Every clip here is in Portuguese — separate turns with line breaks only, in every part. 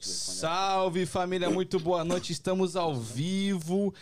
Salve família, muito boa noite. Estamos ao vivo.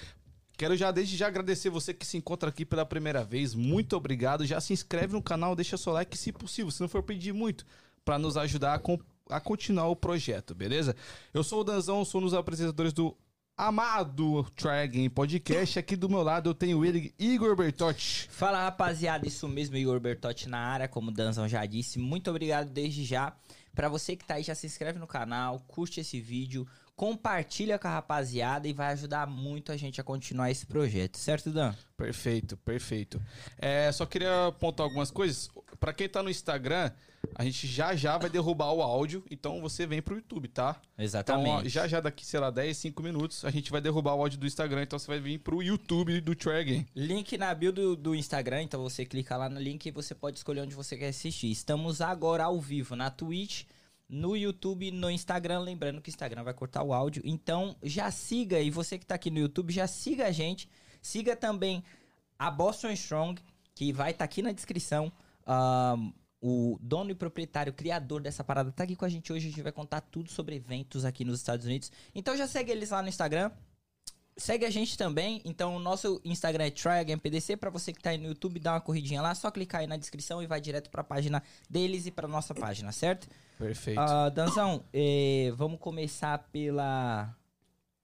Quero já desde já agradecer você que se encontra aqui pela primeira vez. Muito obrigado. Já se inscreve no canal, deixa seu like se possível, se não for pedir muito, para nos ajudar a, a continuar o projeto, beleza? Eu sou o Danzão, sou um dos apresentadores do amado Try Game Podcast. Aqui do meu lado eu tenho ele, Igor Bertotti.
Fala rapaziada, isso mesmo, Igor Bertotti na área, como o Danzão já disse. Muito obrigado desde já. Pra você que tá aí, já se inscreve no canal, curte esse vídeo, compartilha com a rapaziada e vai ajudar muito a gente a continuar esse projeto, certo, Dan?
Perfeito, perfeito. É, só queria apontar algumas coisas. Pra quem tá no Instagram, a gente já já vai derrubar o áudio, então você vem pro YouTube, tá? Então, ó,
Exatamente.
já já daqui, sei lá, 10, 5 minutos, a gente vai derrubar o áudio do Instagram, então você vai vir pro YouTube do Trag.
Link na bio do, do Instagram, então você clica lá no link e você pode escolher onde você quer assistir. Estamos agora ao vivo na Twitch, no YouTube, no Instagram. Lembrando que o Instagram vai cortar o áudio. Então já siga, e você que tá aqui no YouTube, já siga a gente. Siga também a Boston Strong, que vai estar aqui na descrição. O dono e proprietário, criador dessa parada, tá aqui com a gente hoje. A gente vai contar tudo sobre eventos aqui nos Estados Unidos. Então já segue eles lá no Instagram. Segue a gente também. Então, o nosso Instagram é TryAgainPDC. Pra você que tá aí no YouTube, dá uma corridinha lá. Só clicar aí na descrição e vai direto pra página deles e pra nossa página, certo?
Perfeito.
Ah, Danzão, eh, vamos começar pela.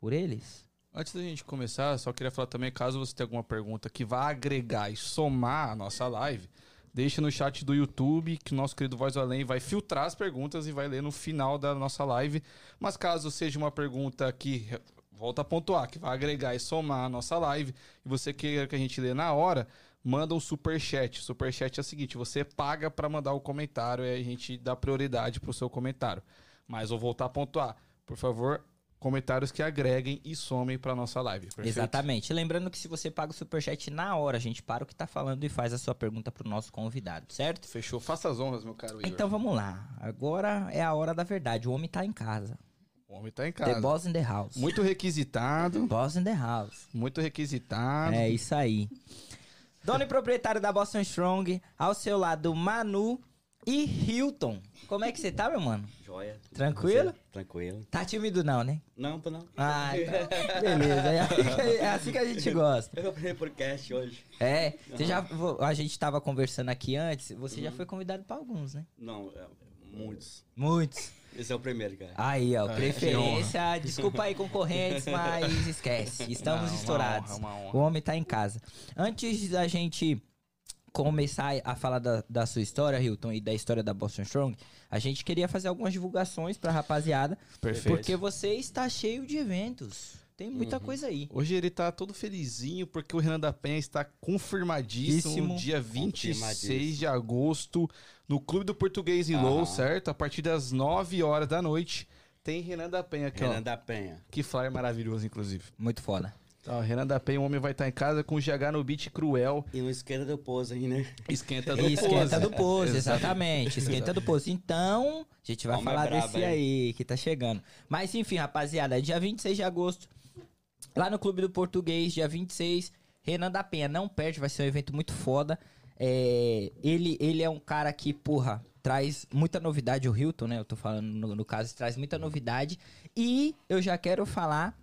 Por eles?
Antes da gente começar, só queria falar também, caso você tenha alguma pergunta que vá agregar e somar a nossa live, deixa no chat do YouTube, que o nosso querido Voz do Além vai filtrar as perguntas e vai ler no final da nossa live. Mas caso seja uma pergunta que, volta a pontuar, que vai agregar e somar a nossa live, e você queira que a gente lê na hora, manda um superchat. Superchat é o seguinte, você paga para mandar o comentário e a gente dá prioridade pro seu comentário. Mas vou voltar a pontuar. Por favor, comentários que agreguem e somem para nossa live. perfeito?
Exatamente. Lembrando que se você paga o superchat na hora, a gente para o que tá falando e faz a sua pergunta pro nosso convidado, certo?
Fechou. Faça as honras, meu caro Igor.
Então vamos lá. Agora é a hora da verdade. O homem tá em casa.
o homem tá em
The
casa.
boss in the house.
Muito requisitado.
Boss in the house.
muito requisitado.
É isso aí. Dono e proprietário da Boston Strong, ao seu lado Manu e Hilton. Como é que você tá, meu mano?
Joia.
Tranquilo?
Você? Tranquilo.
Tá tímido não, né?
Não, pô, não.
Ah, então, beleza. É assim, que, é assim que a gente gosta.
Eu aprendi podcast hoje.
É, você já, a gente tava conversando aqui antes, você já foi convidado pra alguns, né?
Não, é, muitos.
Muitos.
Esse é o primeiro, cara.
Aí, ó,
Ah,
preferência. Desculpa aí, concorrentes, mas esquece. Estamos
Não, uma
estourados.
honra, uma honra.
O homem tá em casa. Antes da gente começar a falar da, da sua história, Hilton, e da história da Boston Strong, a gente queria fazer algumas divulgações pra rapaziada.
Perfeito.
Porque você está cheio de eventos. Tem muita
Uhum.
coisa aí.
Hoje ele tá todo felizinho porque o Renan da Penha está confirmadíssimo dia 26 de agosto no Clube do Português em Low, certo? A partir das 9 horas da noite tem Renan da Penha aqui,
Renan
ó.
da Penha.
Que flyer maravilhoso, inclusive.
Muito foda.
Então, Renan da Penha, o homem vai estar em casa com o GH no beat cruel.
E no esquerda do pouso aí, né?
Esquenta do
E esquenta
pose.
do pose, exatamente. Esquenta do pose. Então, a gente vai
Homem é
falar
brabo,
desse
hein?
aí que tá chegando. Mas enfim, rapaziada, dia 26 de agosto, lá no Clube do Português, dia 26, Renan da Penha. Não perde, vai ser um evento muito foda. É, ele, ele é um cara que, porra, traz muita novidade. O Hilton, né? Eu tô falando no, no caso, traz muita novidade. E eu já quero falar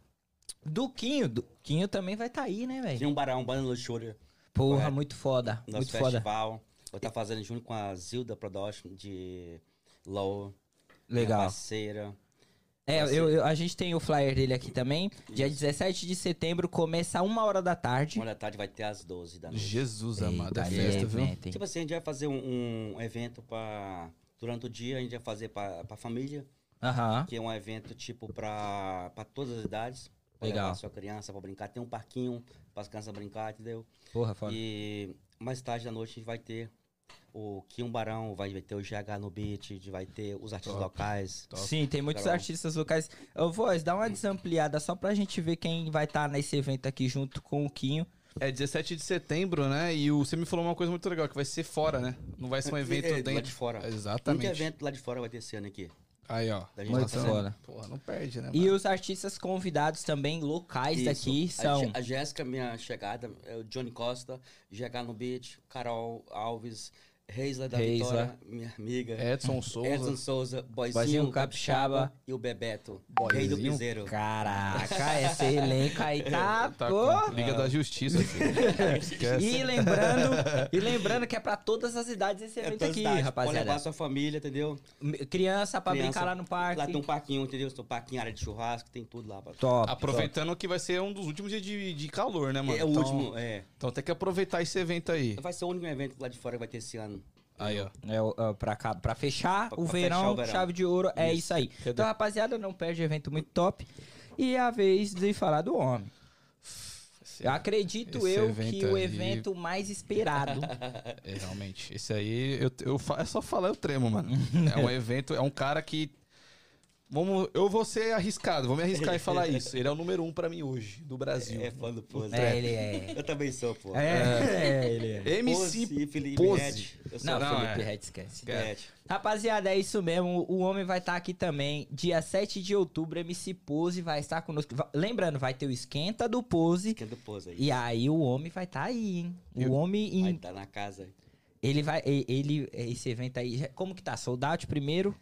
do Quinho. Do Quinho também vai estar aí, né, velho?
Tinha um barão, um banda luxúria.
Porra,
Correto.
muito foda.
Nosso
muito foda.
festival. Vou estar fazendo junto com a Zilda Production de Low.
Legal.
Parceira.
É, eu, eu- a gente tem o flyer dele aqui também. Dia 17 de setembro, começa uma hora da tarde.
Uma da tarde vai ter às 12 da noite.
Jesus amado, é festa,
é
viu?
hein?
Tipo assim, a gente vai fazer um, um evento pra... Durante o dia, a gente vai fazer pra, pra família.
Aham.
Que é um evento, tipo, pra, pra todas as idades.
Legal.
levar a sua criança pra brincar. Tem um parquinho para as crianças brincar, entendeu?
Porra, foda.
E mais tarde da noite a gente vai ter o Kim Barão, vai, ter o GH no beat, vai ter os artistas
Top.
locais.
Top.
Sim, tem muitos
Carol.
artistas locais. Ô, Voz, dá uma desampliada só pra gente ver quem vai estar nesse evento aqui junto com o Quinho.
É 17 de setembro, né? E o, você me falou uma coisa muito legal, que vai ser fora, né? Não vai ser um evento
É, lá
dentro.
de fora.
Exatamente.
evento lá de fora vai ter esse ano aqui.
Aí, ó.
Da gente
Muito
tá
foda.
Porra, não perde, né?
E
mano?
os artistas convidados também locais
Isso.
daqui são.
A, Jéssica, minha chegada, é o Johnny Costa, GH no Beat, Carol Alves, Reisla da
Reisla.
Vitória, minha amiga.
Edson Souza.
Edson Souza, Boizinho,
Boizinho
Capixaba, e o Bebeto, rei do
Boizinho,
piseiro.
Caraca, esse elenco aí tá.
Tá com Liga da Justiça.
E lembrando, e lembrando que é pra todas as idades esse
É
evento
toda
aqui,
cidade. Pode
rapaziada.
levar sua família, entendeu?
Criança pra
Criança.
brincar lá no parque.
Lá tem um parquinho, entendeu? Tem um parquinho, área de churrasco, tem tudo lá. pra-
Top.
Aproveitando que vai ser um dos últimos dias de, de calor, né, mano?
É o
Então-
último, é.
Então tem que aproveitar esse evento aí.
Vai ser o único evento lá de fora que vai ter esse ano.
Aí, ó.
É, o- é, pra, cá- pra fechar,
Pra-
o,
pra
verão,
fechar o verão.
chave de ouro, é
Isso.
isso aí.
Cadê?
Então, rapaziada, não perde evento muito top. E é a vez de falar do homem.
Esse-
Eu acredito
esse
eu que o
aí-
evento mais esperado.
É, realmente. Esse aí, eu, eu, fa- é só falar, eu tremo, mano. É um evento, é um cara que. Vamos, eu vou ser arriscado, vou me arriscar e falar isso. Ele é o número um pra mim hoje, do Brasil.
É fã do Pose.
é, ele é.
Eu também sou, pô.
É, ele é.
MC
Pose Felipe
Pose.
Red. Eu sou
Não,
Não,
Felipe
é.
Red esquece.
Red.
Rapaziada, é isso mesmo. O homem vai estar aqui também. Dia 7 de outubro, MC Pose vai estar conosco. Lembrando, vai ter o esquenta do Pose.
É do Pose aí?
E aí o homem vai estar aí, hein? O
Eu-
homem
Vai
em-
estar na casa.
ele vai ele esse evento aí, como que tá? Sold out primeiro?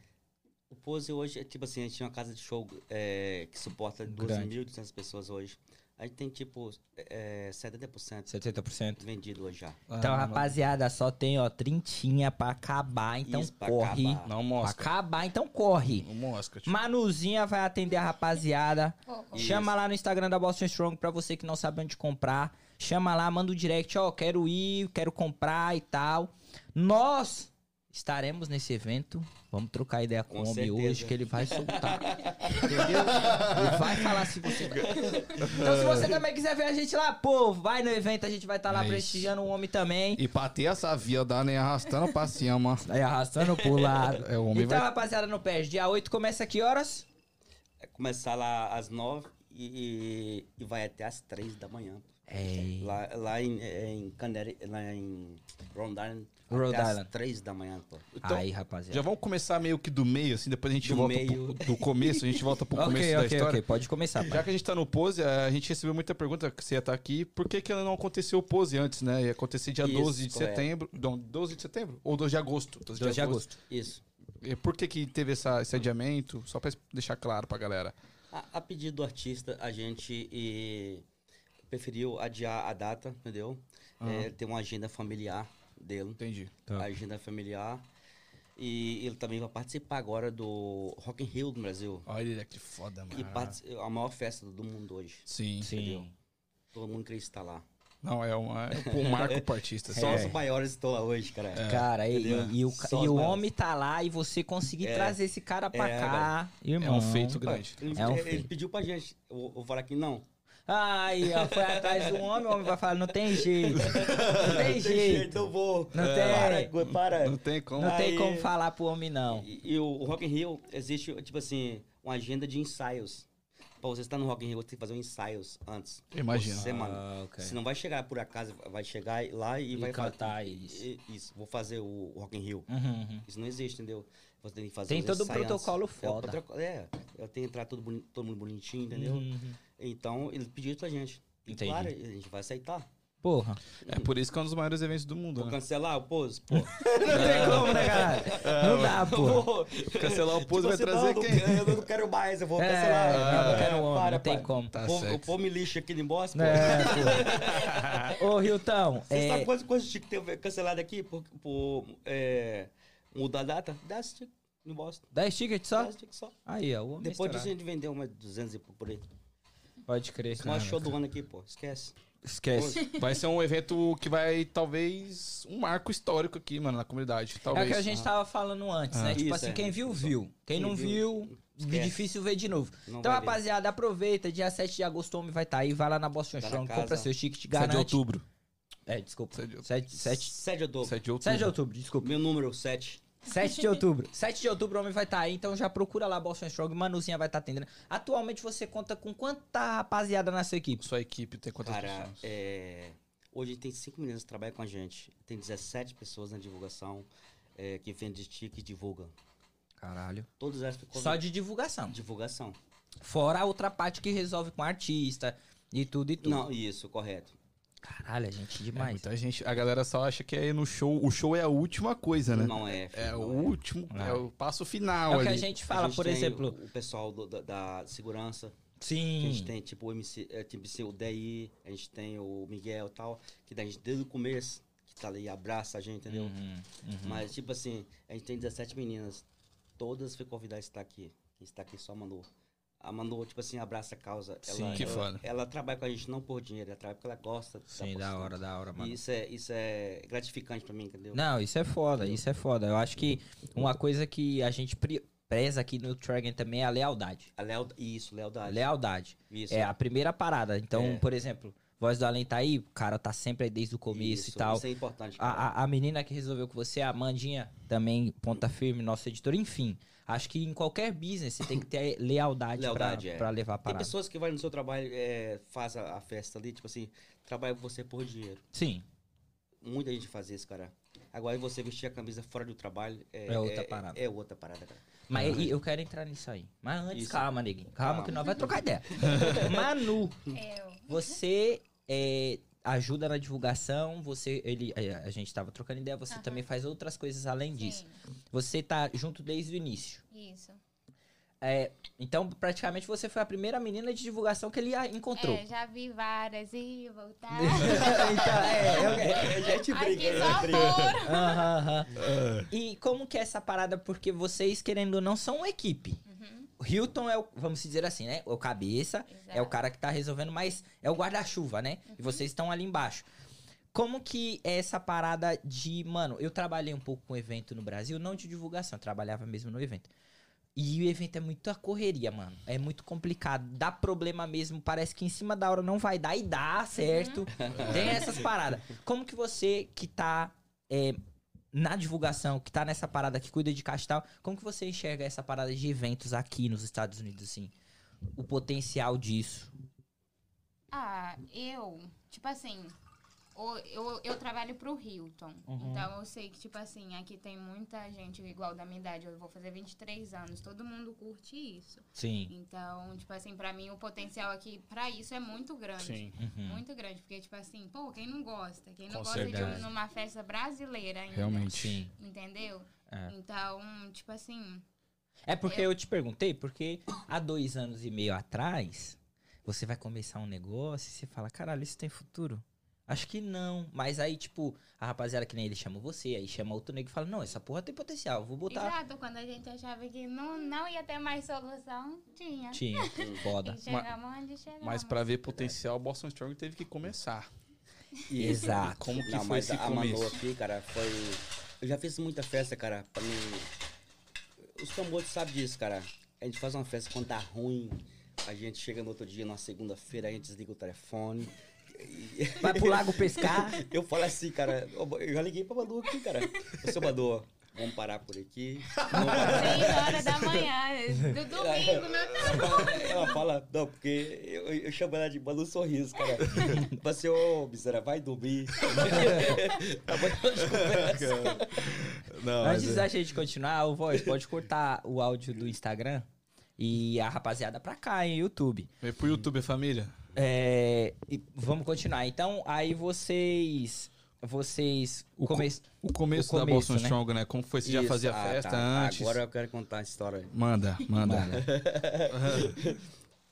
O Pose hoje é tipo assim, a gente tinha uma casa de show é, que suporta
Grande.
12.200 pessoas hoje. A gente tem tipo é, 70%
70%.
vendido hoje já.
Então,
Ah,
rapaziada, só tem, ó, trintinha pra acabar, então
Isso, pra
corre.
acabar.
Não
Pra
mostra.
acabar, então corre.
Não mostra. tio.
Manuzinha vai atender a rapaziada.
Isso.
Chama lá no Instagram da Boston Strong pra você que não sabe onde comprar. Chama lá, manda o direct, ó, quero ir, quero comprar e tal. Nós estaremos nesse evento. Vamos trocar ideia com,
Com
o homem hoje que ele vai soltar. entendeu? Ele vai falar se você. Então, se você também quiser ver a gente lá, pô, vai no evento, a gente vai estar lá
É
prestigiando o homem também.
E pra ter essa via da nem arrastando pra cima.
Aí arrastando pro lado.
É, o homem
então,
vai-
rapaziada, não perde. Dia 8 começa que horas?
É começar lá às 9 e, e vai até às 3 da manhã.
É.
Lá, lá em, é, em Candere, lá em Rhode Island,
Rhode
até
Island.
às 3 da manhã, pô.
Então,
aí, rapaziada.
Já vamos começar meio que do meio, assim, depois a gente
Do
volta
meio.
pro, do começo, a gente volta pro começo
ok,
da
ok,
história.
ok. Pode começar, pai.
Já que a gente tá no pose, a gente recebeu muita pergunta que você ia estar aqui. Por que, que não aconteceu o pose antes, né? Ia acontecer dia
Isso,
12 de
correto.
setembro. Não, 12 de setembro? Ou 12 de agosto? 12
2 de agosto.
Isso.
E por que, que teve essa, esse adiamento? Só pra deixar claro pra galera.
A, a pedido do artista, a gente eh, preferiu adiar a data, entendeu? É, ter uma agenda familiar dele.
Entendi.
Tá.
A agenda familiar. E ele também vai participar agora do Rock in Rio do Brasil.
Olha que foda, mano.
E partici- a maior festa do mundo hoje.
Sim.
Sim.
Todo mundo queria estar lá.
Não, é, uma, é um marco pro artista.
Só
assim.
os maiores estão lá hoje, cara.
Cara, e,
entendeu?
e- e o, e o homem tá lá e você conseguir
É.
trazer esse cara pra
É,
cá, irmão.
É um feito grande.
Ele,
É um
ele
feito.
pediu pra gente. Eu vou falar aqui, não.
Aí, ó, foi atrás do homem, o homem vai falar, não tem jeito. Não tem jeito.
eu vou.
Não
Para,
tem.
para.
Não tem como.
Não tem
Aí-
como falar pro homem, não.
E, e o, Rock in Rio existe, tipo assim, uma agenda de ensaios. Pra você estar no Rock in Rio, você tem que fazer um ensaios antes.
Imagina.
Semana.
Ah, ok.
Você não vai chegar por acaso, vai chegar lá e,
E
vai
cantar
fazer,
isso.
Isso, vou fazer o Rock in Rio.
Uhum, uhum.
Isso não existe, entendeu? Você tem que fazer
Tem todo o
ensaios
protocolo.
É,
foda.
É, eu tenho que entrar todo, boni- todo mundo bonitinho, entendeu?
Uhum.
Então, ele pediu isso pra gente. E
Entendi.
claro, a gente vai aceitar.
Porra.
É por isso que é um dos maiores eventos do mundo,
Vou
né?
cancelar o pose? Pô.
Não tem como, né, cara? Não dá, pô.
Vou-
Cancelar o pose
Tipo
vai
assim,
trazer
não,
quem?
não- Eu não quero mais, eu vou
É,
cancelar.
não, quero
É,
homem,
para,
não tem
para.
como.
Tá
O povo-
certo.
O povo me lixa aqui em bosta, pô.
É, pô. Ô, Hilton,
Você
é,
sabe quantas coisas tinha que ter cancelado aqui por, por é, mudar a data? 10 tickets no Boston.
10 tickets só?
10 tickets só.
Aí, ó,
Depois disso a gente vendeu umas 200 e pouco por aí.
Pode crer.
O maior show do ano aqui, pô. Esquece.
Esquece.
Vai ser um evento que vai, talvez, um marco histórico aqui, mano, na comunidade.
É
Talvez.
o que a gente tava falando antes,
Ah.
né? Tipo
Isso,
assim,
é.
quem viu, viu. Quem
Quem
não
viu,
viu,
esquece.
difícil ver de novo.
Não
então,
vai ver.
rapaziada, aproveita. Dia 7 de agosto o homem vai estar aí. Vai lá na Boston
Tá casa.
compra seu ticket,
7
garante.
de outubro.
É, desculpa.
7 de
7, 7,
7 de outubro.
7 de outubro.
7 de outubro, desculpa.
Meu número 7.
7 de outubro. 7 de outubro o homem vai estar aí, então já procura lá Boston Strong, Manuzinha vai estar atendendo. Atualmente você conta com quanta rapaziada na sua equipe?
Sua equipe tem quantas
Cara,
pessoas?
é, hoje tem 5 meninas que trabalham com a gente. Tem 17 pessoas na divulgação é, que vende stick e divulga.
Caralho.
Todas elas ficou
Só de divulgação.
divulgação.
Fora a outra parte que resolve com artista e tudo e tudo.
Não, isso, correto.
Caralho, é gente
É,
demais.
muita gente, a galera só acha que é no show. O show é a última coisa, né?
Não é. filho,
É o
não
último,
É.
é o passo final
É o que
ali.
a gente
A
fala,
gente
por
tem
exemplo.
O, pessoal do- da, da segurança. que A
Sim.
gente tem, tipo, o MC, é, tipo, o DI, a gente tem o Miguel e tal, que da gente desde o começo, que tá ali, abraça a gente, entendeu?
Uhum, uhum.
Mas, tipo assim, a gente tem 17 meninas. Todas foi convidadas a estar aqui. Quem está aqui só a Manu. A Manu, tipo assim, abraça a causa.
Sim.
Ela,
Que
ela,
foda.
ela trabalha com a gente não por dinheiro, ela trabalha porque ela gosta.
Sim, da hora, da hora, mano.
E isso é, isso é gratificante pra mim, entendeu?
Não, isso é foda, isso é foda. Eu acho que uma coisa que a gente preza aqui no Tragon também é a lealdade.
A leal, isso, lealdade.
lealdade.
Isso.
É a primeira parada. Então,
É.
por exemplo, Voz do Além tá aí, o cara tá sempre aí desde o começo
Isso,
e tal.
Isso é importante.
A, a, a menina que resolveu com você, a Amandinha, também, ponta firme, nossa editora, enfim. Acho que em qualquer business você tem que ter lealdade,
Lealdade,
pra,
é.
pra levar a
Tem pessoas que vai no seu trabalho, é, faz a, a festa ali, tipo assim, trabalha com você por dinheiro.
Sim,
Muita gente faz isso, cara. Agora você vestir a camisa fora do trabalho é,
É outra parada.
É, outra parada, cara.
mas e- eu quero entrar nisso aí. Mas antes,
Isso.
calma, neguinho. Calma,
Calma.
que nós vamos trocar ideia. Manu,
Eu.
Você é, ajuda na divulgação, você, ele, a, a gente tava trocando ideia, você
Aham.
também faz outras coisas além disso.
Sim,
Você tá junto desde o início.
isso.
É, então, praticamente, você foi a primeira menina de divulgação que ele encontrou.
É, já vi várias e voltar.
então, é, eu- é,
A gente
Aqui
né?
só foram.
aham, aham. E como que é essa parada? Porque vocês, querendo ou não, são uma equipe.
Uhum,
Hilton é o, vamos dizer assim, né? O cabeça, é o
exato.
cara que tá resolvendo, mas é o guarda-chuva, né? E vocês estão ali embaixo. Como que é essa parada de, mano, eu trabalhei um pouco com evento no Brasil, não de divulgação, trabalhava mesmo no evento. E o evento é muita correria, mano. É muito complicado. Dá problema mesmo. Parece que em cima da hora não vai dar e dá, certo? Tem essas paradas. Como que você que tá é, na divulgação, que tá nessa parada, que cuida de caixa e tal, como que você enxerga essa parada de eventos aqui nos Estados Unidos, assim? O potencial disso.
Ah, eu, tipo assim, eu, eu trabalho pro Hilton.
Uhum.
Então eu sei que, tipo assim, aqui tem muita gente igual da minha idade. Eu vou fazer 23 anos. Todo mundo curte isso.
Sim.
Então, tipo assim, pra mim o potencial aqui pra isso é muito grande.
Sim.
Uhum.
Muito grande. Porque, tipo assim, pô, quem não gosta? Quem não
Com
gosta de
certeza.
ir numa festa brasileira ainda?
Realmente.
Sim.
Entendeu?
É.
Então, tipo assim.
É porque eu te perguntei, porque há dois anos e meio atrás, você vai começar um negócio e você fala, caralho, isso tem futuro? Acho que não. Mas aí, tipo, a rapaziada que nem ele chama você, aí chama outro nego e fala, não, essa porra tem potencial, vou botar.
Exato, quando a gente achava que não, não ia ter mais solução, tinha.
Tinha, foda.
E chegamos onde chegamos.
Mas pra ver potencial, o Boston Strong teve que começar.
Exato.
Como que
Não,
foi
mas
esse
a Manu
começo?
aqui, cara, foi. Eu já fiz muita festa, cara, pra mim. Os tambores sabem disso, cara. A gente faz uma festa quando tá ruim. A gente chega no outro dia, na segunda-feira, a gente desliga o telefone.
Vai pro lago pescar.
Eu falo assim, cara, eu já liguei pra Manu aqui, cara. Ô, seu Manu, vamos parar por aqui.
6 horas da manhã, do domingo, meu Deus.
Ela fala, não, porque eu, eu chamo ela de Manu Sorriso, cara. Fala assim, ô, miséria, vai dormir. Amanhã a gente conversa.
Não,
Antes da gente continuar, o Voz, pode cortar o áudio do Instagram e a rapaziada pra cá, em YouTube.
Vem pro YouTube, família.
É, e vamos continuar. Então, aí vocês. Vocês.
O co-
come-
O começo,
O
da
começo,
Boston
né?
Strong, né? Como foi? Você já
Isso,
fazia
ah,
festa
tá.
antes?
Agora eu quero contar a história.
Manda, manda.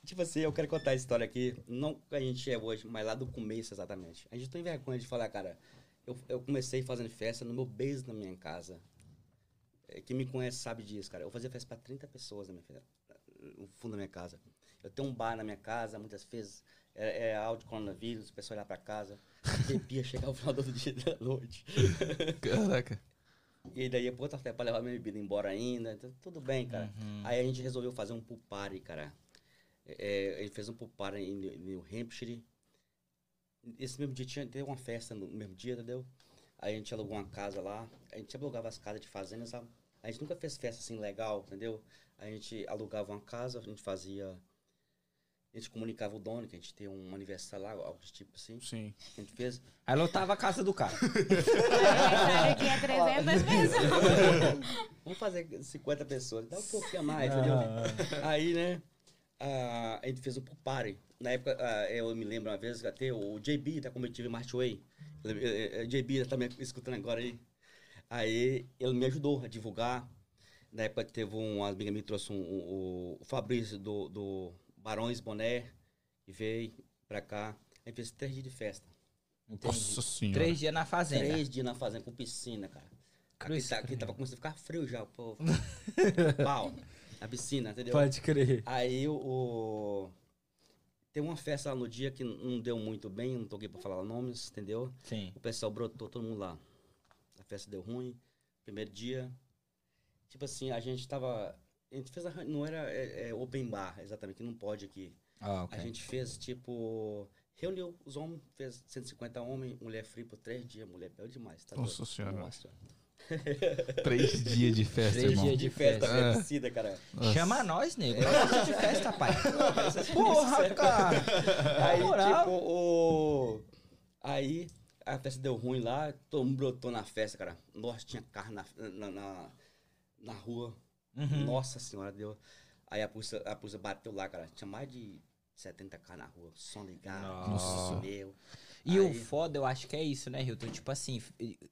Tipo assim, eu quero contar a história aqui, não que a gente é hoje, mas lá do começo exatamente. A gente tem vergonha de falar, cara, eu, eu comecei fazendo festa no meu beijo na minha casa. É, Quem me conhece sabe disso, cara. Eu fazia festa pra 30 pessoas na minha, fe- no fundo da minha casa. Eu tenho um bar na minha casa, muitas vezes é, é áudio coronavírus, o pessoal lá pra casa, bebia, chegava no final do dia da noite.
Caraca.
E daí outra festa pra levar minha bebida embora ainda. Então, tudo bem, cara.
Uhum.
Aí a gente resolveu fazer um pool party, cara. É, a gente fez um pool party em New- Hampshire. Esse mesmo dia tinha, teve uma festa no mesmo dia, entendeu? Aí a gente alugou uma casa lá. A gente alugava as casas de fazenda, sabe? A gente nunca fez festa assim legal, entendeu? A gente alugava uma casa, a gente fazia. A gente comunicava o dono, que a gente tem um aniversário lá, algo desse tipo assim.
Sim.
A gente fez.
Aí lotava a casa do cara.
Aniversário aqui é 300 pessoas.
Vamos fazer 50 pessoas, dá um pouquinho a mais, entendeu? Aí, né, a, a gente fez um pool party. Na época, ah, eu me lembro uma vez, até o JB da Comitiva Marchway. JB tá me escutando agora aí. Aí ele me ajudou a divulgar. Na época teve um amigo me trouxe um, um- o Fabrício do, do Barões Boné, que veio pra cá. A gente fez três dias de festa.
Entendi.
Nossa senhora.
Três dias na fazenda.
Três dias na fazenda com piscina, cara. Aqui,
Cruz
tá, aqui
credo.
tava começando a ficar frio já, pô. Pau. Na piscina, entendeu?
Pode crer.
Aí o, o- Tem uma festa lá no dia que não deu muito bem, não tô aqui pra falar nomes, entendeu?
Sim.
O pessoal brotou todo mundo lá. A festa deu ruim. Primeiro dia. Tipo assim, a gente tava. A gente fez a. Não era é, é, open bar, exatamente, que não pode aqui.
Ah, ok.
A gente fez tipo. Reuniu os homens, fez 150 homens, mulher free por três dias, mulher bela demais, tá
Nossa
doido?
Senhora.
Nossa.
Três dias de festa,
Três
irmão.
dias
De festa,
É.
vencida, cara.
Nossa.
Chama nós, nego. Nós gosta de festa, pai. Porra, cara.
Aí,
Na moral.
tipo, o. Aí a festa deu ruim lá, todo mundo brotou na festa, cara. Nossa, tinha carro na, na, na, na rua.
Uhum.
Nossa senhora, deu. Aí a polícia, a polícia bateu lá, cara. Tinha mais de 70 carros na rua, som ligado,
Nossa.
meu.
E o
Aí-
foda, eu acho que é isso, né, Hilton? Tipo assim,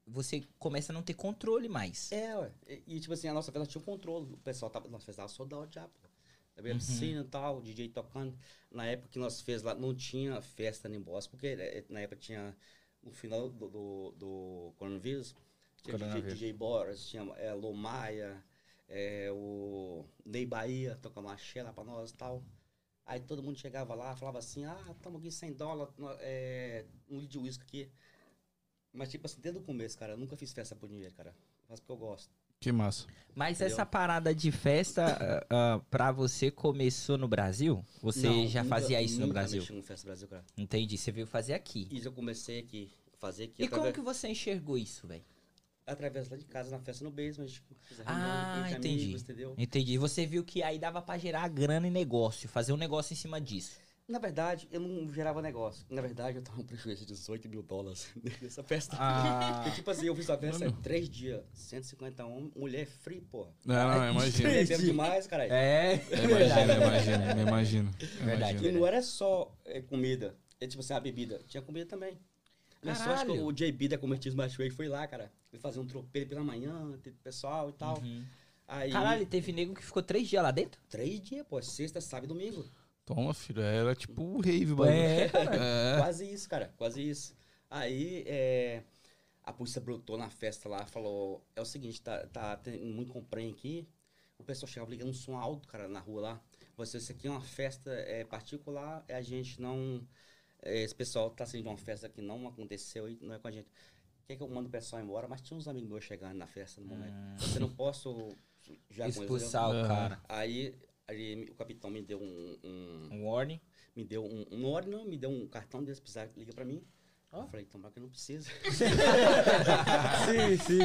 você começa a não ter controle mais.
É, ué. E, e, tipo assim, a nossa festa tinha um controle. O pessoal tava. Nossa festa tava soldado já, pô. Tava
Uhum.
uhum. piscina e tal, DJ tocando. Na época que nós fez lá, não tinha festa nem boss, porque eh, na época tinha. No final do, do, do coronavírus, tinha DJ,
Coronavírus.
DJ Boras, tinha é, Lô Maia, é, o Ney Bahia tocando uma lá pra nós e tal. Aí todo mundo chegava lá, falava assim, ah, estamos aqui 100 dólares, é, um litro de uísque aqui. Mas, tipo assim, desde o começo, cara, eu nunca fiz festa por dinheiro, cara. Eu faço porque eu gosto.
Que massa.
Mas
Entendeu?
essa parada de festa, ah, pra você, começou no Brasil? Você
Não,
já
nunca-
fazia isso no Brasil?
mexi com festa no Brasil, cara.
Entendi. Você veio fazer aqui.
Isso eu comecei aqui, fazer aqui
E como que você enxergou isso, velho?
Através lá de casa, na festa no basement. a
Ah, entendi.
amigos, entendeu?
Entendi. Você viu que aí dava pra gerar grana e negócio, fazer um negócio em cima disso.
Na verdade, eu não gerava negócio. Na verdade, eu tava um prejuízo de 18 mil dólares nessa festa.
Ah.
Porque, tipo assim, eu fiz a festa em três dias, 150 homens, mulher free, porra.
Não, não, imagina.
Bebendo demais, cara.
É,
Imagina, imagina, imagina.
Verdade.
E não era só é, comida. É tipo assim, a bebida. Tinha comida também. Minha sorte que
Caralho.
o JB da Comertismo Matchway foi lá, cara. Ele fazia um tropeiro pela manhã, teve pessoal e tal.
Uhum.
Aí,
Caralho, teve nego que ficou três dias lá dentro?
três dias, pô. Sexta, sábado e domingo.
Toma, filho. Era tipo o rave, bagulho.
É,
É.
Quase isso, cara. Quase isso. Aí, é, a polícia brotou na festa lá, falou, é o seguinte, tá, tá tendo muito comprem aqui. O pessoal chegava ligando um som alto, cara, na rua lá. Você, isso aqui é uma festa é, particular, a gente não... é, esse pessoal tá saindo de uma festa que não aconteceu e não é com a gente. Quer que eu mando o pessoal embora? Mas tinha uns amigos meus chegando na festa no momento. Você não posso... Já
expulsar o cara.
Aí, aí o capitão me deu um- um
Um warning.
me deu um, um hora não, me deu um cartão desse, precisar, liga pra mim.
Ó.
Eu falei, tomara que eu não precisa.
sim, sim.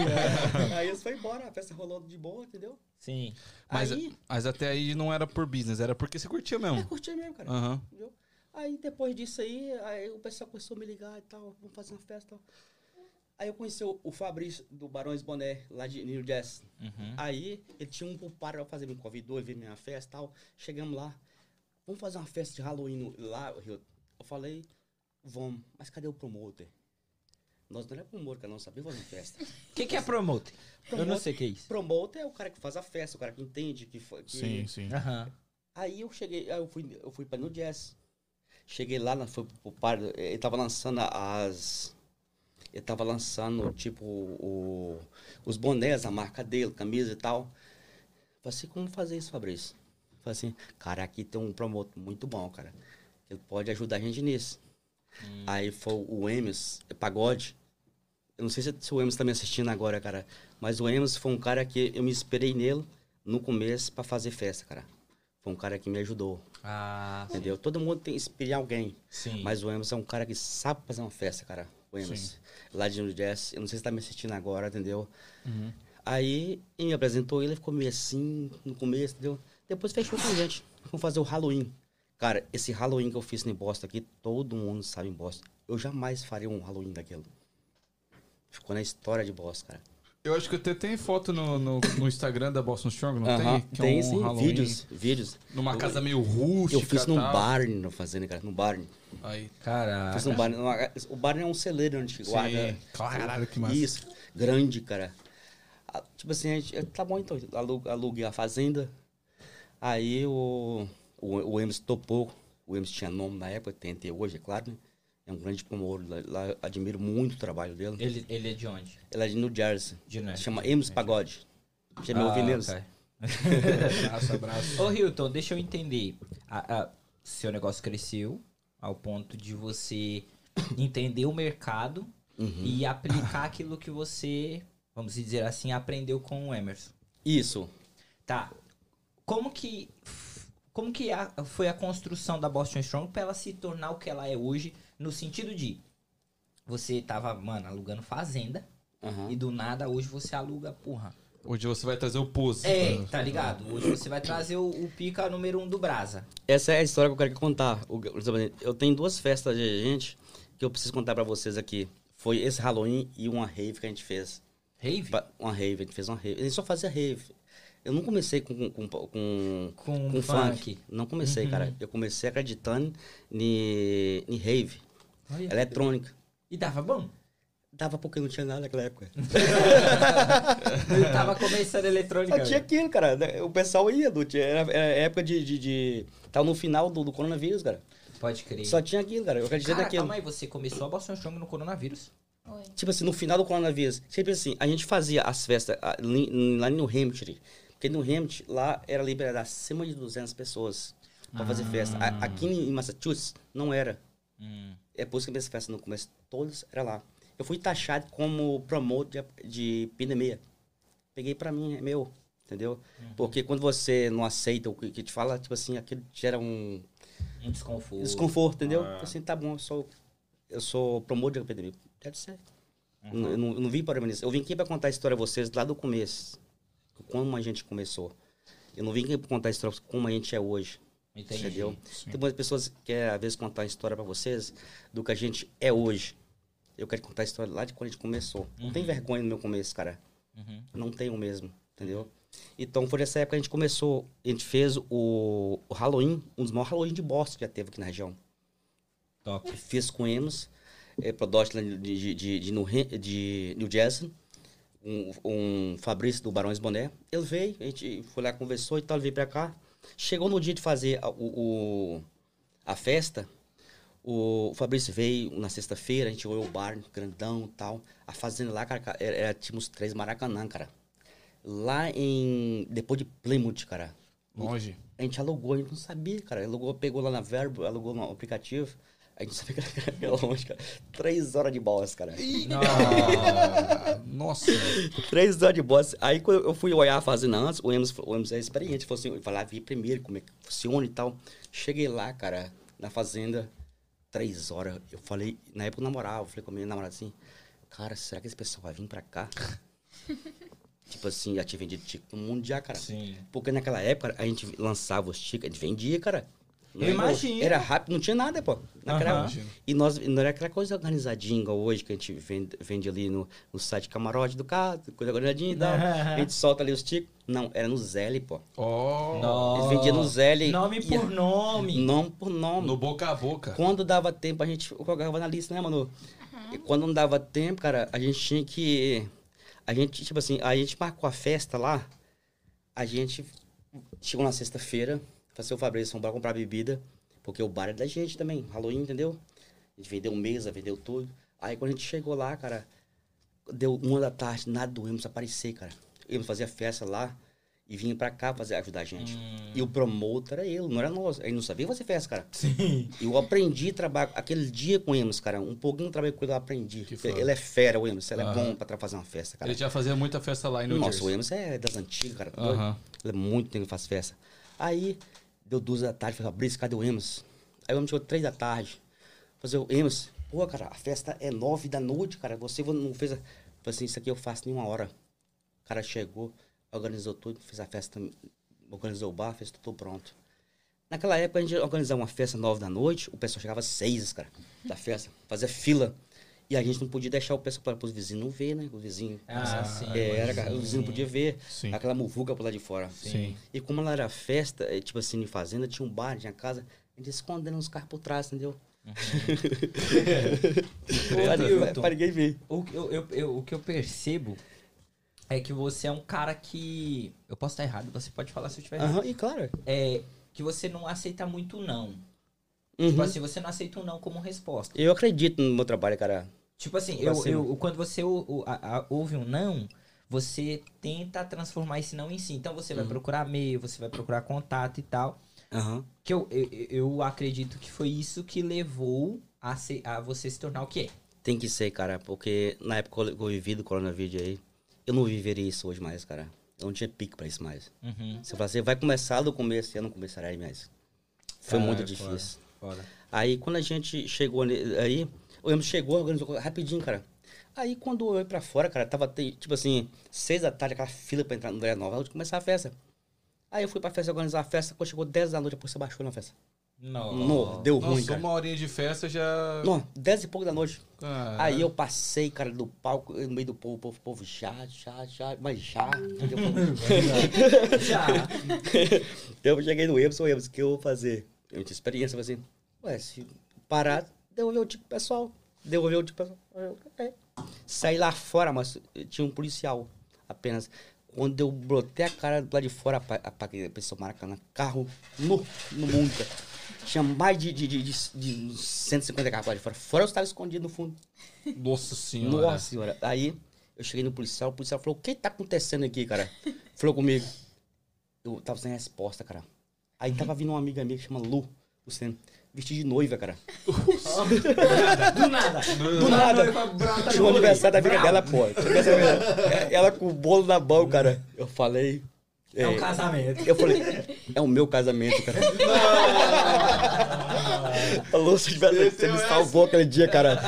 aí eles foram embora, a festa rolou de boa, entendeu?
Sim.
Mas,
aí,
mas até aí não era por business, era porque você curtia mesmo.
curti mesmo, cara.
Aham.
Entendeu? Aí depois disso aí, aí o pessoal começou a me ligar e tal, vamos fazer uma festa e tal. Aí eu conheci o, o Fabrício do Barões Boné, lá de New Jazz.
Uhum.
Aí ele tinha um pra fazer, me convidou, ele veio minha festa e tal. Chegamos lá, vamos fazer uma festa de Halloween lá, Rio. Eu falei, vamos, mas cadê o promoter? Nós não é promotor, cara, não sabia fazer festa.
O que, que é promoter? Eu não sei o que é isso.
Promoter é o cara que faz a festa, o cara que entende que foi. que-
Sim, sim.
Aham.
Aí eu cheguei, aí eu fui, eu fui pra no jazz. Cheguei lá, na- foi pro par, ele tava lançando as. Ele tava lançando, tipo, o, os bonés, a marca dele, camisa e tal. Falei assim, como fazer isso, Fabrício? Falei assim, cara, aqui tem um promotor muito bom, cara. Ele pode ajudar a gente nisso. Aí foi o Emes, é pagode. Eu não sei se, se o Emes tá me assistindo agora, cara. Mas o Emes foi um cara que eu me esperei nele no começo pra fazer festa, cara. Foi um cara que me ajudou,
Ah,
entendeu? Todo mundo tem que esperar alguém.
sim.
Mas o Emerson é um cara que sabe fazer uma festa, cara. O Emerson. Lá de New Jazz. Eu não sei se tá me assistindo agora, entendeu?
Uhum.
Aí ele me apresentou, ele ficou meio assim no começo, entendeu? Depois fechou com a gente. Vamos fazer o Halloween. Cara, esse Halloween que eu fiz em Boston aqui, todo mundo sabe em Boston. Eu jamais faria um Halloween daquele. Ficou na história de Boston, cara.
Eu acho que até tem foto no, no, no Instagram da Boston Strong, não
Aham,
tem? Que
tem
é um
sim,
Halloween
vídeos, vídeos.
Numa
Eu-
casa meio rústica
Eu fiz num
tal.
barn na fazenda, cara, num barn.
Aí.
Caraca.
Fiz num barn. numa- O barn é um celeiro onde
Sim.
guarda.
Caralho, que massa.
Isso, grande, cara. Ah, Tipo assim, a gente, tá bom então, alu- aluguei a fazenda. Aí o, o, o Emerson topou. O Emerson tinha nome na época, tem até hoje, é claro, né? É um grande promotor, lá, lá admiro muito o trabalho dele.
Ele, ele é de onde?
Ele é de New Jersey.
De New
Chama Emerson Pagode. Já me ouviu
Ah,
Emerson?
ok.
Abraço, abraço.
Ô, Hilton, deixa eu entender. A- a- seu negócio cresceu ao ponto de você entender o mercado
Uhum.
e aplicar aquilo que você, vamos dizer assim, aprendeu com o Emerson.
Isso.
Tá. Como que como que a- foi a construção da Boston Strong para ela se tornar o que ela é hoje, no sentido de você tava, mano, alugando fazenda
Aham.
e do nada hoje você aluga, porra.
Hoje você vai trazer o pose.
É, tá ligado? Hoje você vai trazer o, o pica número um do Brasa.
Essa é a história que eu quero contar. Eu tenho duas festas de gente que eu preciso contar pra vocês aqui. Foi esse Halloween e uma rave que a gente fez.
Rave?
Uma rave, a gente fez uma rave. A gente só fazia rave. Eu não comecei com, com, com, com,
Com, funk.
funk. Não comecei,
Uhum.
cara. Eu comecei acreditando em em rave,
Olha.
eletrônica.
E dava bom?
Dava porque não tinha nada naquela época.
Eu tava começando eletrônica.
Só tinha aquilo, cara. O pessoal ia, do, era, era época de, de, de... Tava no final do, do coronavírus, cara.
Pode crer.
Só tinha aquilo, cara. Eu acreditei
Cara,
naquilo.
calma aí, você começou a Boston Strong no coronavírus?
Oi.
Tipo assim, no final do coronavírus, sempre assim, a gente fazia as festas ah, lá no Hampshire. Porque no Hampshire, lá era liberado acima de 200 pessoas pra fazer festa. Aqui em Massachusetts, não era.
Hum.
É por isso que minhas festas no começo, todas era lá. Eu fui taxado como promotor de, de pandemia. Peguei pra mim, é meu, entendeu? Porque quando você não aceita o que, que te fala, tipo assim, aquilo gera um
Um desconforto.
desconforto, entendeu?
Ah.
Assim, tá bom, eu sou, eu sou promotor de pandemia. Deve ser. Eu não- Eu, não, eu não vim para nisso. Eu vim aqui para contar a história a vocês lá do começo. Como a gente começou. Eu não vim aqui para contar a história como a gente é hoje.
Entendi.
Entendeu? Tem muitas pessoas que querem, às vezes, contar a história para vocês do que a gente é hoje. Eu quero contar a história lá de quando a gente começou. Não tem vergonha no meu começo, cara.
Uhum.
Não tenho mesmo, entendeu? Então, foi nessa época que a gente começou. A gente fez o, o Halloween, um dos maiores Halloween de Boston que já teve aqui na região.
Top.
Fiz com Enos, é, lá de, de, de, de, New, de New Jersey, um, um Fabrício do Barões Boné. Ele veio, a gente foi lá, conversou e tal, ele veio pra cá. Chegou no dia de fazer a, o, a festa, o Fabrício veio na sexta-feira, a gente olhou o bar grandão e tal. A fazenda lá, cara, era, era uns três Maracanã, cara. Lá em. Depois de Plymouth, cara.
Longe.
A gente alugou, a gente não sabia, cara. Alugou, pegou lá na Verbo, alugou no aplicativo. A gente sabia que era- que. Três horas de boss, cara.
Ah, Nossa.
Três horas de boss. Aí quando eu fui olhar a fazenda antes, o Emerson, o Emerson é experiente. Falou assim, eu falei, ah, vi primeiro como é que funciona e tal. Cheguei lá, cara, na fazenda, três horas. Eu falei, na época eu namorava, eu falei com a minha namorada assim, cara, será que esse pessoal vai vir pra cá? tipo assim, já tinha vendido ticket no mundo já, cara.
Sim.
Porque naquela época a gente lançava os tickets, a gente vendia, cara. Não
Eu
era-
imagino.
Era rápido, não tinha nada, pô. Naquela época. E nós, não era aquela coisa organizadinha igual hoje, que a gente vende, vende ali no, no site camarote do carro, coisa organizadinha e tal. A gente solta ali os tickets. Não, era no Zelle, pô.
Nossa.
Eles vendiam no Zelle.
Nome
e-
por nome.
Nome por nome.
No boca a boca.
Quando dava tempo, a gente colocava na lista, né, mano? E quando não dava tempo, cara, a gente tinha que. A gente, tipo assim, a gente marcou a festa lá. A gente chegou na sexta-feira, fazer o Fabrício vamos comprar bebida, porque o bar é da gente também, Halloween, entendeu? A gente vendeu mesa, vendeu tudo. Aí quando a gente chegou lá, cara, deu uma da tarde, nada do Emerson aparecer, cara. Eles fazia festa lá e vinha pra cá fazer ajudar a gente.
Hum.
E o promotor era ele, não era nós. Ele não sabia fazer festa, cara.
Sim.
Eu aprendi a trabalhar aquele dia com o Emerson, cara. Um pouquinho eu trabalhei com ele, eu aprendi. Ele é fera, o Emerson. Ele é bom pra fazer uma festa, cara.
Ele já fazia muita festa lá em New
Nossa,
Jersey.
o Emerson é das antigas, cara. tá. Ele é muito tempo que faz festa. Aí, deu duas da tarde, falei, Fabrício, cadê o Emerson? Aí o Emerson chegou três da tarde. Fazer o Emerson, pô, cara, a festa é nove da noite, cara. Você não fez. A... Falei assim, isso aqui eu faço em uma hora. O cara chegou, organizou tudo, fez a festa, organizou o bar, fez tudo pronto. Naquela época a gente organizava uma festa nove da noite, o pessoal chegava às seis, cara, da festa, fazia fila. E a gente não podia deixar o pessoal para os vizinhos não ver, né? Os vizinhos.
Ah, sim.
Era, cara, os vizinhos não podiam ver
Sim.
aquela muvuca por lá de fora.
Sim.
E como ela era festa, é, tipo assim, em fazenda, tinha um bar, tinha casa, a gente escondendo os carros por trás, entendeu?
Nilton,
Para ninguém ver.
o, que eu, eu- eu- o que eu percebo é que você é um cara que. Eu posso estar errado, você pode falar se eu estiver errado.
Aham, e claro.
É que você não aceita muito não.
Uhum.
Tipo assim, você não aceita um não como resposta.
Eu acredito no meu trabalho, cara.
Tipo assim, eu, eu, quando você ou- a- a- ouve um não, você tenta transformar esse não em si. Então você vai
Uhum.
procurar e-mail, você vai procurar contato e tal.
Aham.
Que eu, eu, eu acredito que foi isso que levou a, se- a você se tornar o quê?
Tem que ser, cara, porque na época que eu vivi do coronavírus aí, eu não viveria isso hoje mais, cara. Eu não tinha pique pra isso mais.
Uhum.
Se eu falar assim, vai começar do começo, eu não começaria mais. Foi muito
Caraca,
difícil.
Foda.
Aí quando a gente chegou aí, o Emerson chegou, organizou rapidinho, cara. Aí quando eu ia pra fora, cara, tava tipo assim, seis da tarde, aquela fila pra entrar no Velha Nova, antes de começar a festa. Aí eu fui pra festa organizar a festa, quando chegou 10 da noite, depois você baixou na festa.
Não.
Não, deu ruim,
Nossa,
cara.
uma horinha de festa já.
Não, 10 e pouco da noite.
Cara,
Aí eu passei, cara, do palco, no meio do povo, o povo, o povo já, já, já, mas já.
Já.
eu cheguei no Emerson, Emerson, o que eu vou fazer? Eu tinha experiência, eu falei assim, ué, se parar, devolver o tipo pro pessoal. Devolver o tipo pro pessoal. É. Saí lá fora, mas tinha um policial apenas. Quando eu brotei a cara lá de fora, apa- apaguei a pessoa Maracanã, carro no, no. Tinha mais de, de, de, de, de 150 carros lá de fora. Fora eu estava escondido no fundo.
Nossa senhora.
Nossa senhora. Aí eu cheguei no policial, o policial falou: O que tá acontecendo aqui, cara? Falou comigo. Eu tava sem resposta, cara. Aí tava vindo uma amiga minha que chama Lu, Luciano, vestida de noiva, cara.
Do nada.
Do nada. Tinha o aniversário da amiga dela, pô. Dela. Ela com o bolo na mão, cara. Eu falei.
É um casamento.
Eu falei, é o meu casamento, cara. Alô, se tivesse, você me salvou aquele dia, cara.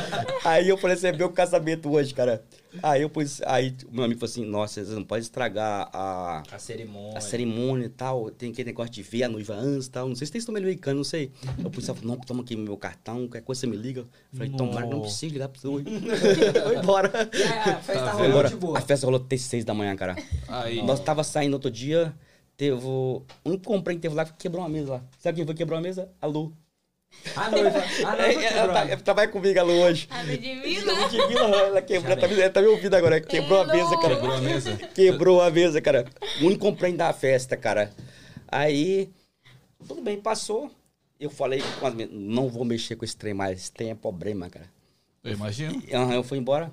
Aí eu falei assim, é meu casamento hoje, cara. Aí eu pus, aí o meu amigo falou assim, nossa, você não pode estragar a,
A cerimônia.
a cerimônia e tal. Tem aquele negócio de ver a noiva antes e tal. Não sei se tem isso americano, não sei. O policial falou, não, toma aqui meu cartão, qualquer coisa você me liga. Eu falei, tomara que não precisa ligar pra você hoje. Foi embora.
É, a festa
Tá
rolou de boa.
a festa rolou até seis da manhã, cara.
Aí.
Nós tava saindo outro dia, teve. O único comprei que teve lá que quebrou uma mesa lá. Sabe quem foi que quebrou a mesa? A Lu.
A noiva. A noiva
É,
quebrou.
ela, tá, ela trabalha comigo, a Lu, hoje.
A do divino?
Ela divina, ela quebrou, ela tá, me- ela tá me ouvindo agora. Quebrou a mesa, cara.
Quebrou a mesa.
Quebrou a mesa, cara. O único comprei da festa, cara. Aí, tudo bem, passou. Eu falei, com as meninas, não vou mexer com esse trem mais, esse trem é problema, cara.
Eu imagino.
Aham, eu fui embora.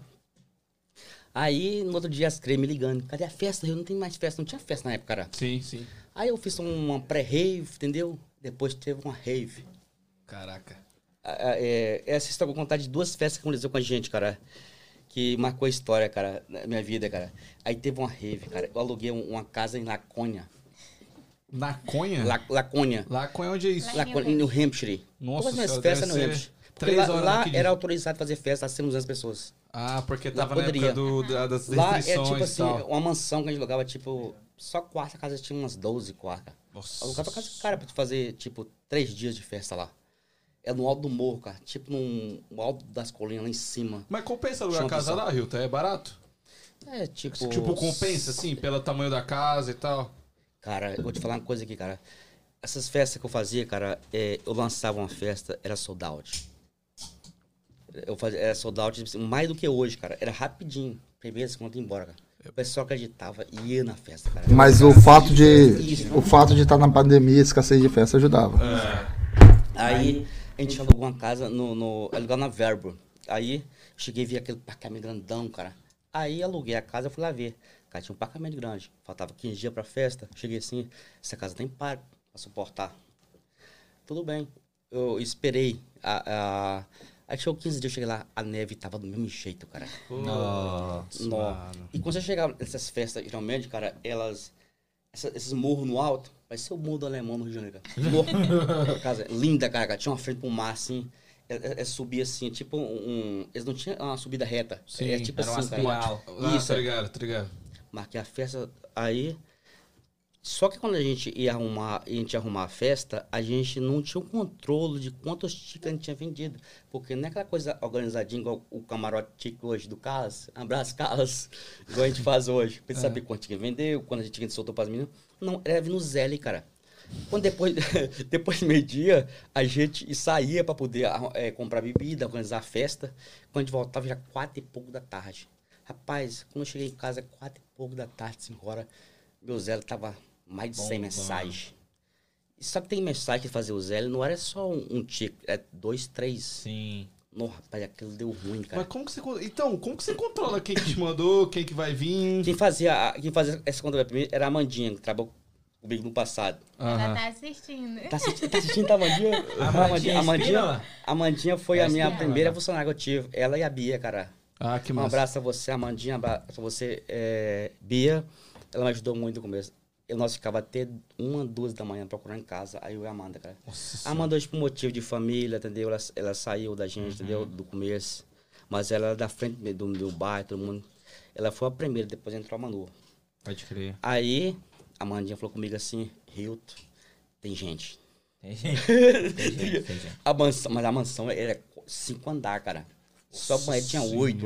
Aí, no outro dia, as três me ligando. Cadê a festa? Eu não tenho mais festa. Não tinha festa na época, cara.
Sim, sim.
Aí eu fiz uma pré-rave, entendeu? Depois teve uma rave.
Caraca.
Ah, é, essa história eu vou contar de duas festas que aconteceu com a gente, cara. Que marcou a história, cara, na minha vida, cara. Aí teve uma rave, cara. Eu aluguei um- uma casa em Laconia.
Laconha?
La, Laconia.
Laconha onde é isso?
Lá-
Laconia, em New Hampshire.
Nossa
Todas as festas no Hampshire.
Três
lá,
horas
lá era autorizado fazer festa acima 200 pessoas.
Ah, porque
Lá
tava na
poderia.
época do, da- das
Lá é
restrições
tipo assim,
tal.
uma mansão que a gente alugava, tipo, só quarto, a casa tinha umas 12 quartas.
Nossa.
Alugava casa cara pra fazer, tipo, três dias de festa lá. É no alto do morro, cara. Tipo num no alto das colinas lá em cima.
Mas compensa alugar a casa lá, Hilton? É barato?
É, tipo.
Tipo, compensa, assim, pelo tamanho da casa e tal?
Cara, eu vou te falar uma coisa aqui, cara. Essas festas que eu fazia, cara, é, eu lançava uma festa, era sold out. Eu fazia, era sold out mais do que hoje, cara. Era rapidinho. Primeira, segunda, ia embora, cara. O pessoal acreditava e ia na festa, cara.
Mas o fato de o fato de estar na pandemia, escassez de festa ajudava.
Aí a gente alugou uma casa no. no alugou na Verbo. Aí cheguei e vi aquele parquamento grandão, cara. Aí aluguei a casa, fui lá ver. Cara, tinha um parquamento grande. Faltava 15 dias pra festa. Cheguei assim, essa casa tem parque pra suportar. Tudo bem. Eu esperei. A, a... Aí chegou 15 dias, eu cheguei lá, a neve tava do mesmo jeito, cara.
Nossa. Mano.
E quando você chega nessas festas, geralmente, cara, elas. essa- esses morros no alto, vai ser o morro do alemão no Rio de Janeiro, cara. Casa linda, cara, cara. Tinha uma frente pro mar, assim. É, é, é subir assim, tipo um. Eles não tinham uma subida reta.
Sim,
é tipo
era uma
assim, cara.
Ah,
Isso.
tá ligado, tá ligado.
Marquei a festa, aí Só que quando a gente ia arrumar, a gente arrumar a festa, a gente não tinha o controle de quantos tickets a gente tinha vendido. Porque não é aquela coisa organizadinha igual o camarote ticket hoje do Carlos, abraço Carlos, igual a gente faz hoje. Pra saber quanto ticket vendeu, quando a gente soltou para as meninas. Não, era vindo Zelle, cara. Quando depois, depois do meio-dia, a gente saía para poder eh, comprar bebida, organizar a festa. Quando a gente voltava, já quatro e pouco da tarde. Rapaz, quando eu cheguei em casa, quatro e pouco da tarde, cinco horas, meu Zé tava mais de 100
Bombando.
mensagens. Só que tem mensagem que fazer o Zé, não era só um, um tique, é dois, três.
Sim.
Não, rapaz, aquilo deu ruim, cara.
Mas como que você. Então, como que você controla quem que te mandou, quem que vai vir?
Quem fazia, a- quem fazia essa conta primeiro era a Amandinha, que trabalhou comigo no passado.
Ela
Aham.
tá assistindo.
Tá assistindo, tá assistindo tá, Amandinha?
Amandinha
Amandinha,
Espínola?
Amandinha foi
É
a minha primeira funcionária que eu tive. Ela e a Bia, cara.
Ah, que
Um
massa.
abraço a você, Amandinha. Um abraço a você, é, Bia. Ela me ajudou muito no começo. Eu, nós ficava até uma, duas da manhã procurando em casa. Aí eu e a Amanda, cara.
Nossa
A Amanda hoje por motivo de família, entendeu? Ela, ela saiu da gente, entendeu? Do começo. Mas ela era da frente do meu bairro, todo mundo. Ela foi a primeira, depois entrou a Manu.
Pode crer.
Aí, a Amandinha falou comigo assim, Hilton, tem gente.
Tem gente. Tem gente, tem gente.
A mansão, mas a mansão era cinco andar, cara. Só banheiro tinha oito.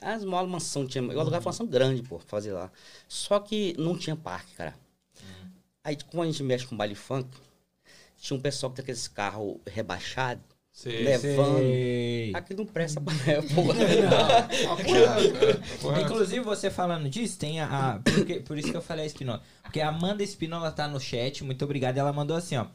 As maiores mansão tinha. Eu alugava uma mansão grande, pô, fazer lá. Só que não tinha parque, cara. Aí, como a gente mexe com baile funk, tinha um pessoal que tem aqueles carros rebaixados,
Sei.
levando.
Sei.
Aqui não presta pra pô.
Inclusive, você falando disso, tem a. a- porque- por isso que eu falei a Espinola. Porque a Amanda Espinola tá no chat, muito obrigado. Ela mandou assim, ó.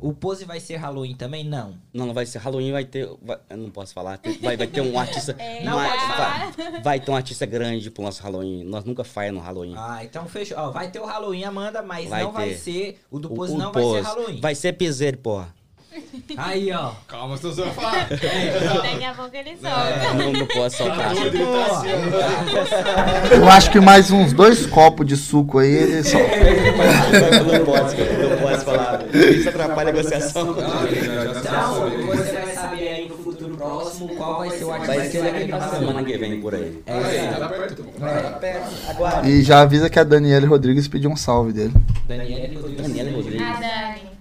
O pose vai ser Halloween também? Não.
Não, não vai ser Halloween, vai ter. vai- eu não posso falar. tem- vai, vai ter um artista.
É,
Não falar.
vai, vai ter um artista grande pro nosso Halloween. Nós nunca falha no Halloween.
Ah, então fechou. Ó, vai ter o Halloween, Amanda, mas
Vai
não vai
ter.
ser. O do
O-
pose
o
não vai ser
Pose.
Halloween.
Vai ser piseiro, porra.
Aí, ó.
Calma, você vai falar.
Daqui a pouco ele solta.
Não, não posso soltar.
Tá assim,
Eu acho que mais uns dois copos de suco aí, ele só.
não posso, não posso falar. Isso atrapalha a negociação.
Então, você vai saber aí no futuro próximo qual vai ser o artista
Vai ser daqui pra semana que vem por aí.
É aí.
tá perto.
E já avisa que a Daniele Rodrigues pediu um salve dele.
Daniela Rodrigues.
Daniela Rodrigues.
A Dani.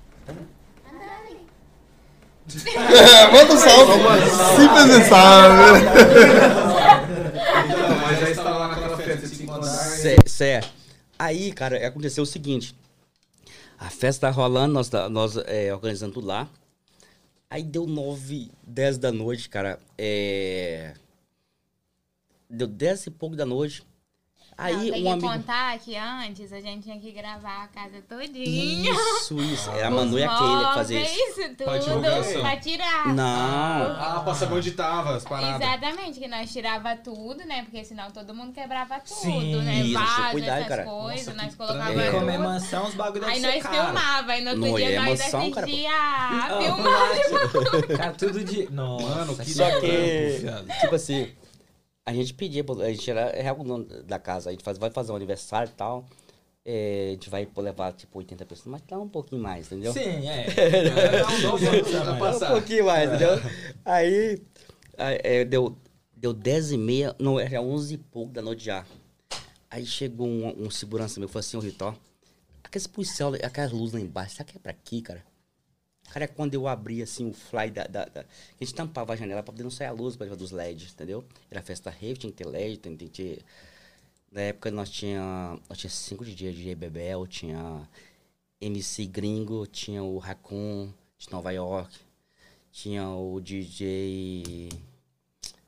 Manda um salve. Simples e salve.
Mas já está lá naquela festa de cinco andares.
Cé-. Aí, cara, aconteceu o seguinte. A festa tá rolando, nós, tá- nós é, organizando tudo lá. Aí deu nove, dez da noite, cara. É... Deu dez e pouco da noite. Aí
Não, tem
um
que
amigo...
contar que antes a gente tinha que gravar a casa todinha.
Isso, isso. É, a Manu e a Keila que fazia isso.
Pra
tudo,
divulgação.
pra tirar.
Não.
Ah, pra saber onde tava as paradas.
Exatamente, que nós tirava tudo, né? Porque senão todo mundo quebrava tudo,
Sim,
né?
isso,
Vaso,
cuidado,
essas
cara.
coisas,
Nossa,
nós colocava
é
tudo.
mansão, os bagulho
Aí nós
caro.
filmava, aí no outro
Não,
dia
é
nós
mansão, cara, pô.
assistia a
Ah,
filmagem.
Cara, tudo de. Nossa,
Mano, que
Só que, tipo assim, a gente pedia, a gente era real o dono da casa, a gente faz, vai fazer um aniversário e tal, é, a gente vai levar tipo 80 pessoas, mas dá um pouquinho mais, entendeu?
Sim, é. Dá um
Um pouquinho mais, entendeu? Aí, aí, é, deu, deu 10 e meia, não, era 11 e pouco da noite já. Aí chegou um, um segurança meu, falou assim, ô Rito, ó, aqueles policial, aquelas luzes lá embaixo, será que é pra aqui, cara? Cara, quando eu abri, assim, o fly da... da- da- a gente tampava a janela pra poder não sair a luz pra dos LEDs, entendeu? Era festa rave, tinha que ter LED, tinha que ter... Na época nós tinha, nós tinha cinco DJs, DJ Bebel, tinha MC Gringo, tinha o Raccoon de Nova York, tinha o DJ...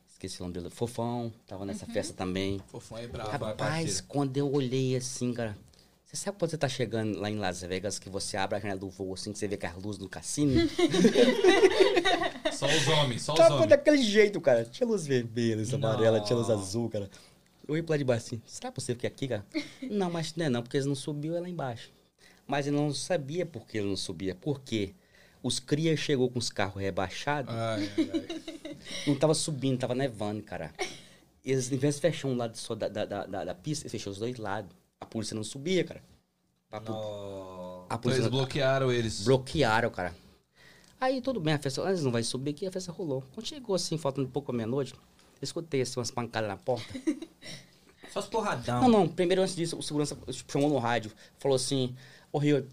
Esqueci o nome dele, Fofão, tava nessa festa também.
Fofão é bravo, é
Rapaz,
parceiro.
quando eu olhei assim, cara. Você sabe quando você tá chegando lá em Las Vegas, que você abre a janela do voo assim, que você vê que as luzes do cassino?
Só os homens, só os
Tava
homens.
daquele jeito, cara. Tinha luz vermelha, luz amarela, tinha luz azul, cara. Eu ia pra lá de baixo assim, será possível que é aqui, cara? não, mas não é não, porque eles não subiu é lá embaixo. Mas ele não sabia por que ele não subia. Por quê? Os cria chegou com os carros rebaixados,
Ai, ai,
não tava subindo, tava nevando, cara. Eles, em vez de fechar um lado só da, da, da, da- da pista, fechou os dois lados. A polícia não subia, cara. A,
Nossa.
a
Então
polícia
eles bloquearam eles.
bloquearam, cara. Aí tudo bem, a festa, eles não vai subir aqui, a festa rolou. Quando chegou assim, faltando um pouco à meia-noite, eu escutei assim umas pancadas na porta.
Só os porradão.
Não, não, primeiro antes disso, o segurança chamou no rádio, falou assim, Ô, Rio,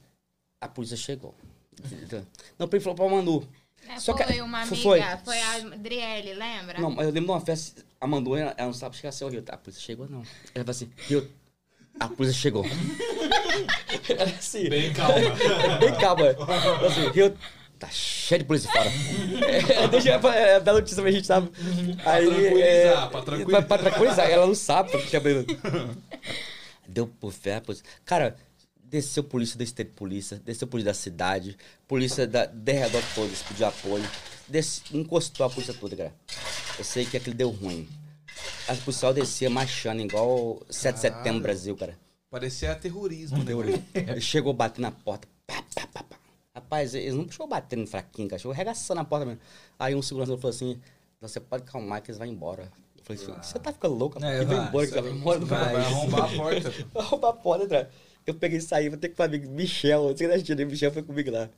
a polícia chegou. Não, ele falou pra Manu.
É,
Só que-
foi uma amiga,
foi-
foi, a Adriele, lembra?
Não, mas eu lembro de uma festa, a Manu, ela, ela não sabe chegar assim, ô, Rio, a polícia chegou, não. Ela falou assim, Rio, a polícia chegou. Ela assim,
Bem calma.
bem calma. Ela assim, Rio, tá cheio de polícia fora. É, deixa eu é, dar notícia pra gente, sabe? Aí,
tranquilizar,
é,
pra tranquilizar.
Pra, pra tranquilizar, ela não sabe pra que Deu por fé, pois. Cara, desceu polícia da State Polícia, desceu polícia da cidade, polícia da, de redor todos, pediu apoio. Desce, encostou a polícia toda, cara. Eu sei que aquilo deu ruim. As policial descia marchando igual 7 de setembro no Brasil, cara.
Parecia terrorismo, né?
Ele chegou batendo na porta. Pá, pá, pá, pá. Rapaz, eles não chegou batendo fraquinho, cara. Chegou arregaçando a porta mesmo. Aí um segurança falou assim: você pode calmar que eles vão embora. Eu falei assim: você tá ficando louco? rapaz?
É,
vai embora, que você vai embora. Não
vai.
vai.
Arrombar a porta.
Vai roubar a porta, entrar. Eu peguei e saí, vou ter que falar Michel. Eu sei que gente, Michel foi comigo lá.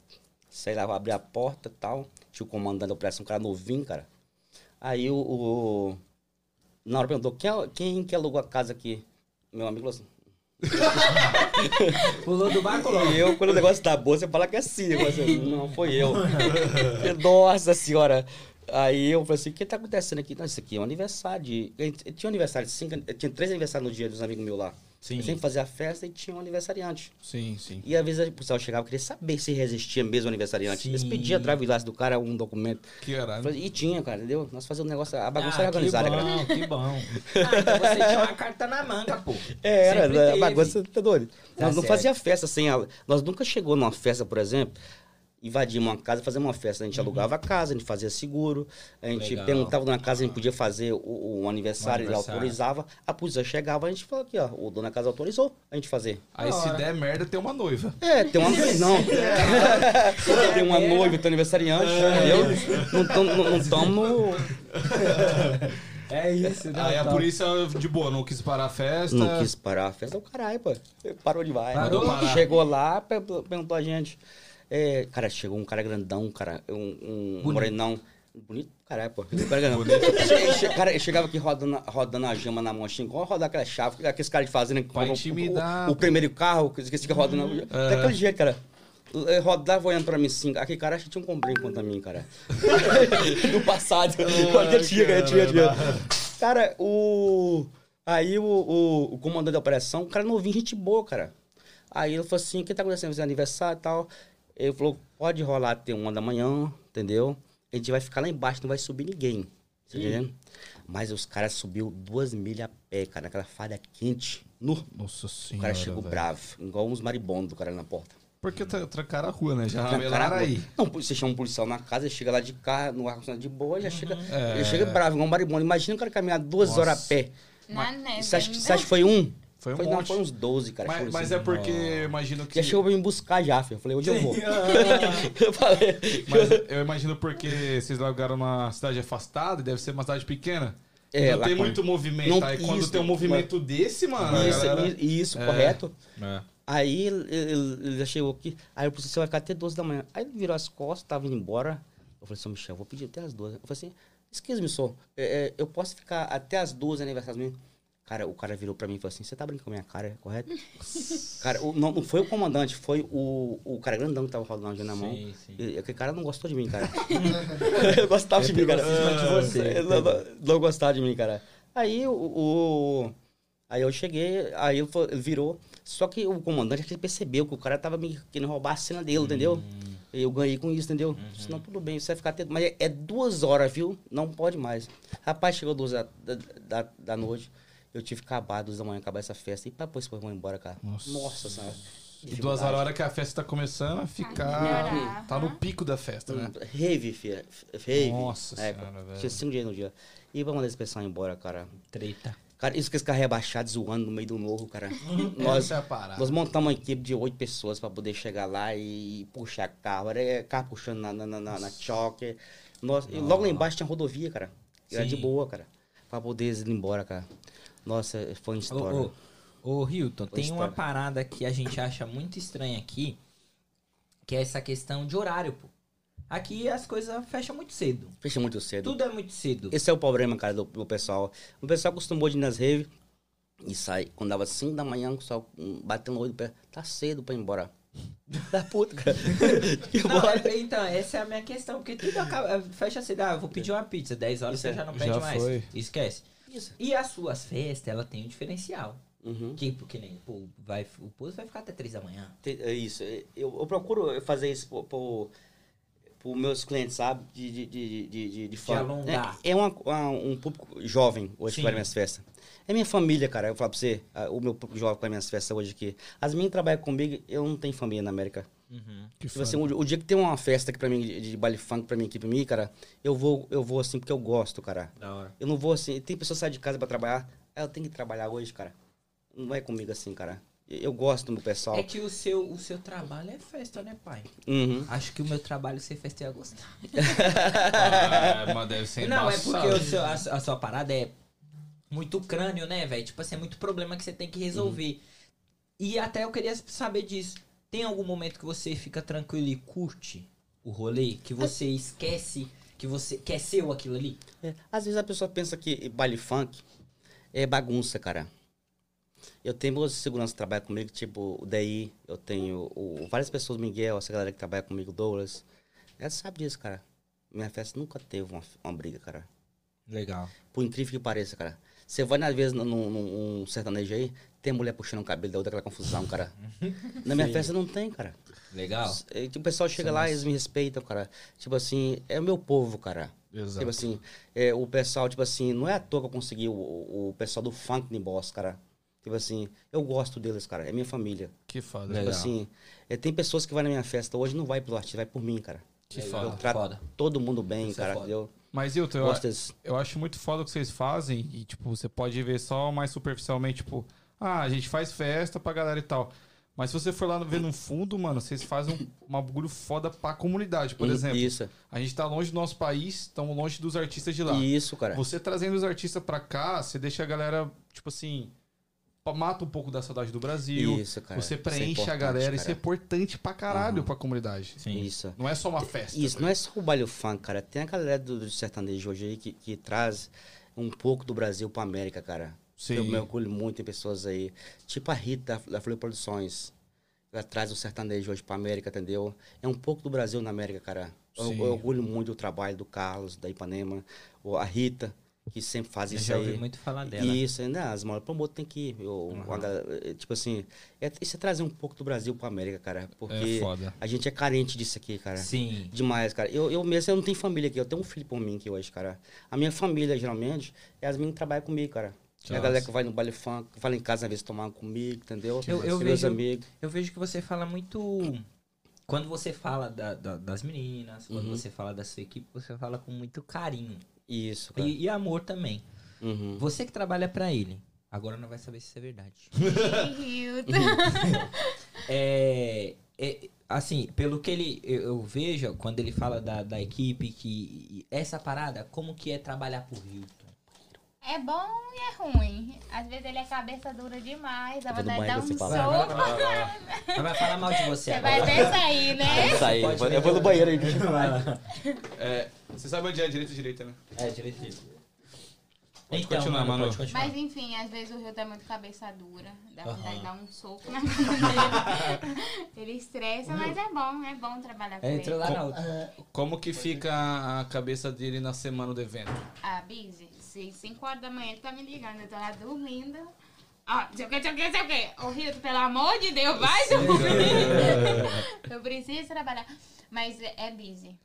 Saí lá, vou abrir a porta e tal. Tinha o comandante da operação, um cara novinho, cara. Aí o. o- na hora perguntou: quem, é- quem que alugou a casa aqui? Meu amigo falou assim.
Pulou do barco logo.
E eu, quando o negócio tá bom, você fala que é assim. Eu assim, não, foi eu. Nossa senhora. Aí eu falei assim, o que tá acontecendo aqui? Não, isso aqui é um aniversário de... Tinha um aniversário de cinco... Tinha três aniversários no dia dos amigos meus lá.
Sim.
Eu sempre fazia a festa e tinha um aniversariante.
Sim, sim.
E às vezes o pessoal chegava e queria saber se resistia mesmo o aniversariante.
Sim.
Eles pediam drive do cara um documento.
Que era.
Falei, E tinha, cara, entendeu? Nós fazíamos um negócio, a bagunça
Ah,
era organizada,
que
cara.
bom, que bom. Ah, então você tinha uma carta na manga, pô.
É, era,
Sempre
a bagunça tá doido.
Tá
nós não
certo.
fazia festa sem a... Nós nunca chegou numa festa, por exemplo, invadimos uma casa, fazíamos uma festa. A gente alugava a casa, a gente fazia seguro, a gente
Uhum. Legal.
perguntava na casa, a gente podia fazer o, o aniversário,
O
ele autorizava. A polícia chegava, a gente falava aqui, ó, o dono da casa autorizou a gente fazer.
Aí se der merda, tem uma noiva.
É, tem uma noiva, não. tem uma noiva, tem aniversariante, entendeu? Não tamo, não, não tamo...
É isso, né?
Aí a
Tá.
polícia, de boa, não quis parar a festa.
Não quis parar a festa, o caralho, pô. Parou de vai.
Parou?
Chegou lá, per- perguntou a gente. É, cara, chegou um cara grandão, cara, um, um
Bonito.
morenão. Bonito, caralho, pô. Um cara ele chegava aqui rodando, rodando a gema na mão, assim, igual rodar aquela chave, aqueles caras de fazenda que compram
intimidar,
o, o primeiro carro, que que fica rodando. Daquele jeito, cara. Rodava olhando pra mim assim. Aquele cara acho que tinha um complaint contra mim, cara. Do passado. Quando tinha, cara, tinha, tinha. Cara, o. Aí o, o, o comandante da operação, o cara novinho, gente boa, cara. Aí ele falou assim: o que tá acontecendo? Fazer aniversário e tal. Ele falou: pode rolar até uma da manhã, entendeu? A gente vai ficar lá embaixo, não vai subir ninguém. Tá entendendo? Mas os caras subiu duas milhas a pé, cara, naquela falha quente. Nu.
Nossa
O
senhora.
cara chegou
velho.
bravo, igual uns maribondos do cara na porta.
Porque tra- trancaram a rua, né? Já
rua.
aí.
Não, você chama um policial na casa, ele chega lá de carro, no ar-condicionado de boa, já chega.
É.
Ele chega bravo, igual um maribondo. Imagina o cara caminhar duas
Nossa.
horas a pé.
Na neve.
Você acha, que- acha que foi um?
Foi um
não,
monte.
foi uns 12, cara.
Mas, mas
assim.
é porque eu imagino que.
Já chegou pra me buscar já, filho. Eu falei, hoje eu vou. eu falei.
Mas eu imagino porque vocês largaram numa cidade afastada e deve ser uma cidade pequena.
É,
não tem
com-
muito movimento.
Não-
aí quando
isso,
tem um movimento desse, mano.
Isso,
galera-
isso,
É.
correto.
É.
Aí ele, já chegou aqui. Aí eu falei, você vai ficar até 12 da manhã. Aí ele virou as costas, tava indo embora. Eu falei, seu Michel, eu vou pedir até as 12. Eu falei assim, excuse me, só, é, é, eu posso ficar até as 12 aniversários mesmo? Cara, o cara virou pra mim e falou assim, você tá brincando com a minha cara, correto? cara, o- não, não foi o comandante, foi o, o cara grandão que tava rodando a na mão.
Sim, sim.
E, aquele cara não gostou de mim, cara. eu gostava de mim, cara.
de você.
Não, não, não gostava de mim, cara. Aí o, o- Aí eu cheguei, aí ele, foi- ele virou. Só que o comandante que ele percebeu que o cara tava me querendo roubar a cena dele, entendeu?
Hum.
Eu ganhei com isso, entendeu? Disse, não, tudo bem, você vai ficar até. Mas é, é duas horas, viu? Não pode mais. Rapaz, chegou duas da, da, da- da noite. Eu tive que acabar, duas da manhã, acabar essa festa. E pra depois vou embora, cara.
Nossa.
Nossa, senhora.
E duas horas, a hora que a festa tá começando a ficar. Tá no pico da festa, né?
Rave, filha. Rave.
Nossa
é,
senhora, velho.
Tinha cinco dias no dia. E vamos mandar esse pessoal embora, cara.
Treta.
Cara, isso que esse carro rebaixado zoando no meio do morro, cara. Nós,
é a parada.
nós montamos uma equipe de oito pessoas pra poder chegar lá e puxar carro. Era é, carro puxando na, na, na, na, na choque. Nós, e logo lá embaixo tinha rodovia, cara. Era de
Sim.
boa, cara. Pra poder ir embora, cara. Nossa, foi uma história.
Ô, ô, ô, Hilton, tem uma
história.
parada que a gente acha muito estranha aqui, que é essa questão de horário, pô. Aqui as coisas fecham muito cedo.
Fecha muito cedo.
Tudo é muito cedo.
Esse é o problema, cara, do, do pessoal. O pessoal acostumou de ir nas raves e sai. Quando dava 5 da manhã, o pessoal hum, batendo o olho, pé, tá cedo pra ir embora. Da puta, cara.
Não, é- então, essa é a minha questão, porque tudo acaba, fecha assim, ah, eu vou pedir uma pizza, 10 horas
Isso
você
é-
já não pede
já
mais.
foi.
Esquece. E as suas festas, ela tem um diferencial.
Uhum.
Que, porque nem, pô, vai, o pouso vai ficar até 3 da manhã.
É isso. Eu, eu procuro fazer isso pro, pro, pro meus clientes, sabe? De, de, de, de, de, de
alongar.
É, é uma, uma- um público jovem hoje
Sim.
que vai minhas festas. É minha família, cara. Eu falo pra você, o meu público jovem vai nas minhas festas hoje aqui. As meninas trabalham comigo, eu não tenho família na América.
Que
Tipo assim, o, o dia que tem uma festa aqui pra mim, de, de baile funk pra mim aqui pra mim, cara, eu vou, eu vou assim porque eu gosto, cara.
Da hora.
Eu não vou assim. Tem pessoas que saem de casa pra trabalhar. Ah, eu tenho que trabalhar hoje, cara. Não vai comigo assim, cara. Eu gosto do meu pessoal.
É que o seu, o seu trabalho é festa, né, pai?
Uhum.
Acho que o meu trabalho ser festa ia gostar.
Ah, mas deve ser
Não, é
embaçado.
porque o seu- a, a sua parada é muito crânio, né, velho? Tipo assim, é muito problema que você tem que resolver. E até eu queria saber disso. Tem algum momento que você fica tranquilo e curte o rolê? Que você esquece que você que é seu aquilo ali?
É, às vezes a pessoa pensa que baile funk é bagunça, cara. Eu tenho meus seguranças que trabalham comigo, tipo o DI, eu tenho o, várias pessoas, Miguel, essa galera que trabalha comigo, o Douglas. Ela sabe disso, cara. Minha festa nunca teve uma, uma briga, cara.
Legal.
Por incrível que pareça, cara. Você vai, às vezes, num, num, sertanejo aí, tem mulher puxando o cabelo da outra, aquela confusão, cara. Na minha festa não tem, cara.
Legal.
É, tipo, o pessoal chega lá, eles me respeitam, cara. Tipo assim, é o meu povo, cara.
Exato.
Tipo assim, é, o pessoal, tipo assim, não é à toa que eu consegui o, o, pessoal do funk de boss, cara. Tipo assim, eu gosto deles, cara. É minha família.
Que foda.
Tipo
Legal.
assim, é, tem pessoas que vão na minha festa hoje não vai pelo artista, vai por mim, cara.
Que
Legal.
foda.
Eu trato
Foda.
todo mundo bem,
Isso é
cara.
foda.
entendeu?
Mas, Hilton, eu, eu acho muito foda o que vocês fazem e, tipo, você pode ver só mais superficialmente, tipo, ah, a gente faz festa pra galera e tal. Mas se você for lá ver no fundo, mano, vocês fazem um, um bagulho foda pra comunidade. Por exemplo,
Isso.
a gente tá longe do nosso país, estamos longe dos artistas de lá.
Isso, cara.
Você trazendo os artistas pra cá, você deixa a galera, tipo assim, mata um pouco da saudade do Brasil.
Isso, cara.
Você
Isso é
preenche a galera, isso é
cara.
importante pra caralho pra comunidade.
Sim.
Isso.
Não é só uma festa.
Isso, não é só o baile funk, cara. Tem a galera do, do sertanejo hoje aí que, que traz um pouco do Brasil pra América, cara.
Sim.
Eu me orgulho muito em pessoas aí. Tipo a Rita da, da Flor Produções. Ela traz o sertanejo hoje pra América, entendeu? É um pouco do Brasil na América, cara. Eu,
Sim.
eu orgulho muito do trabalho do Carlos, da Ipanema. Ou a Rita, que sempre faz
Eu
isso
já
aí.
ouvi muito falar dela.
Isso, ainda as maiores promotor tem que ir. Eu, uma galera- é, tipo assim, é, isso é trazer um pouco do Brasil pra América, cara. Porque
É foda.
a gente é carente disso aqui, cara.
Sim.
Demais, cara. Eu, eu mesmo eu não tenho família aqui. Eu tenho um filho por mim aqui hoje, cara. A minha família, geralmente, é as meninas que trabalham comigo, cara. É a
Nossa.
galera que vai no baile funk, que vai em casa às vezes tomar comigo, entendeu?
Eu- eu
meus
vejo-
amigos.
Eu vejo que você fala muito. Quando você fala da- da- das meninas, quando
Uhum.
você fala da sua equipe, você fala com muito carinho.
Isso, cara.
E, e amor também.
Uhum.
Você que trabalha pra ele. Agora não vai saber se isso é verdade.
Hilton.
É, é, assim, pelo que ele eu, eu vejo, quando ele fala da, da equipe, que essa parada, como que é trabalhar por Hilton?
É bom e é ruim. Às vezes ele é cabeça dura demais, dá vontade de dar um
você fala.
soco.
Mas vai falar mal de você
Você
agora.
vai ver sair, né?
Pode
eu vou-
ver.
eu vou no banheiro aí.
É, você sabe onde é direita e direita, né?
É, direito disso.
Pode
Então,
continuar,
mano,
Manu.
pode continuar.
Mas enfim, às vezes o Rio tá muito cabeça dura. Dá vontade de dar um soco na cara dele. Ele estressa, mas é bom, é bom trabalhar com
Entra
ele.
lá na outra.
Como que fica a cabeça dele na semana do evento?
Ah, Busy, se 5 horas da manhã ele tá me ligando, eu tô lá dormindo. Ó, sei o que, sei o que, sei o que. Ô, Rio, pelo amor de Deus, vai dormir. eu preciso trabalhar. Mas é é busy.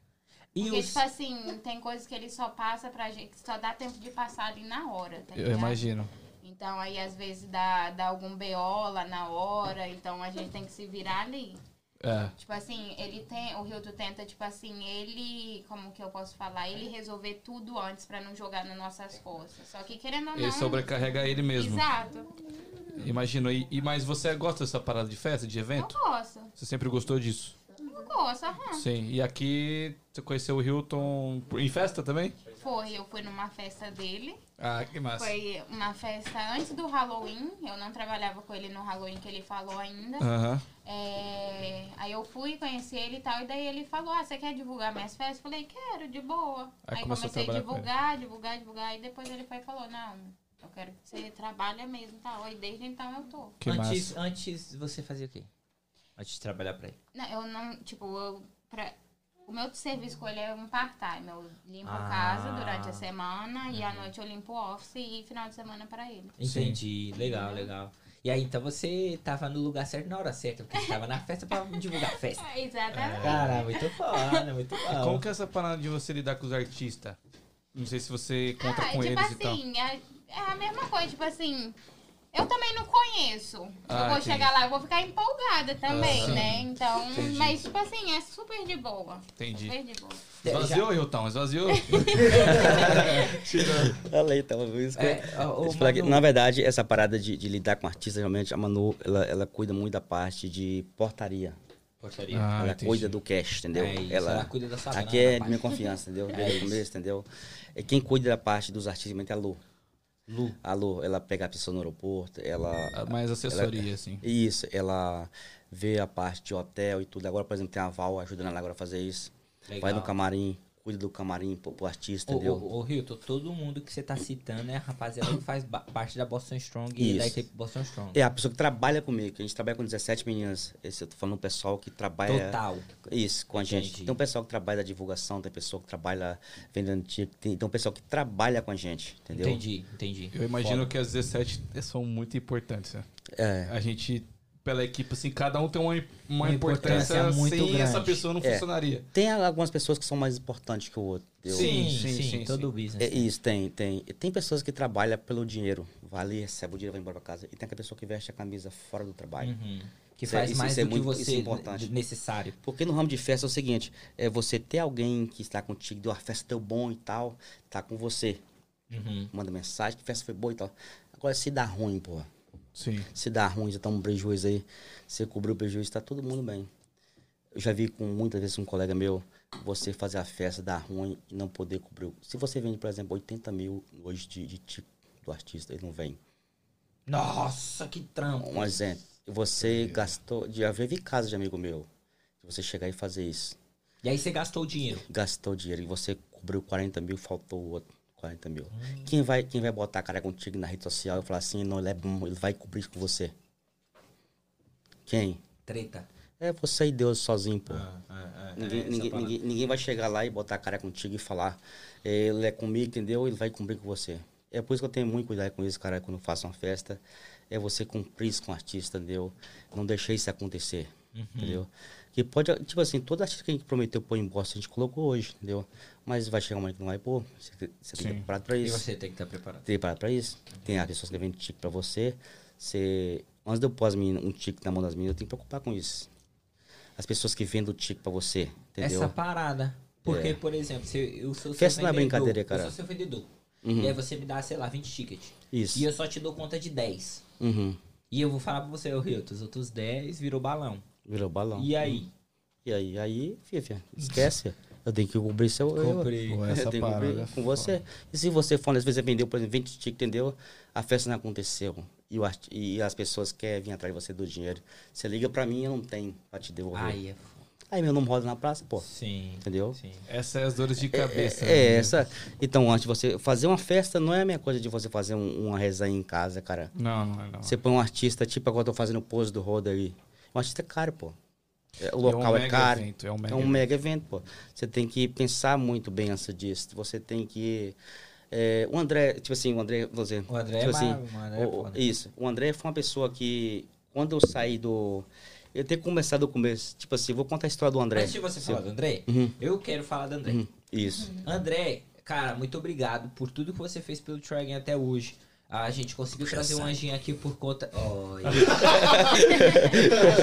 E
Porque,
os...
tipo assim, tem coisas que ele só passa pra gente, que só dá tempo de passar ali na hora, tá
Eu
ligado?
imagino.
Então, aí, às vezes, dá, dá algum BO lá na hora, então a gente tem que se virar ali.
É.
Tipo assim, ele tem, o Hilton tenta, tipo assim, ele, como que eu posso falar? Ele resolver tudo antes pra não jogar nas nossas costas. Só que querendo ou não...
Ele sobrecarrega ele mesmo.
Exato.
Imagino. E, e- mas você gosta dessa parada de festa, de
Eu
evento?
gosto.
Você sempre gostou disso?
Eu gosto, aham.
Sim. E aqui você conheceu o Hilton em festa também?
Foi, eu fui numa festa dele.
Ah, que massa.
Foi uma festa antes do Halloween. Eu não trabalhava com ele no Halloween que ele falou ainda.
Aham.
É, aí eu fui, conheci ele e tal, e daí ele falou, ah, você quer divulgar minhas festas? Eu falei, quero, de boa.
Aí
Aí, comecei a divulgar, divulgar, divulgar, e depois ele foi e falou, não, eu quero que você trabalhe mesmo e tal. E desde então eu tô.
Que
antes,
massa.
antes você fazia o quê? Antes de trabalhar pra ele.
Não, eu não, tipo, eu, pra, o meu serviço com ele é um part-time. Eu limpo
Ah.
a casa durante a semana e à noite eu limpo o office e final de semana pra ele.
Entendi. Legal, legal. E aí, então você tava no lugar certo na hora certa, porque você tava na festa pra divulgar a festa.
É, Exatamente.
Cara, muito foda, muito bom.
Como que é essa parada de você lidar com os artistas? Não sei se você conta
ah,
com
tipo
eles e tal.
assim, é, é a mesma coisa, tipo assim. Eu também não conheço.
Ah,
eu vou
entendi.
chegar lá, eu vou ficar empolgada também,
Ah,
né? Então,
Entendi.
mas tipo assim, é super de boa.
Entendi.
Super de boa.
Esvaziou, Hilton? Esvaziou?
Ela aí, tava isso. que-
É, Manu-
na verdade, essa parada de, de lidar com artistas, realmente, a Manu, ela, ela cuida muito da parte de portaria.
Portaria.
Ah,
ela
entendi.
cuida do cash, entendeu?
É isso, ela cuida da sua
Aqui é minha confiança, entendeu? Desde
É
o começo, entendeu? É quem cuida da parte dos artistas realmente é a Lu.
Lu.
A Lu, ela pega a pessoa no aeroporto, ela...
Mais assessoria, assim.
Isso, ela vê a parte de hotel e tudo. Agora, por exemplo, tem a Val ajudando ela agora a fazer isso.
Legal.
Vai no camarim, cuida do camarim pro, pro artista,
Ô,
entendeu?
ô, ô, Hilton, todo mundo que você tá citando é a rapaziada que faz parte da Boston Strong e da
Isso.
equipe Boston Strong.
É a pessoa que trabalha comigo, que a gente trabalha com 17 meninas. Esse eu tô falando do pessoal que trabalha.
Total.
Isso, com a gente.
Entendi.
Tem um pessoal que trabalha da divulgação, tem pessoa que trabalha vendendo ticket, tem, tem um pessoal que trabalha com a gente, entendeu?
Entendi, entendi.
Eu imagino
Foda.
que as 17 são muito importantes. né?
É.
A gente, pela equipe, assim, cada um tem uma, uma,
Uma
importância,
importância muito
sem
grande.
essa pessoa não
É.
funcionaria.
Tem algumas pessoas que são mais importantes que o outro. entendeu?
Sim,
Sim,
sim,
sim, sim,
todo o business.
É isso, tem, tem. Tem pessoas que trabalham pelo dinheiro. Vai ali, recebe o dinheiro, vai embora pra casa. E tem aquela pessoa que veste a camisa fora do trabalho.
Uhum. Que
Isso é-
faz
isso-
mais
isso é
do que
muito- isso
você
é importante.
necessário.
Porque no ramo de festa é o seguinte, é você ter alguém que está contigo, deu uma festa teu bom e tal, tá com você.
Uhum.
Manda mensagem, que a festa foi boa e tal. Agora se dá ruim, porra.
Sim.
Se dá ruim, já tá um prejuízo aí. Você cobriu o prejuízo, tá todo mundo bem. Eu já vi com muitas vezes um colega meu, você fazer a festa, dar ruim e não poder cobrir. Se você vende, por exemplo, 80 mil hoje de, de tipo do artista, ele não vem.
Nossa, que trampo.
Um exemplo, você gastou, já vi casos de amigo meu, você chegar e fazer isso.
E aí você gastou o dinheiro.
gastou dinheiro e você cobriu 40 mil, faltou o outro 40 mil.
Hum.
Quem, vai, quem vai botar a cara contigo na rede social e falar assim, não, ele é bom, ele vai cobrir com você? Quem?
Treta.
É você e Deus sozinho, pô.
Ah,
ninguém, ninguém, ninguém, ninguém vai chegar lá e botar a cara contigo e falar, ele é comigo, entendeu? Ele vai cumprir com você. É por isso que eu tenho muito cuidado com isso, cara, quando eu faço uma festa. É você cumprir isso com o artista, entendeu? Não deixar isso acontecer,
Uhum.
entendeu? Que pode, tipo assim, todo artista que a gente prometeu pôr em bosta, a gente colocou hoje, entendeu? Mas vai chegar um momento que não vai pôr. Você, você tem que estar preparado pra
E
isso.
você tem que estar preparado.
Tem que preparado pra isso. Tem as pessoas que vendem tique pra você. Você, antes de eu pôr as meninas, um tique na mão das meninas, eu tenho que preocupar com isso. As pessoas que vendem o tique pra você, entendeu?
Essa parada. Porque,
É.
por exemplo, se eu sou seu
Festa não é
vendedor,
brincadeira, cara.
Eu sou seu vendedor.
Uhum.
E aí você me dá, sei lá, 20 tickets.
Isso.
E eu só te dou conta de 10.
Uhum.
E eu vou falar pra você, ô Hilton, os outros 10 virou balão.
Virou balão.
E aí?
E aí, aí, esquece. Eu tenho que cobrir seu. eu-
Cobrir.
Pô,
Eu
essa
tenho que cobrir
parada.
com você. E se você for, às vezes você vendeu, por exemplo, 20 tickets, entendeu? A festa não aconteceu. E, o e as pessoas querem vir atrás de você do dinheiro. Você liga pra mim, eu não tenho pra te devolver.
Aí é.
Aí meu nome roda na praça, pô.
Sim.
Entendeu?
Sim.
Essa é as dores de cabeça.
É,
né?
é essa. Então, antes de você fazer uma festa, não é a minha coisa de você fazer um- uma resenha em casa, cara.
Não, não é não.
Você põe um artista, tipo agora eu tô fazendo o pose do Roda ali. Um artista é caro, pô. É, O
É um
local é,
mega
caro.
evento, é um mega
é um mega evento, pô. Você tem que pensar muito bem antes disso. Você tem que. é, o André, tipo assim, o André, dizer.
O André é
tipo assim,
mar- o André é
o- o-. Isso. O André foi uma pessoa que, quando eu saí do. Eu tenho que começar do começo. Tipo assim, vou contar a história do André.
Antes de você falar do André,
Uhum.
eu quero falar do André.
Uhum, Isso.
André, cara, muito obrigado por tudo que você fez pelo Tragan até hoje. A gente conseguiu trazer um anjinho aqui por conta. Olha. a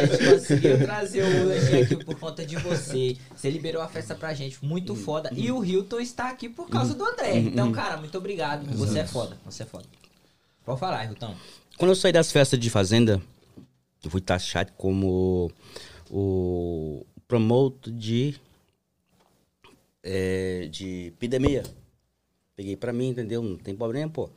gente conseguiu trazer o anjinho aqui por conta de você. Você liberou a festa pra gente. Muito foda. E o Hilton está aqui por causa do André. Então, cara, muito obrigado. Você é foda. Você é foda. Pode falar, Hilton.
Quando eu saí das festas de fazenda, eu fui taxado como o promotor de, é, de epidemia. Peguei pra mim, entendeu? Não tem problema, pô.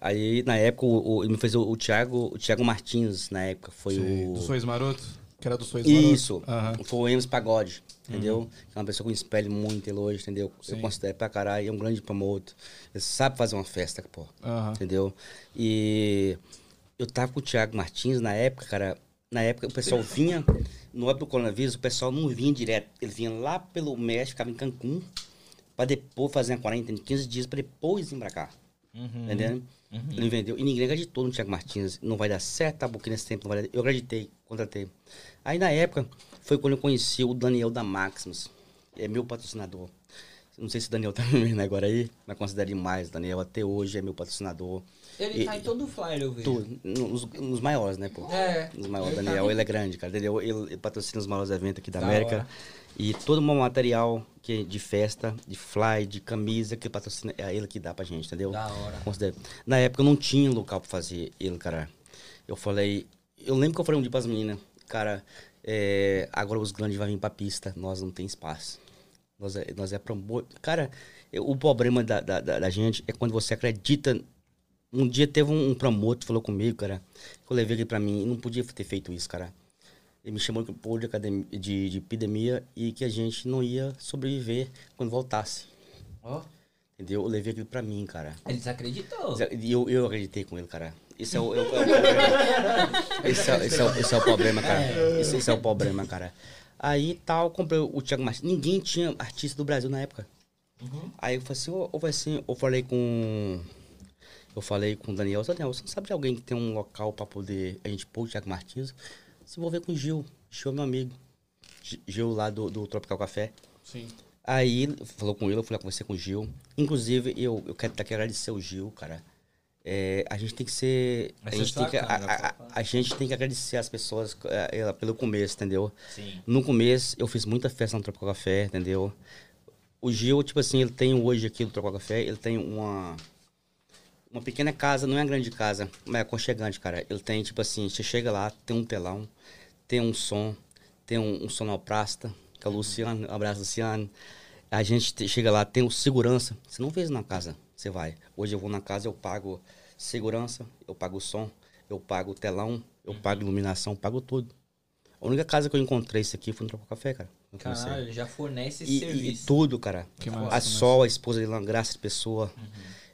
Aí, na época, o, me fez o, o Thiago, o Thiago Martins, na época, foi
Sim,
o...
Do Sois Maroto? Que era do Sois Maroto?
Isso.
Aham.
Foi o Emerson Pagode, entendeu? Que é uma pessoa que espelho muito ele hoje, entendeu?
Sim.
Eu considero pra caralho, é um grande promotor. Ele sabe fazer uma festa, pô.
Aham.
Entendeu? E eu tava com o Thiago Martins na época, cara. Na época o pessoal vinha, no época do coronavírus, o pessoal não vinha direto. Ele vinha lá pelo México, ficava em Cancún, pra depois fazer uma quarentena de 15 dias, pra depois vir pra cá.
Uhum.
Entendendo? Ele vendeu. E ninguém acreditou no Thiago Martins. Não vai dar certo, tá? Porque nesse tempo não vai dar. Eu acreditei, contratei. Aí na época, foi quando eu conheci o Daniel da Maximus. É meu patrocinador. Não sei se o Daniel tá me vendo agora aí, mas considero demais. O Daniel até hoje é meu patrocinador.
Ele
E-
tá em todo o flyer, eu vejo.
Tudo. Nos, nos maiores, né, pô?
É.
Nos maiores. O
Ele tá
Daniel,
bem-
ele é grande, cara. Entendeu? Ele, ele patrocina os maiores eventos aqui da,
Da
América.
hora.
E todo o meu material que, de festa, de fly, de camisa, que patrocina, é ele que dá pra gente, entendeu?
Da hora.
Na época eu não tinha local pra fazer ele, cara. Eu falei. Eu lembro que eu falei um dia pras meninas, cara, é, agora os grandes vão vir pra pista, nós não tem espaço. Nós é, nós é promo... Cara, eu- o problema da, da, da- da gente é quando você acredita. Um dia teve um, um promotor que falou comigo, cara, que eu levei ele pra mim e não podia ter feito isso, cara. Ele me chamou de, academia, de, de epidemia e que a gente não ia sobreviver quando voltasse.
Ó,
Entendeu? Eu levei aquilo pra mim, cara.
ele desacreditou.
E eu, eu acreditei com ele, cara. Esse é o, é o- é. Esse é, esse é esse é o problema, cara. Esse, esse é o problema, cara. Aí tal, comprei o Thiago Martins. Ninguém tinha artista do Brasil na época. Aí eu falei assim, eu falei assim, eu falei com. Eu falei com o Daniel, Daniel, você não sabe de alguém que tem um local pra poder a gente pôr o Thiago Martins? Se envolver com o Gil. Gil é meu amigo. Gi- Gil lá do, do Tropical Café.
Sim.
Aí falou com ele, eu fui lá conversar com o Gil. Inclusive, eu, eu quero aqui agradecer o Gil, cara. É, a gente tem que ser. A
Essa
gente,
é
tem que, a,
câmera,
a-
papai.
a gente tem que agradecer as pessoas é, pelo começo, entendeu?
Sim.
No começo, eu fiz muita festa no Tropical Café, entendeu? O Gil, tipo assim, ele tem hoje aqui no Tropical Café, ele tem uma. Uma pequena casa, não é uma grande casa, mas é aconchegante, cara. Ele tem, tipo assim, você chega lá, tem um telão, tem um som, tem um, um sonoplasta, que é o Luciano, um abraço, Luciano. A gente te- chega lá, tem o segurança. Você não vê isso na casa, você vai. Hoje eu vou na casa, eu pago segurança, eu pago o som, eu pago o telão, eu pago iluminação, pago tudo. A única casa que eu encontrei isso aqui foi no Tropical Café, cara. Eu.
Caralho, ele já fornece esse
E, e
serviço.
tudo, cara.
Que
a
massa?
Sol, a esposa dele, uma graça de pessoa.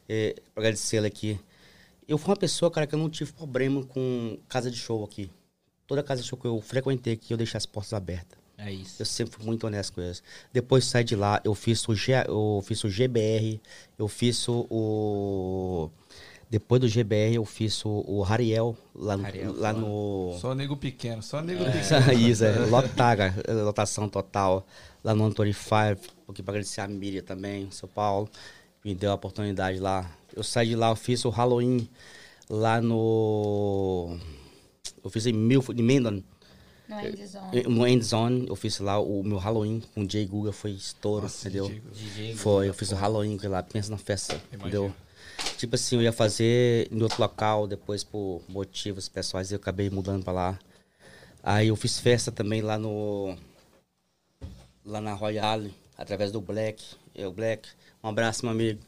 É, pra agradecer ela aqui. Eu fui uma pessoa, cara, que eu não tive problema com casa de show aqui. Toda casa de show que eu frequentei aqui, eu deixei as portas abertas.
É isso.
Eu sempre fui muito honesto com eles. Depois saí de lá, eu fiz o, G, eu fiz o GBR, eu fiz o, o- Depois do GBR, eu fiz o, o Hariel, lá, no-
Hariel,
lá no.
Só nego pequeno, só nego pequeno.
Isso, é. Lotar, cara. Lotação total. Lá no Antônio Fire, porque pra agradecer a Miriam também, São Paulo. Me deu a oportunidade lá. Eu saí de lá, eu fiz o Halloween lá no. Eu fiz em Milford, em Mendon.
No endzone.
No Endzone, eu fiz lá o meu Halloween com o Jay Guga, foi estouro,
Nossa,
entendeu?
DJ Guga.
Foi, eu fiz o Halloween lá, pensa na festa,
Imagino.
entendeu? Tipo assim, eu ia fazer em outro local, depois por motivos pessoais eu acabei mudando pra lá. Aí eu fiz festa também lá no. Lá na Royale, através do Black. Eu, Black, um abraço, meu amigo.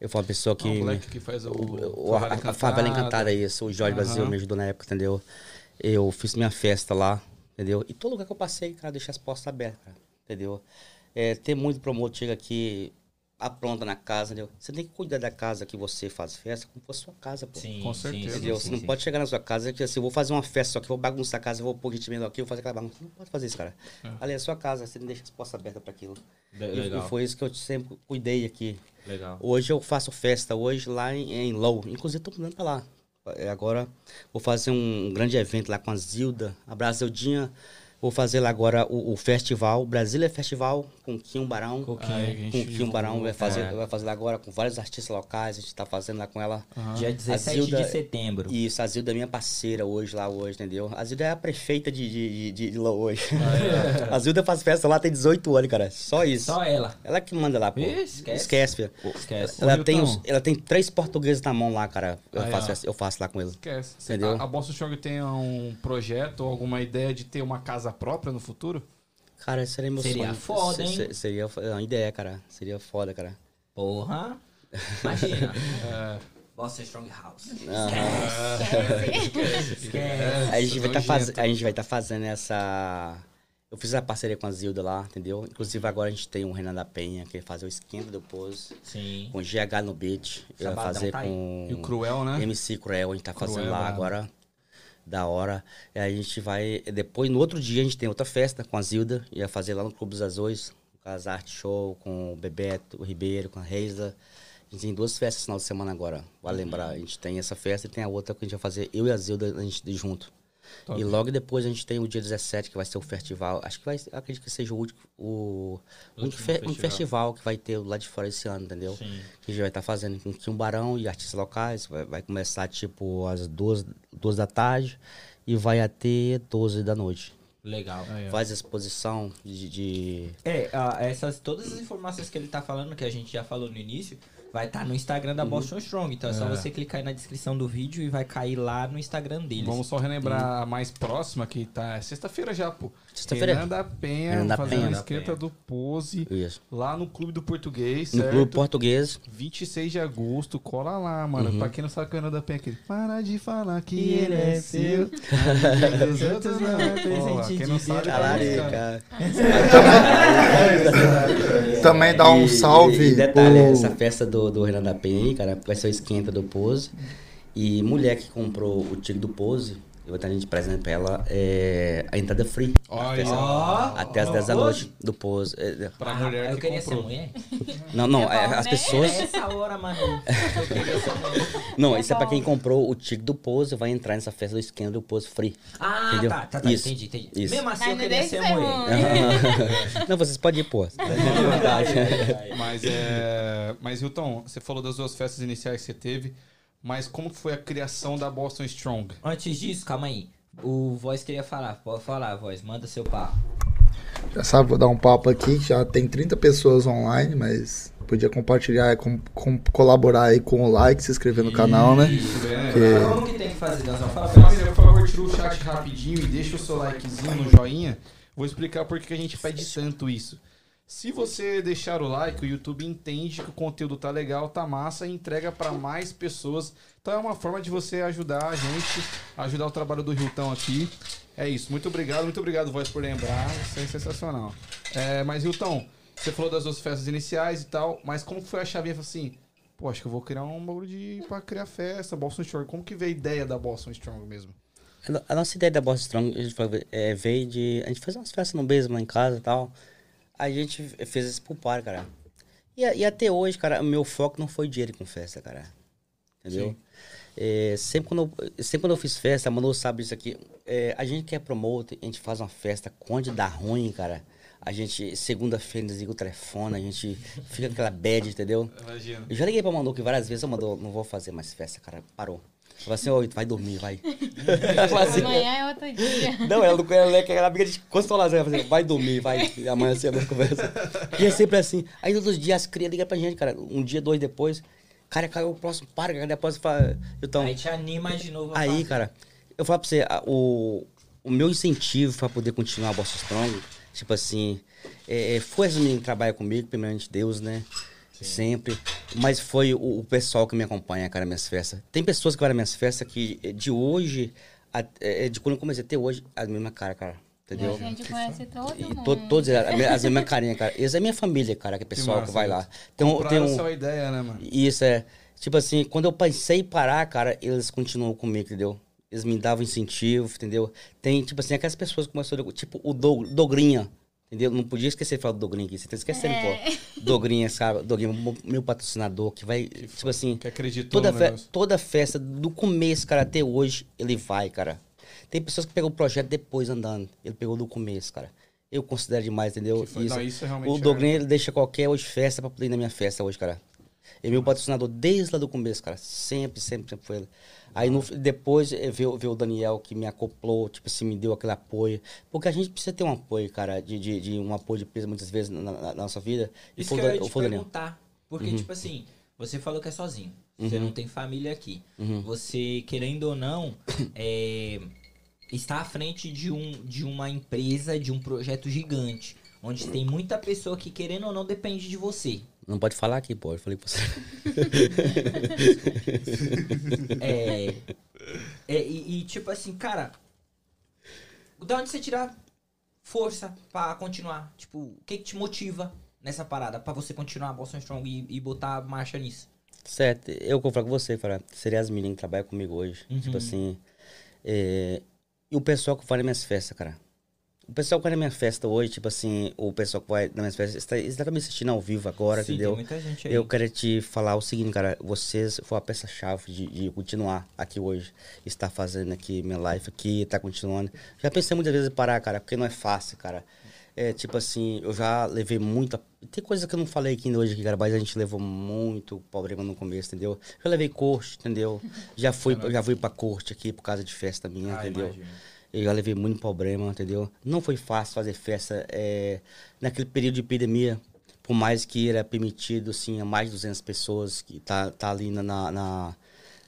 Eu fui uma pessoa que.
Ah, o Black que faz o,
o- a, a Favela Encantada, isso. O Jorge
Aham.
Brasil me ajudou na época, entendeu? Eu fiz minha festa lá, entendeu? E todo lugar que eu passei, cara, deixei as portas abertas, cara, entendeu? É, tem muito promotor chega aqui, apronta na casa, entendeu? Você tem que cuidar da casa que você faz festa como se fosse sua casa, pô.
Sim,
Com certeza.
sim,
Entendeu?
sim,
Você não
sim.
pode chegar na sua casa e dizer assim, eu vou fazer uma festa só que vou bagunçar a casa, vou pôr gente aqui, vou fazer aquela bagunça. Não pode fazer isso, cara. Ali é a sua casa, você não deixa as portas abertas para aquilo.
Le-
E- E,
Legal,
foi isso que eu sempre cuidei aqui.
legal.
Hoje eu faço festa, hoje lá em, em Low. Inclusive, tô mudando pra lá. É, Agora vou fazer um grande evento lá com a Zilda. Abraço, Zildinha. Vou fazer lá agora o, o festival, Brasília Festival, com Kim Barão.
A
Com
gente
Kim Barão vai fazer,
É.
vai fazer lá agora com vários artistas locais. A gente tá fazendo lá com ela.
Dia 17
Zilda-
de setembro.
Isso, a Zilda é minha parceira hoje lá hoje, entendeu? A Zilda é a prefeita de, de, de, de Low hoje. a Zilda faz festa lá, tem 18 anos, cara. Só isso.
Ah, Só ela.
Ela que manda lá, pô.
Esquece.
Esquece, filho.
Esquece.
Ela
Ô,
tem, os- ela tem três portugueses na mão lá, cara. Eu,
Aí,
faço, essa- eu faço lá com eles.
Esquece.
Entendeu?
A, a Boston Strong tem um projeto ou alguma ideia de ter uma casa própria no futuro?
Cara, seria meu
Seria
sonho.
foda, hein?
Se- se- Seria é uma ideia, cara. Seria foda, cara.
Porra. Imagina.
É,
Boston Strong House.
Esquece.
a, gente vai tá faz...
nojento.
a gente vai estar fazendo essa. Eu fiz a parceria com a Zilda lá, entendeu? Inclusive agora a gente tem o Renan da Penha, que fazer o esquenta depois.
Sim.
Com GH no beat. Eu vai
Sabadão
fazer
tá
com.
E o Cruel, né?
MC Cruel, a gente tá fazendo
Cruel,
lá
brabo.
agora. Da hora. E a gente vai. Depois, no outro dia, a gente tem outra festa com a Zilda. Ia fazer lá no Clube dos Azuis, com as Art Show, com o Bebeto, o Ribeiro, com a Reisa. A gente tem duas festas no final de semana agora. Vale lembrar. A gente tem essa festa e tem a outra que a gente vai fazer, eu e a Zilda, a gente junto.
Top.
E logo depois a gente tem o dia 17, que vai ser o festival. Acho que vai, acredito que seja o último, o,
O
único
último
fe- um
festival.
festival que vai ter lá de fora esse ano, entendeu?
Sim.
Que a gente vai estar fazendo com Timbarão e artistas locais. Vai, vai começar tipo às duas, duas da tarde e vai até 12 da noite.
Legal.
Aí, ó.
Faz exposição de. de-
É, ah, essas, todas as informações que ele tá falando, que a gente já falou no início, vai estar no Instagram da Boston Strong. Então é só
É.
você clicar aí na descrição do vídeo e vai cair lá no Instagram deles.
Vamos só relembrar a mais próxima, que tá. É sexta-feira já, pô.
Sexta-feira?
Renan da Penha,
Renan da
fazendo
Penha.
a esquenta do Pose,
Isso.
lá no Clube do Português,
No
certo?
Clube Português.
26 de agosto, cola lá, mano.
Uhum.
Pra quem não sabe que o Renan da Penha é aquele. Para de falar que ele é seu. Os outros não é presente Quem não sabe,
Talarica.
Também dá um salve.
E, detalhe, essa festa do, do Renan da Penha aí, cara, vai ser o esquenta do Pose. E mulher que comprou o ticket do Pose, eu vou estar a gente presente pra ela, é, a entrada free.
Olha,
Ó,
Até as 10 da noite do Pose. É,
pra
Ah,
mulher
eu
que
queria
comprou.
ser mulher.
Não, não,
É
é,
bom,
as
né?
pessoas.
É essa hora, mano. Eu queria ser mulher.
Não,
É
isso é pra
bom.
quem comprou o ticket do Pose, vai entrar nessa festa do esquenta do Pose free.
Ah,
Entendeu?
tá, tá, tá.
Isso,
Entendi, entendi.
isso.
Mesmo assim,
Ai,
eu
não
queria ser
ser
mulher.
Não, vocês podem ir, pô.
Mas é. Mas, Hilton, você falou das duas festas iniciais que você teve. Mas como foi a criação da Boston Strong?
Antes disso, calma aí. O Voz queria falar. Pode falar, Voz. Manda seu papo.
Já sabe, vou dar um papo aqui. Já tem 30 pessoas online, mas podia compartilhar, com, com- colaborar aí com o like, se inscrever no canal, né?
Isso, né?
Que-
Como que tem que fazer, Danzão? Fala pra
Família, por favor, tira o chat rapidinho e deixa o seu likezinho no joinha. Vou explicar por que a gente pede tanto isso. Se você deixar o like, o YouTube entende que o conteúdo tá legal, tá massa e entrega para mais pessoas. Então é uma forma de você ajudar a gente, ajudar o trabalho do Hilton aqui. É isso. Muito obrigado, muito obrigado, Voz, por lembrar. Isso é sensacional. É, mas, Hilton, você falou das duas festas iniciais e tal, mas como foi a? Falei assim, pô, acho que eu vou criar um bagulho de, pra criar festa, Boston Strong. Como que veio a ideia da Boston Strong mesmo?
A no- A nossa ideia da Boss Strong é, veio de. A gente fazia umas festas no mesmo lá em casa e tal. A gente fez esse pulpar, cara. E, e até hoje, cara, o meu foco não foi dinheiro com festa, cara. Entendeu? É, sempre, quando eu, sempre quando eu fiz festa, a Manu sabe isso aqui. é, a gente quer promoter, a gente faz uma festa, quando dá ruim, cara. A gente, segunda-feira, desliga o telefone, a gente fica com aquela bad, entendeu?
Imagina.
Eu já liguei pra Manu que várias vezes, eu mandou, não vou fazer mais festa, cara. Parou. Falei assim, ô, vai dormir, vai. Ela assim,
Amanhã é outro dia.
não, ela não ela é aquela amiga de constelação. Ela fala assim, vai dormir, vai. E amanhã você vai conversa. E é sempre assim. Aí todos os dias as crias ligam pra gente, cara. Um dia, dois depois. Cara, caiu o próximo para, cara. Depois fala. Então,
Aí te anima de novo. a
aí,
fazer.
cara, eu falo pra você, a- o, o meu incentivo pra poder continuar a Bossa Strong, tipo assim, é, é, foi as meninas que trabalham comigo, primeiramente Deus, né? Sempre. Mas foi o, o pessoal que me acompanha, cara, minhas festas. Tem pessoas que vão nas minhas festas que eh, de hoje, a- eh, de quando eu comecei até hoje, a mesma cara, cara. Entendeu?
A gente conhece todo
E
mundo.
to, todos eles, a minha- as mesmas carinhas, cara. Eles é minha família, cara, que é pessoal que,
massa,
vai lá. Tem um, tem um,
ideia, né, mano?
isso é. Tipo assim, quando eu pensei em parar, cara, eles continuam comigo, entendeu? Eles me davam incentivo, entendeu? Tem, tipo assim, aquelas pessoas que começaram, tipo, o Dogrinha, entendeu? Não podia esquecer de falar do Dogrinha aqui, você tá esquecendo,
É.
pô. Dogrinha, sabe? Dogrinha, meu- meu patrocinador, que vai, tipo assim,
Que acreditou
toda, fe toda festa, do começo, cara, até hoje, ele vai, cara. Tem pessoas que pegam o projeto depois andando, ele pegou do começo, cara. Eu considero demais, entendeu?
Que foi- não, isso realmente
O
é-
Dogrinha, ele deixa qualquer hoje festa pra poder ir na minha festa hoje, cara. Ele é meu patrocinador desde lá do começo, cara. Sempre, sempre, sempre foi ele. Aí no, depois eh, veio, veio o Daniel que me acoplou, tipo assim, me deu aquele apoio. Porque a gente precisa ter um apoio, cara, de, de, de um apoio de peso muitas vezes na, na- nossa vida. E
Isso
foi
que eu ia te
foi o Daniel.
perguntar. Porque,
Uhum.
tipo assim, você falou que é sozinho. Você
Uhum.
não tem família aqui.
Uhum.
Você, querendo ou não, é, está à frente de, um, de uma empresa, de um projeto gigante. Onde tem muita pessoa que, querendo ou não, depende de você.
Não pode falar aqui, pô. Eu falei pra você.
É, é, e, e, tipo assim, cara, da onde você tira força pra continuar? Tipo, o que, que te motiva nessa parada pra você continuar a Boston Strong e, e botar marcha nisso?
Certo, eu vou falar com você, cara. Seria as meninas que trabalham comigo hoje.
Uhum.
Tipo assim, É, e o pessoal que nas minhas festas, cara. O pessoal que vai na minha festa hoje, tipo assim, o pessoal que vai nas minhas festas, está, está me assistindo ao vivo agora,
Sim,
entendeu?
tem muita gente aí.
Eu quero te falar o seguinte, cara. Vocês foram a peça-chave de, de continuar aqui hoje. Estar fazendo aqui minha live aqui, tá continuando. Já pensei muitas vezes em parar, cara, porque não é fácil, cara. É tipo assim, eu já levei muita. Tem coisa que eu não falei aqui hoje, aqui, cara, mas a gente levou muito problema no começo, entendeu? Já levei corte, entendeu? Já fui, já fui pra corte aqui por causa de festa minha,
Ah,
entendeu?
imagino.
Eu já levei muito problema, entendeu? Não foi fácil fazer festa é, naquele período de epidemia. Por mais que era permitido, assim, a mais de 200 pessoas que tá, tá ali na, na,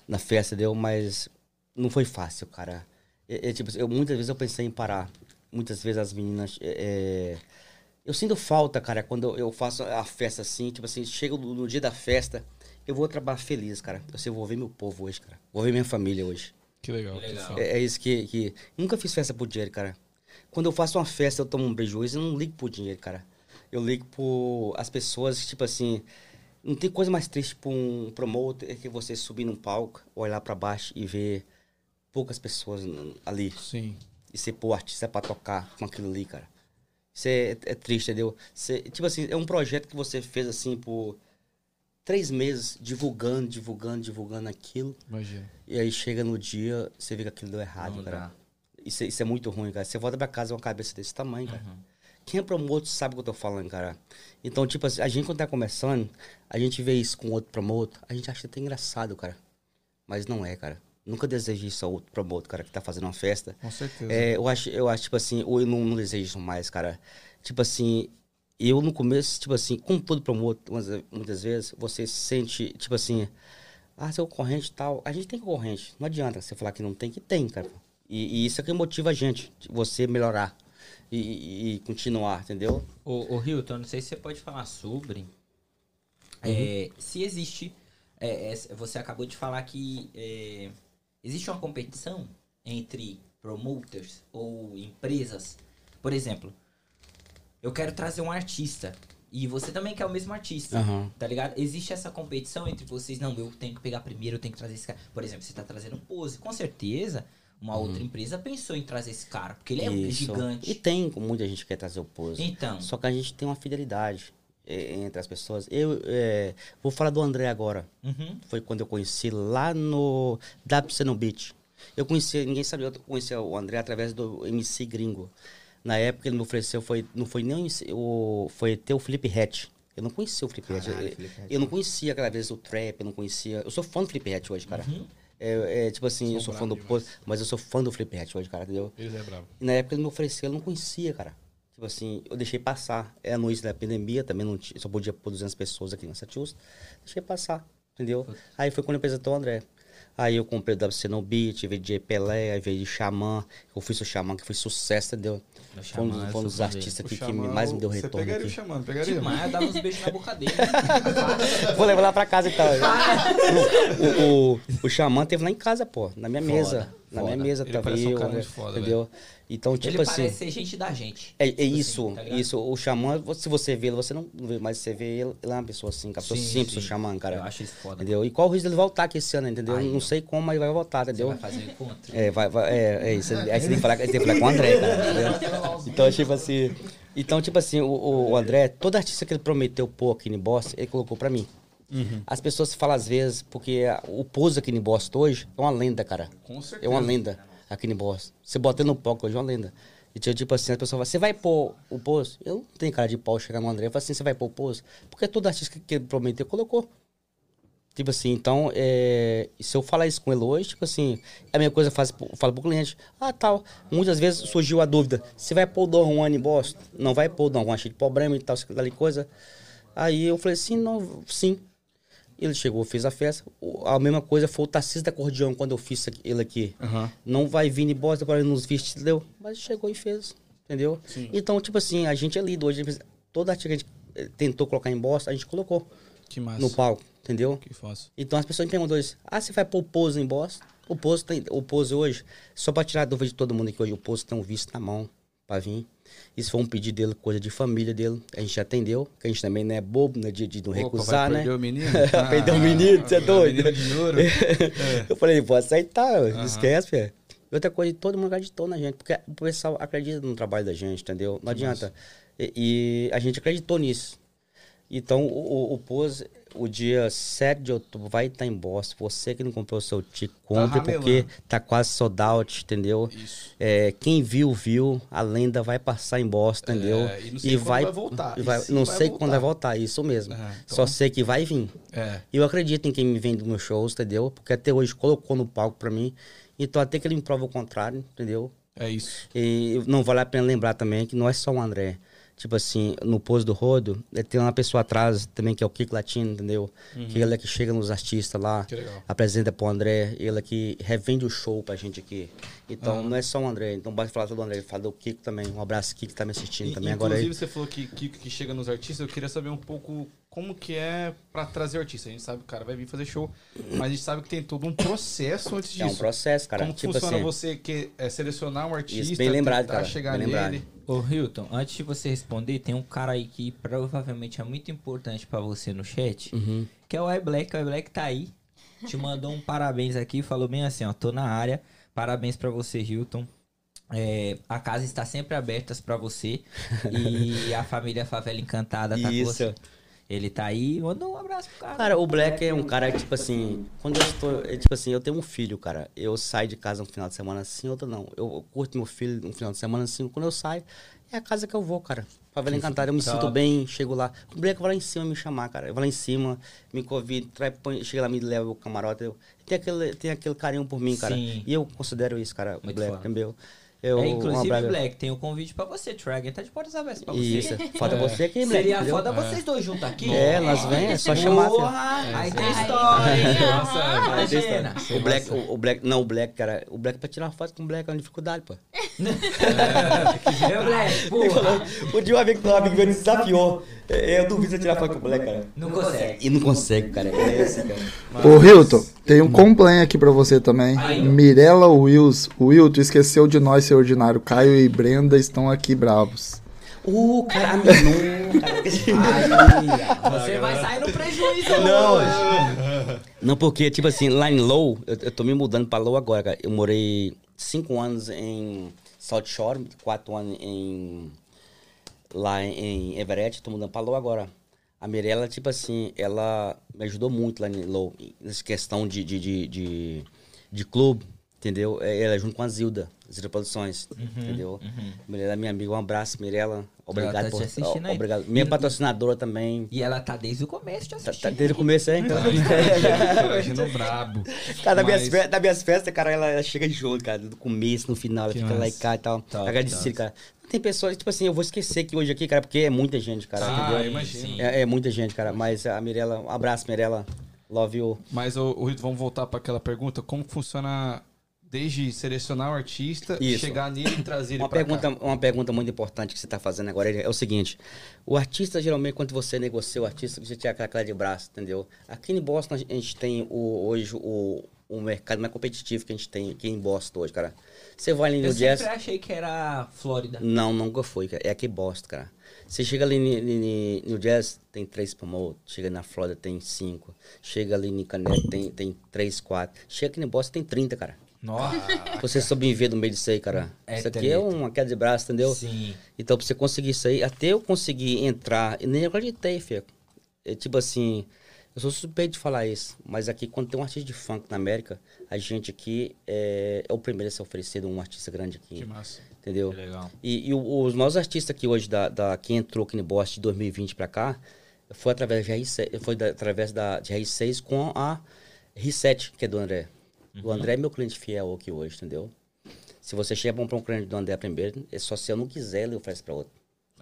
na, festa, entendeu? Mas não foi fácil, cara. É, é, tipo, eu, muitas vezes eu pensei em parar. Muitas vezes as meninas... é, é, eu sinto falta, cara, quando eu faço a festa assim, tipo assim, chega no, dia da festa, eu vou trabalhar feliz, cara. Eu sei, vou ver meu povo hoje, cara. Vou ver minha família hoje.
Que legal.
Que legal.
É, é isso que, que. Nunca fiz festa por dinheiro, cara. Quando eu faço uma festa, eu tomo um prejuízo, eu não ligo por dinheiro, cara. Eu ligo por as pessoas, tipo assim. Não tem coisa mais triste pra um promoter que você subir num palco, olhar pra baixo e ver poucas pessoas ali.
Sim.
E você pôr artista pra tocar com aquilo ali, cara. Isso é, é triste, entendeu? Você, tipo assim, é um projeto que você fez assim por três meses, divulgando, divulgando, divulgando aquilo.
Imagina.
E aí chega no dia, você vê que aquilo deu errado,
Não
cara.
dá.
Isso, é- isso é muito ruim, cara. Você volta pra casa com uma cabeça desse tamanho, cara.
Uhum.
Quem é promotor sabe o que eu tô falando, cara. Então, tipo assim, a gente quando tá começando, a gente vê isso com outro promotor, a gente acha até engraçado, cara. Mas não é, cara. Nunca desejo isso a outro promotor, cara, que tá fazendo uma festa.
Com certeza.
É, eu acho, eu acho, tipo assim, ou eu não, não desejo isso mais, cara. Tipo assim, eu no começo, tipo assim, como todo promotor, muitas, muitas vezes, você se sente, tipo assim, ah, seu concorrente e tal. A gente tem concorrente. Não adianta você falar que não tem, que tem, cara. E, e isso é que motiva a gente, você melhorar e, e- continuar, entendeu?
Ô, ô Hilton, não sei se você pode falar sobre.
Uhum.
é, se existe. é, você acabou de falar que é, existe uma competição entre promoters ou empresas. Por exemplo, eu quero trazer um artista. E você também quer o mesmo artista.
Aham.
Tá ligado? Existe essa competição entre vocês. Não, eu tenho que pegar primeiro, eu tenho que trazer esse cara. Por exemplo, você tá trazendo um pose. Com certeza, uma outra empresa pensou em trazer esse cara. Porque ele é um
Uhum. Isso.
gigante.
E tem muita gente que quer trazer o pose.
Então.
Só que a gente tem uma fidelidade é, entre as pessoas. Eu é, vou falar do André agora.
Uhum.
Foi quando eu conheci lá no WC no Beach. Eu conheci, ninguém sabia, eu conheci o André através do MC Gringo. Na época ele me ofereceu, foi, não foi nem o foi ter o Felipe Hatch. Eu não conhecia o Felipe Hatch. Eu, não conhecia aquela vez o trap, eu não conhecia. Eu sou fã do Felipe Hatch hoje, cara.
Uhum.
É, é, tipo assim, eu sou fã do. Pose, mas eu sou fã do Felipe Hatch hoje, cara, entendeu?
Ele é bravo.
E na época ele me ofereceu, eu não conhecia, cara. Tipo assim, eu deixei passar. É a noite da pandemia, também não tinha, só podia pôr 200 pessoas aqui na Satiusta. Deixei passar, entendeu? Aí foi quando apresentou o André. Aí eu comprei o WC no Beat, veio de Pelé, aí veio de Xamã. Eu fui o Xamã, que foi sucesso, entendeu?
O
Foi um
Xamã,
dos,
eu
foi um dos artistas
O
aqui que
Xamã,
mais me deu
Você
retorno
pegaria o
aqui.
Xamã, não pegaria?
Demais, eu dava uns beijos na boca dele.
Vou levar lá pra casa então. o, o, o, o Xamã teve lá em casa, pô, na minha
Foda,
mesa. Na minha
foda.
mesa,
Ele
tava
parece um
eu,
cara
Então, tipo
ele
assim...
parece ser gente da gente.
É, é
Tipo assim,
isso,
tá ligado?
isso. O xamã, se você vê ele, você não vê, mas você vê ele, ele é uma pessoa assim, cara. Pessoa
Sim,
simples,
sim.
o xamã, cara.
Eu acho isso foda.
Entendeu? E qual o risco dele voltar aqui esse ano, entendeu?
Aí,
não sei como, mas vai voltar,
Você
entendeu?
vai fazer encontro.
É, vai, vai, é, é isso. Aí você tem que falar, tem que falar com o André, cara. entendeu? Então, tipo assim. Então, tipo assim, o, o André, todo artista que ele prometeu pôr aqui em Boston, ele colocou pra mim.
Uhum.
As pessoas falam às vezes, porque o pose aqui em Boston hoje é uma lenda, cara.
Com
É
certeza.
uma lenda aqui em Boston. Você bota no palco hoje é uma lenda. E tipo, tipo assim, a pessoa fala, você vai pôr o pose? Eu não tenho cara de pau chegar no André e falar assim, você vai pôr o pose? Porque todo artista que, prometeu, colocou. Tipo assim, então, é, se eu falar isso com ele hoje, tipo assim, a mesma coisa eu faço, pro- eu falo cliente, ah, tal. Muitas vezes surgiu a dúvida, você vai pôr o Don Juan em Boston? Não vai pôr o Don Juan, cheio de problema e tal, ali coisa. Aí eu falei assim, não, sim. Ele chegou, fez a festa. A mesma coisa foi o Tarcísio da Acordeão, quando eu fiz ele aqui.
Aham.
Não vai vir em Boston para nos vestir, entendeu? Mas chegou e fez, entendeu?
Sim.
Então, tipo assim, a gente é lido hoje. Toda que a gente eh, tentou colocar em Boston, a gente colocou
Que massa.
no palco, entendeu?
Que fácil.
Então as pessoas me perguntam isso. Ah, você vai pôr o pose em Boston? O pose, tem, o pose hoje, só pra tirar a dúvida de todo mundo aqui hoje, o pose tem um visto na mão pra vir. Isso foi um pedido dele, coisa de família dele. A gente atendeu, que a gente também não é bobo, né? De, de não
Opa,
recusar, né?
perder o menino?
Perder o menino, você é doido?
Menino ouro.
Eu falei, vou aceitar, não esquece, velho. E outra coisa, todo mundo acreditou na gente, porque o pessoal acredita no trabalho da gente, entendeu? Não adianta. E, e a gente acreditou nisso. Então, o, o, o Pose, o dia 7 de outubro vai estar em Boston. Você que não comprou o seu ticket, compre, porque
ramelando.
tá quase sold out, entendeu?
Isso.
É, quem viu, viu. A lenda vai passar em Boston, entendeu?
É, e não sei quando vai voltar.
e
E
vai- não
vai
sei
voltar.
quando vai voltar, isso mesmo.
É, então-
Só sei que vai vir.
É.
E eu acredito em quem me vende meus shows, entendeu? Porque até hoje colocou no palco pra mim. Então até que ele me prova o contrário, entendeu?
É isso.
E não vale a pena lembrar também que não é só o André. Tipo assim, no pôs do rodo, eh, tem uma pessoa atrás também que é o Kiko Latino, entendeu? Que ele é que chega nos artistas lá,
Uhum.
Apresenta pro André, ele é que revende o show pra gente aqui. Então
Ah.
não é só o André, então basta falar do André, fala do Kiko também. Um abraço, Kiko que tá me assistindo também agora
Inclusive,
aí.
você falou que, que, que chega nos artistas, eu queria saber um pouco como que é pra trazer artista. A gente sabe que o cara vai vir fazer show, mas a gente sabe que tem todo um processo antes disso.
É um processo, cara.
Como
tipo
funciona
assim,
você que é selecionar um artista,
bem lembrado, cara,
chegar
bem lembrado.
Ô, Hilton, antes de você responder, tem um cara aí que provavelmente é muito importante pra você no chat,
Uhum.
que é o iBlack. O iBlack tá aí, te mandou um parabéns aqui, falou bem assim, ó, tô na área, parabéns pra você, Hilton. É, a casa está sempre aberta pra você e a família Favela Encantada tá com
Isso.
você. Ele tá aí, manda um abraço pro cara.
Cara, o Black é um cara, tipo assim, quando eu estou, é, tipo assim, eu tenho um filho, cara, eu saio de casa um final de semana assim, outro não. Eu curto meu filho um final de semana assim, quando eu saio, é a casa que eu vou, cara. Favela Encantada, eu me sinto bem, chego lá. O Black vai lá em cima me chamar, cara. Vai lá em cima, me convida, põe, chega lá, me leva o camarote. Eu, tem, aquele, tem aquele carinho por mim, cara.
Sim.
E eu considero isso, cara, o
Muito
Black,
foda.
entendeu? Eu,
É,
um
inclusive,
abraço-
Black, tem um convite pra você, Tragen tá de portas abertas pra você.
Isso, falta você aqui, Black.
Seria
entendeu?
foda vocês dois juntos aqui.
É, nós vem, é só chamar.
Porra, aí tem
Aí,
história, hein?
Nossa,
Deixa eu
Gena.
O Black, o, o Black, não, o Black, cara, o Black pra tirar uma foto com o Black é uma dificuldade, pô.
É, Black, porra.
O dia um amigo, um amigo meu me desafiou. É, Eu duvido você tirar foto com o Black, cara.
Não consegue.
E não consegue, cara. É esse, cara.
Ô, Hilton, tem um complaint aqui pra você também. Mirella Wills. Wilton esqueceu de nós, seu ordinário. Caio e Brenda estão aqui bravos.
Uh, cara, não, cara.
Aí, você vai sair no prejuízo
Não,
hoje.
Não, porque, tipo assim, lá em Low, eu, eu tô me mudando pra Low agora, cara. Eu morei cinco anos em South Shore, quatro anos em. Lá em, Everett, tô mudando pra Low agora. A Mirella, tipo assim, ela me ajudou muito lá em Low, nessa questão de, de, de, de, de clube, entendeu? É, Ela junto com a Zilda, Zilda Produções, entendeu? Mirella é minha amiga, um abraço, Mirella. Obrigado
tá
por.
assistindo aí.
Obrigado. Minha patrocinadora também.
E ela tá desde o começo te
Tá,
assistindo.
tá desde o começo, hein?
Imagina brabo.
Cara, das minhas,
Mas-
das minhas festas, cara, ela, ela chega junto, cara, do começo, no final, ela
Que
fica lá e
massa.
cá e tal.
Top,
Agradecer,
top.
cara. Tem pessoas, tipo assim, eu vou esquecer que hoje aqui, cara, porque é muita gente, cara,
Ah,
entendeu?
eu imagino.
É, é muita gente, cara, mas a Mirella, um abraço, Mirella, love you.
Mas, ô, ô, Rito, vamos voltar para aquela pergunta. Como funciona desde selecionar o artista,
Isso.
chegar nele e trazer ele
Uma pergunta,
cá?
uma pergunta muito importante que você está fazendo agora é o seguinte: o artista, geralmente, quando você negocia o artista, você tinha aquela cara de braço, entendeu? Aqui em Boston, a gente tem o, hoje o, o mercado mais competitivo que a gente tem aqui em Boston hoje, cara. Você vai ali no
Eu
jazz.
sempre achei que era Flórida.
Não, nunca foi, cara. É aqui em Boston, cara. Você chega ali no Jazz, tem três promoters. Chega na Flórida, tem cinco. Chega ali em Canet, tem, tem três, quatro. Chega aqui em Boston, tem 30, cara.
Nossa.
Você sobreviver no meio disso aí, cara.
É
isso aqui
treta.
é uma queda de braço, entendeu?
Sim.
Então, pra você conseguir isso aí, até eu conseguir entrar, eu nem acreditei, filho. É tipo assim, eu sou suspeito de falar isso, mas aqui, quando tem um artista de funk na América, a gente aqui é, é o primeiro a ser oferecido um artista grande aqui.
Que massa.
Entendeu?
Que legal.
E, e os nossos artistas aqui hoje, da, da, que entrou aqui no Boston de 2020 pra cá, foi através, de R6, foi da- através da, de R6 com a R7, que é do André. O André é meu cliente fiel aqui hoje, entendeu? Se você chega comprar um cliente do André primeiro, é só se eu não quiser, ele oferece pra outro.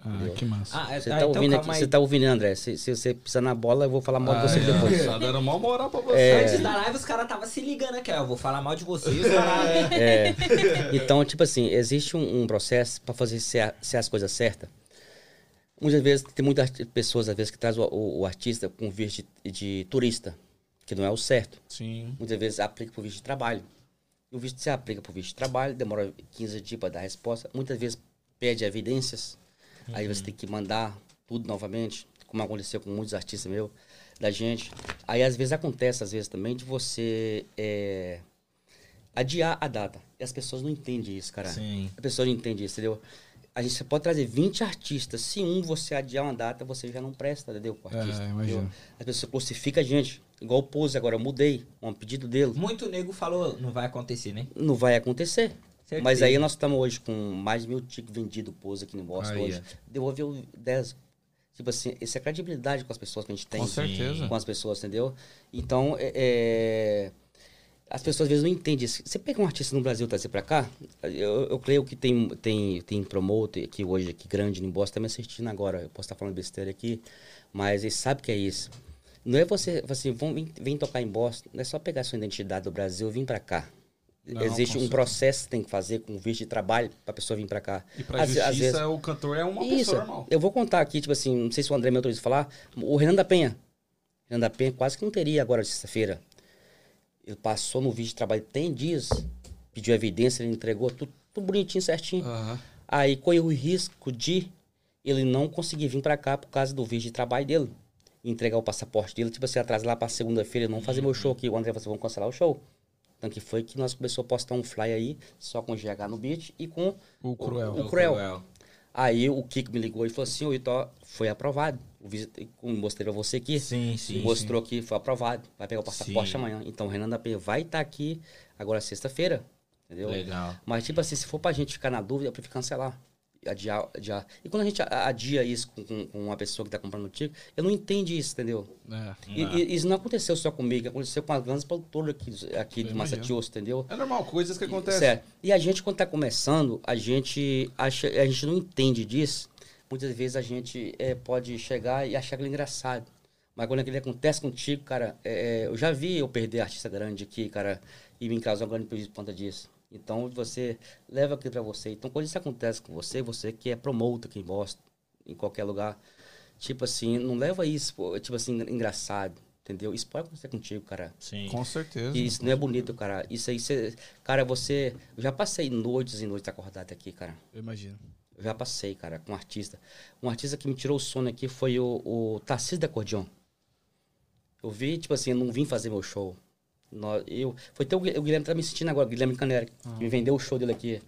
Ah, que massa.
Ah, é,
Você
ah,
tá
então
ouvindo aqui,
aí.
você tá ouvindo, André? Se, se você pisar na bola, eu vou falar mal de você
Ai,
depois.
Tá dando mal moral pra você.
É.
Antes da live, os caras estavam se ligando aqui, ó. Eu vou falar mal de vocês, cara.
É. Então, tipo assim, existe um, um processo para fazer ser, as coisas certas. Muitas vezes, tem muitas pessoas, às vezes, que traz o, o- o artista com visto de, de turista, que não é o certo.
Sim.
Muitas vezes aplica por visto de trabalho. E o visto se aplica por visto de trabalho, demora 15 dias para dar resposta. Muitas vezes pede evidências, aí você tem que mandar tudo novamente, como aconteceu com muitos artistas meus, da gente. Aí às vezes acontece, às vezes também, de você é, adiar a data. E as pessoas não entendem isso, cara.
Sim.
As pessoas não entendem isso, entendeu? A gente pode trazer 20 artistas. Se um você adiar uma data, você já não presta, entendeu? Com o
É,
artista.
imagino.
entendeu? As pessoas crucificam a gente. Igual o Pose agora, eu mudei. Um pedido dele.
Muito nego falou, não vai acontecer, né?
Não vai acontecer.
Certeza.
Mas aí nós estamos hoje com mais de mil tickets vendidos Pose aqui no Boston
Aí,
hoje. Devolveu 10. Tipo assim, essa é a credibilidade com as pessoas que a gente tem.
Com certeza.
Com as pessoas, entendeu? Então, é, é, as pessoas às vezes não entendem isso. Você pega um artista no Brasil e trazer pra cá, eu, eu creio que tem, tem, tem promoter aqui hoje, aqui grande em Boston, tá me assistindo agora. Eu posso estar falando besteira aqui, mas eles sabem que é isso. Não é você, assim, vão, vem, vem tocar em Boston, não é só pegar sua identidade do Brasil e vir pra cá.
Não,
Existe um processo que tem que fazer com visto de trabalho pra pessoa vir pra cá.
E pra
Às-
justiça,
às vezes-
o cantor é uma
isso.
pessoa normal.
Eu vou contar aqui, tipo assim, não sei se o André me autorizou a falar. O Renan da Penha. Renan da Penha quase que não teria agora sexta-feira. Ele passou no vídeo de trabalho tem dias, pediu evidência, ele entregou tudo, tudo bonitinho, certinho.
Aham.
Aí correu o risco de ele não conseguir vir pra cá por causa do vídeo de trabalho dele. Entregar o passaporte dele, tipo assim, atrás lá pra segunda-feira, não fazer meu show aqui. O André falou assim, vamos cancelar o show. Então que foi que nós começamos a postar um fly aí, só com GH no beat e com
O cruel.
o Cruel. Aí o Kiko me ligou e falou assim, ô Itó, foi aprovado. O como mostrei pra você aqui.
Sim, sim.
mostrou que foi aprovado. Vai pegar o passaporte
Sim.
amanhã. Então o Renan da Penha vai estar aqui agora sexta-feira. Entendeu?
Legal.
Mas, tipo assim, se for pra gente ficar na dúvida, eu prefiro cancelar. Adiar, adiar. E quando a gente adia isso com, com, com uma pessoa que tá comprando o ticket, eu não entende isso, entendeu?
É.
E, e- isso não aconteceu só comigo, aconteceu com as grandes produtoras aqui, aqui de. Massachusetts, entendeu?
É normal, coisas que acontecem.
Certo. E a gente, quando tá começando, a gente, acha, a gente não entende disso. Muitas vezes a gente eh, pode chegar e achar aquilo engraçado. Mas quando aquilo acontece contigo, cara, eh, eu já vi eu perder artista grande aqui, cara, e me causar um grande prejuízo por conta disso. Então você leva aquilo pra você. Então quando isso acontece com você, você que é promotor aqui em Boston, em qualquer lugar, tipo assim, não leva isso, pô, tipo assim, engraçado, entendeu? Isso pode acontecer contigo, cara.
Sim.
Com certeza.
E isso não é bonito, cara. Isso aí, você, cara, você. Eu já passei noites e noites acordado aqui, cara.
Eu imagino.
Eu já passei, cara, com um artista. Um artista que me tirou o sono aqui foi o, o Tarcísio da Acordeon. Eu vi, tipo assim, eu não vim fazer meu show. Nó- Eu, foi até o o Guilherme tá me sentindo agora, o Guilherme Canera, que me vendeu o show dele aqui.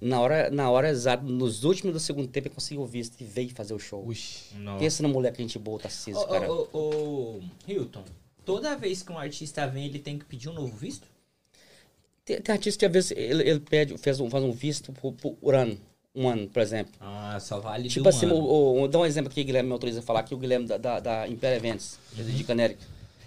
Na hora, na hora exata, nos últimos do segundo tempo, ele conseguiu o visto e veio fazer o show.
Uxi.
Pensa no moleque que a gente boa, o Tarcísio, cara.
Ô, ô, ô, Hilton, toda vez que um artista vem, ele tem que pedir um novo visto?
Tem, tem artista que às vezes ele, ele pede, fez um, faz um visto por, por ano. Um ano, por exemplo.
Ah, só vale
Tipo
um
assim,
ano.
o, o, dá um exemplo aqui, Guilherme me autoriza a falar aqui, o Guilherme da, da, da Imperial Events, ele é de Canérica.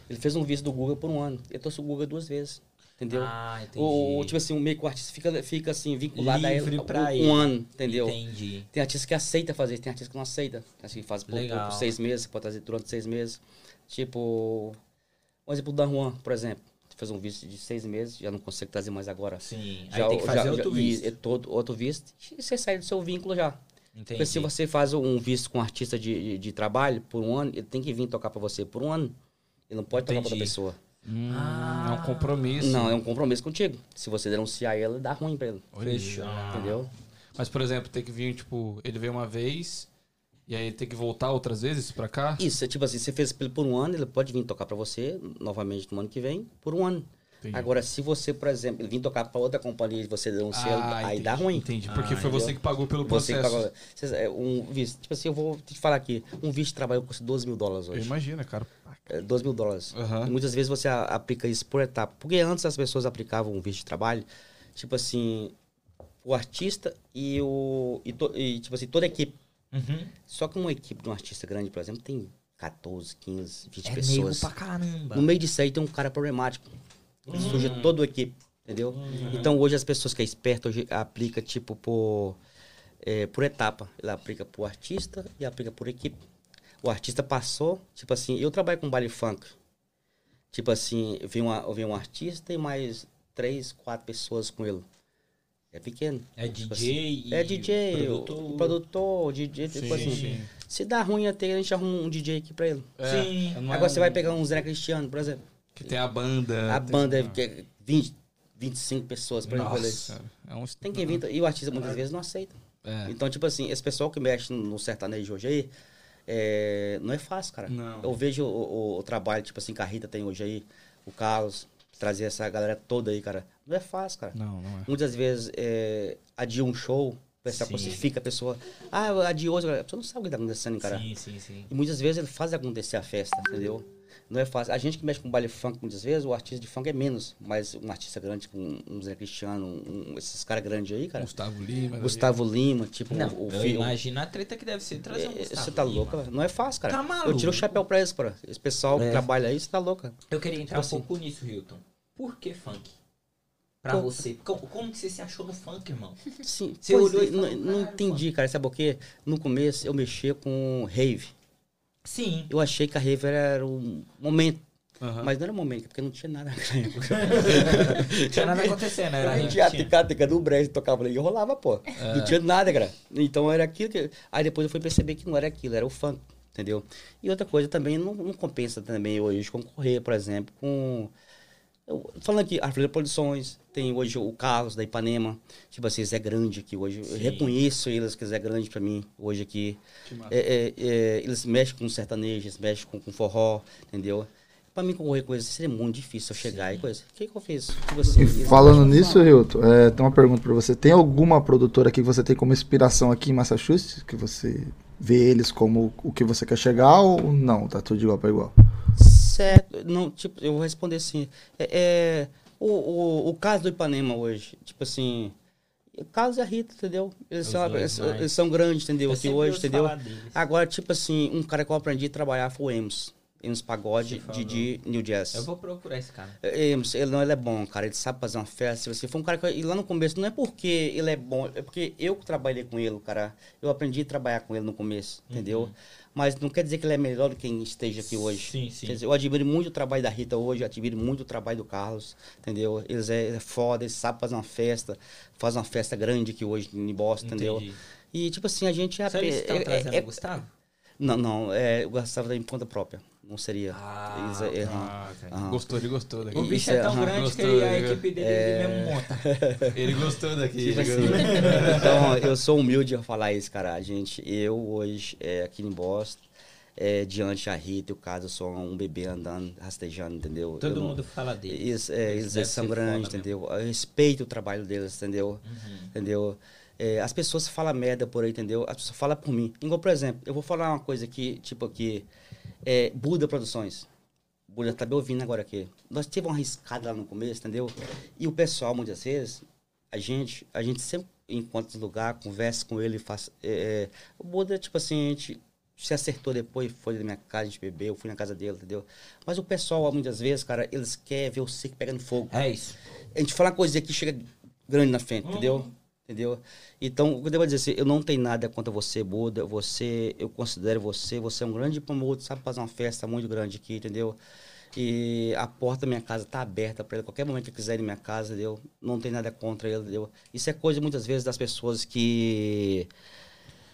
Ele fez um visto do Google por um ano. Ele trouxe o Google duas vezes. Entendeu?
Ah, entendi.
o, o- tipo assim, o meio que o artista fica, fica assim, vinculado a
Livre
ele
pra
um,
ele.
um ano, entendeu?
Entendi.
Tem artista que aceita fazer, tem artista que não aceita. Assim, faz por, por, por seis meses, pode fazer durante seis meses. Tipo, um exemplo da Juan, por exemplo. Fez um visto de seis meses, já não consegue trazer mais agora.
Sim.
Já,
Aí tem que fazer
já-
outro
já-
visto.
e todo, outro visto, e você sai do seu vínculo já.
Entendi.
Porque se você faz um visto com um artista de, de, de trabalho por um ano, ele tem que vir tocar pra você por um ano. Ele não pode tocar pra outra
Entendi.
pessoa.
Hum,
Ah.
É um compromisso.
Não, é um compromisso contigo. Se você denunciar ele, dá ruim pra ele.
Fechou.
Entendeu?
Mas, por exemplo, tem que vir, tipo, ele veio uma vez e aí ele tem que voltar outras vezes pra cá?
Isso, é tipo assim, você fez por um ano, ele pode vir tocar pra você novamente no ano que vem, por um ano.
Entendi.
Agora, se você, por exemplo, vir tocar pra outra companhia e você denuncia ele,
Ah,
aí
entendi,
dá ruim.
Entendi, porque
Ah,
foi você
entendeu?
que pagou pelo
Você
processo.
Cês- é, um visto, tipo assim, eu vou te falar aqui, um visto de trabalho custa 12 mil dólares hoje.
imagino, cara.
É, 12 mil dólares. E muitas vezes você aplica isso por etapa. Porque antes as pessoas aplicavam um visto de trabalho, tipo assim, o artista e o. E, to- e, tipo assim, toda a equipe.
Uhum.
Só que uma equipe de um artista grande, por exemplo, tem 14, 15, 20
É
pessoas.
pra caramba.
No meio disso aí tem um cara problemático. Que suja toda a equipe, entendeu? Então hoje as pessoas que é esperta hoje aplica tipo por, é, por etapa. Ele aplica por artista e aplica por equipe. O artista passou, tipo assim, eu trabalho com baile funk. Tipo assim, vem, uma, vem um artista e mais três, quatro pessoas com ele. É pequeno.
É
Tipo
DJ
assim,
e
É DJ,
produtor.
o, produtor, o DJ, tipo
Sim,
assim.
sim.
Se dá ruim até, a gente arruma um DJ aqui pra ele.
É,
Sim.
não é
Agora você
um-
vai pegar um Zé Cristiano, por exemplo.
Que tem a banda.
A
tem-
banda é que é 20, 25 pessoas pra.
Nossa, é um...
Tem que vir. E o artista muitas vezes não aceita.
É.
Então, tipo assim, esse pessoal que mexe no sertanejo hoje aí, é, não é fácil, cara.
Não.
Eu vejo o, o- o trabalho, tipo assim, que a Rita tem hoje aí, o Carlos, trazer essa galera toda aí, cara. Não é fácil, cara.
Não, não é.
Muitas vezes é, adia um show,
Sim.
crucifica a pessoa. Ah, adiou hoje, cara. a pessoa não sabe o que tá acontecendo, cara.
Sim, sim, sim.
E muitas vezes ele faz acontecer a festa, entendeu? Não é fácil. A gente que mexe com baile funk, muitas vezes, o artista de funk é menos. Mas um artista grande, com um Zé Cristiano, um- esses caras grandes aí, cara.
Gustavo Lima.
Gustavo Lima, tipo,
Não,
o, o
eu
filho.
imagino a treta que deve ser trazer um Gustavo
Você tá
Lima.
louco, cara? Não é fácil, cara.
Tá
Eu
maluco.
tiro o chapéu pra eles, cara. Esse pessoal
É.
que trabalha aí, você tá louco.
Eu queria entrar
Tipo
um
assim.
pouco nisso, Hilton. Por que funk? Pra
Pô.
você. Como, como que você se achou no funk, irmão?
Sim,
Você olhou e
não,
falou,
não
"Caralho,
entendi, cara. Sabe por quê? No começo eu mexia com rave.
Sim.
Eu achei que a rave era um momento.
Aham.
Mas não era momento, porque não tinha nada naquela época.
Não tinha nada acontecendo, era
Eu
a
tinha a ticática do Brecht, tocava ali e rolava, pô. Não tinha nada, cara. Então era aquilo que. Aí depois eu fui perceber que não era aquilo, era o funk, entendeu? E outra coisa também, não, não compensa também hoje concorrer, por exemplo, com. Eu- falando aqui, Arfreira Produções, tem hoje o Carlos da Ipanema, tipo assim, Zé Grande aqui hoje. Eu
Sim.
reconheço eles que Zé Grande pra mim, hoje aqui. É, é, é, eles mexem com sertanejo, eles mexem com, com forró, entendeu? Pra mim concorrer com eles seria muito difícil eu chegar e coisa. O que, que eu fiz? Assim,
E falando nisso, Hilton, é, tem uma pergunta pra você. Tem alguma produtora aqui que você tem como inspiração aqui em Massachusetts? Que você vê eles como o que você quer chegar ou não? Tá tudo de igual pra igual?
Certo, não, tipo, eu vou responder assim. É, é, o, o, o caso do Ipanema hoje, tipo assim, o Carlos e a Rita, entendeu? Eles, são,
dois,
eles, eles são grandes, entendeu?
Eu
Aqui
sempre
hoje, entendeu? Agora, tipo assim, um cara que eu aprendi a trabalhar foi o Ems. Ems Pagode, de, de New Jazz.
Eu vou procurar esse cara.
É, Ems, ele não, ele é bom, cara. Ele sabe fazer uma festa. Se você for um cara que. E lá no começo, não é porque ele é bom, é porque eu que trabalhei com ele, cara. Eu aprendi a trabalhar com ele no começo, entendeu? Mas não quer dizer que ele é melhor do que quem esteja aqui hoje.
Sim, sim.
Dizer, eu admiro muito o trabalho da Rita hoje, admiro muito o trabalho do Carlos, entendeu? Eles é, é foda, eles sabem fazer uma festa, faz uma festa grande aqui hoje em Boston, entendeu? E tipo assim, a gente é.
Eles
é-
estão
é-
trazendo
é-
Gustavo?
Não, não, é, eu gostava da em conta própria. Não seria.
Ah,
Eles é- é-
Ah, cara.
Aham.
Gostou, ele gostou daqui.
O bicho
Isso
é
é-
tão
aham.
grande que
Gostou,
ele- a equipe dele ele mesmo monta.
Ele gostou daqui.
Tipo
ele
assim,
gostou.
então, eu sou humilde a falar isso, cara. A gente, eu hoje, é, aqui em Boston, é, diante a Rita e o caso, eu sou um bebê andando, rastejando, entendeu? Eu
Todo
não-
mundo fala dele.
Eles, é,
Eles
são grandes, entendeu? Eu respeito o trabalho deles, entendeu?
Uhum.
Entendeu? É, as pessoas falam merda por aí, entendeu? As pessoas falam por mim. Igual, por exemplo, eu vou falar uma coisa aqui, tipo aqui, é, Buda Produções. Buda tá me ouvindo agora aqui. Nós tivemos uma riscada lá no começo, entendeu? E o pessoal, muitas vezes, a gente, a gente sempre encontra esse lugar, conversa com ele, faz. é, é, o Buda, tipo assim, a gente se acertou depois, foi na minha casa, a gente bebeu, eu fui na casa dele, entendeu? Mas o pessoal, muitas vezes, cara, eles querem ver o circo pegando fogo
É isso.
a gente fala uma coisa aqui chega grande na frente, entendeu? Entendeu? Então, o que eu devo dizer assim, eu não tenho nada contra você, Buda. Você, eu considero você, você é um grande promotor, sabe fazer uma festa muito grande aqui, entendeu? E a porta da minha casa tá aberta para ele, qualquer momento que quiser ir na minha casa, entendeu? Não tem nada contra ele, entendeu? Isso é coisa muitas vezes das pessoas que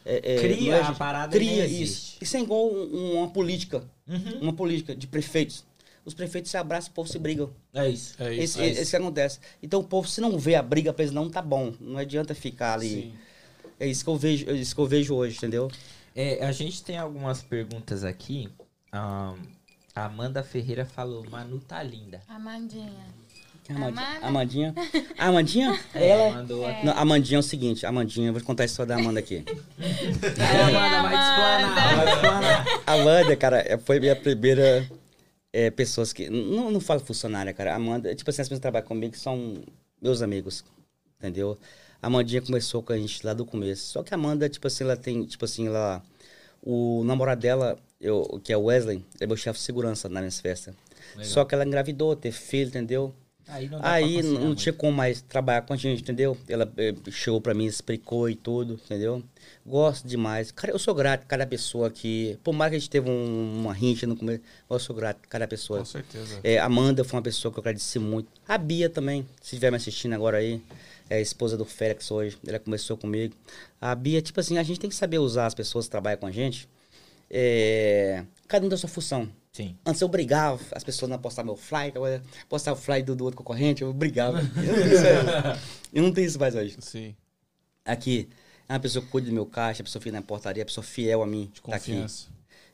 é, é,
Cria
não é,
a
gente?
parada
cria isso. Isso é igual um- uma política,
Uhum.
uma política de prefeitos. Os prefeitos se abraçam, o povo se brigam.
É isso.
É isso.
Esse,
é
esse
isso.
que acontece. Então o povo, se não vê a briga pra eles, não tá bom. Não adianta ficar ali.
Sim.
É isso que eu vejo, é isso que eu vejo hoje, entendeu?
É, a gente tem algumas perguntas aqui. Ahn, a Amanda Ferreira falou, Manu tá linda.
Amandinha.
Amandinha.
Amanda?
Amandinha. A Amandinha?
É,
Ela.
mandou aqui.
Não, a Amandinha é o seguinte, a Amandinha, eu vou te contar a história da Amanda aqui.
Amanda, vai explanar, vai explanar.
A Amanda, cara, é- foi minha primeira é, pessoas que. Não, não falo funcionária, cara. Amanda, tipo assim, as pessoas que trabalham comigo que são meus amigos. Entendeu? A Amandinha começou com a gente lá do começo. Só que a Amanda, tipo assim, ela tem, tipo assim, ela. O namorado dela, eu, que é o Wesley, é meu chefe de segurança nas minhas festas.
Legal.
Só que ela engravidou, teve filho, entendeu?
Aí não,
Aí não, tinha como mais trabalhar com a gente, entendeu? Ela eh, chegou pra mim, explicou e tudo, entendeu? Gosto demais. Cara, eu sou grato a cada pessoa que. Por mais que a gente teve um- uma rincha no começo, eu sou grato a cada pessoa.
Com certeza.
É, Amanda foi uma pessoa que eu agradeci muito. A Bia também, se estiver me assistindo agora aí, é a esposa do Félix hoje, ela começou comigo. A Bia, tipo assim, a gente tem que saber usar as pessoas que trabalham com a gente. É, cada um da sua função.
Sim.
Antes eu brigava, as pessoas não postavam meu fly, agora postar o fly do, do outro concorrente, eu brigava. Eu não tenho isso mais hoje.
Sim.
Aqui, é uma pessoa que cuida do meu caixa, a pessoa fica na portaria, a pessoa fiel a mim.
De
tá aqui.
confiança.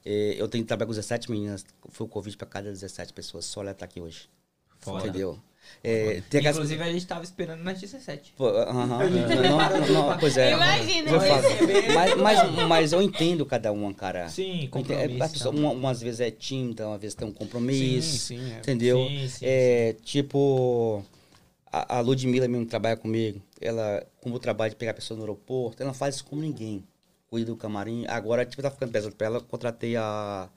É, eu tenho que trabalhar com 17 meninas, foi o convite para cada 17 pessoas, só ela tá aqui hoje.
Foda.
Entendeu? É, aquelas-
Inclusive, a gente tava esperando na 17.
Pô, aham. Não, não, pois é.
Imagina, né?
Mas, mas, mas eu entendo cada uma, cara.
Sim,
é,
compromisso.
a pessoa, uma, umas vezes é tímida, uma vez tem um compromisso.
Sim, sim, é.
Entendeu?
Sim, sim,
é, Tipo, a, a Ludmilla mesmo trabalha comigo. Ela, como o trabalho de pegar a pessoa no aeroporto, ela não faz isso como ninguém. Cuida do camarim. Agora, tipo, tá ficando pesado pra ela. eu Contratei a.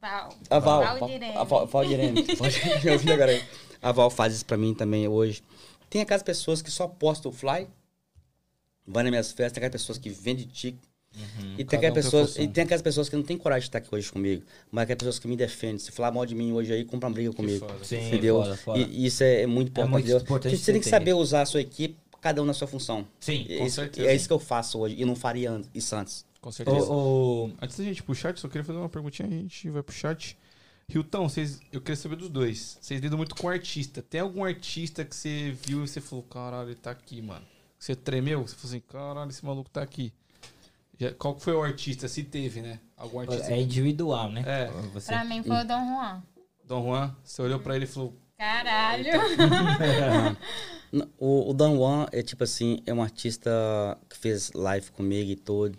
Val.
A Val. A Val, Valdirene. Valdirene, eu vi agora aí. A Val faz isso pra mim também hoje. Tem aquelas pessoas que só postam o fly, vai nas minhas festas, tem aquelas pessoas que vendem ticket. e, tem
um tem
pessoas, e tem aquelas pessoas que não têm coragem de estar aqui hoje comigo, mas aquelas pessoas que me defendem. Se falar mal de mim hoje aí, compra uma briga comigo.
foda.
Sim,
entendeu?
foda, foda.
E, e isso é, é muito importante.
muito
entendeu?
importante
Você tem que saber usar a sua equipe, cada um na sua função.
Sim.
Com
isso-
certeza.
É isso que eu faço hoje. E não faria isso antes.
Com certeza.
O, o-
Antes da gente ir pro chat, só queria fazer uma perguntinha, a gente vai pro chat. Hilton, vocês, eu queria saber dos dois. Vocês lidam muito com artista. Tem algum artista que você viu e você falou, caralho, ele tá aqui, mano? Você tremeu? Você falou assim, caralho, esse maluco tá aqui. Já- qual que foi o artista? Se teve, né? Algum artista?
é individual, né?
É.
Você...
Pra mim foi o Dom Juan.
Dom Juan, você olhou pra ele e falou,
Caralho.
O, o Dan Juan é tipo assim, é um artista que fez live comigo e tudo.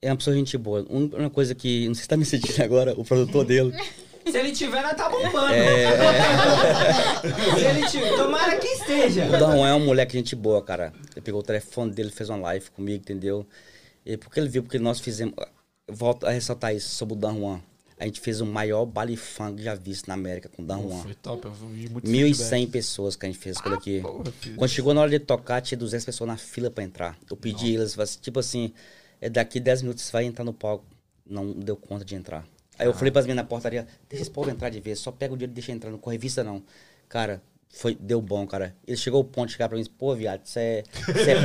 É uma pessoa gente boa. Um- Uma coisa que, não sei se tá me sentindo agora, o produtor dele.
Se ele tiver, nós tá bombando.
É,
Se ele tiver, tomara que esteja.
O Dan Juan é um moleque gente boa, cara. Ele pegou o telefone dele, fez uma live comigo, entendeu? E porque ele viu, porque nós fizemos. eu Volto a ressaltar isso sobre o Dan Juan. A gente fez o maior baile funk já visto na América com o Dan
"Pô,
Juan.
foi top, eu vi muito
1.100 pessoas que a gente fez com ele aqui.
porra.
Quando chegou na hora de tocar, tinha 200 pessoas na fila pra entrar. Eu pedi eles, assim, tipo assim, é daqui 10 minutos você vai entrar no palco. Não deu conta de entrar. Aí eu falei pras meninas na portaria, deixa esse povo entrar de vez, só pega o dinheiro e deixa entrar, não corre vista não. Cara, foi, deu bom, cara. Ele chegou ao ponto de chegar pra mim e disse, pô, viado, você é,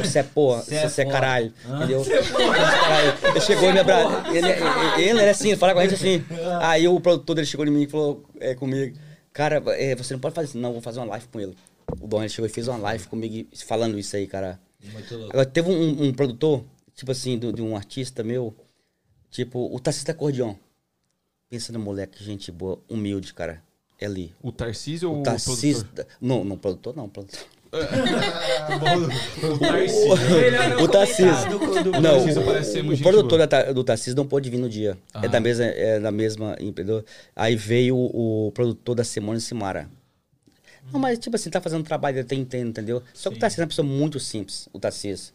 você é, é porra,
Cê é
você é
foda.
caralho,
Ah,
entendeu? Caralho. Ele chegou e me abraçou, ele, ele, ele era assim, ele falava com a gente assim. Aí o produtor dele chegou em mim e falou é, comigo, cara, é, você não pode fazer isso, não, vou fazer uma live com ele. O Dom, ele chegou e fez uma live comigo falando isso aí, cara.
Muito louco.
Agora, teve um, um produtor, tipo assim, do- de um artista meu, tipo, o Tassista Acordeon. Pensa no moleque, gente boa, humilde, cara. É ali.
O Tarcísio ou
O
o
Tassista.
produtor?
Não, não, produtor não, produtor.
O Tarcísio.
O Tarcísio. Não,
Tarcísio parece ser
o, o produtor da do Tarcísio não pôde vir no dia. É,
Ah.
da mesma, é da mesma empreendedor. Aí veio o, o produtor da Simone Simara. Não, mas tipo assim, tá fazendo trabalho, ele tem entendo, entendeu? Só que o Tarcísio é uma pessoa muito simples, o Tarcísio.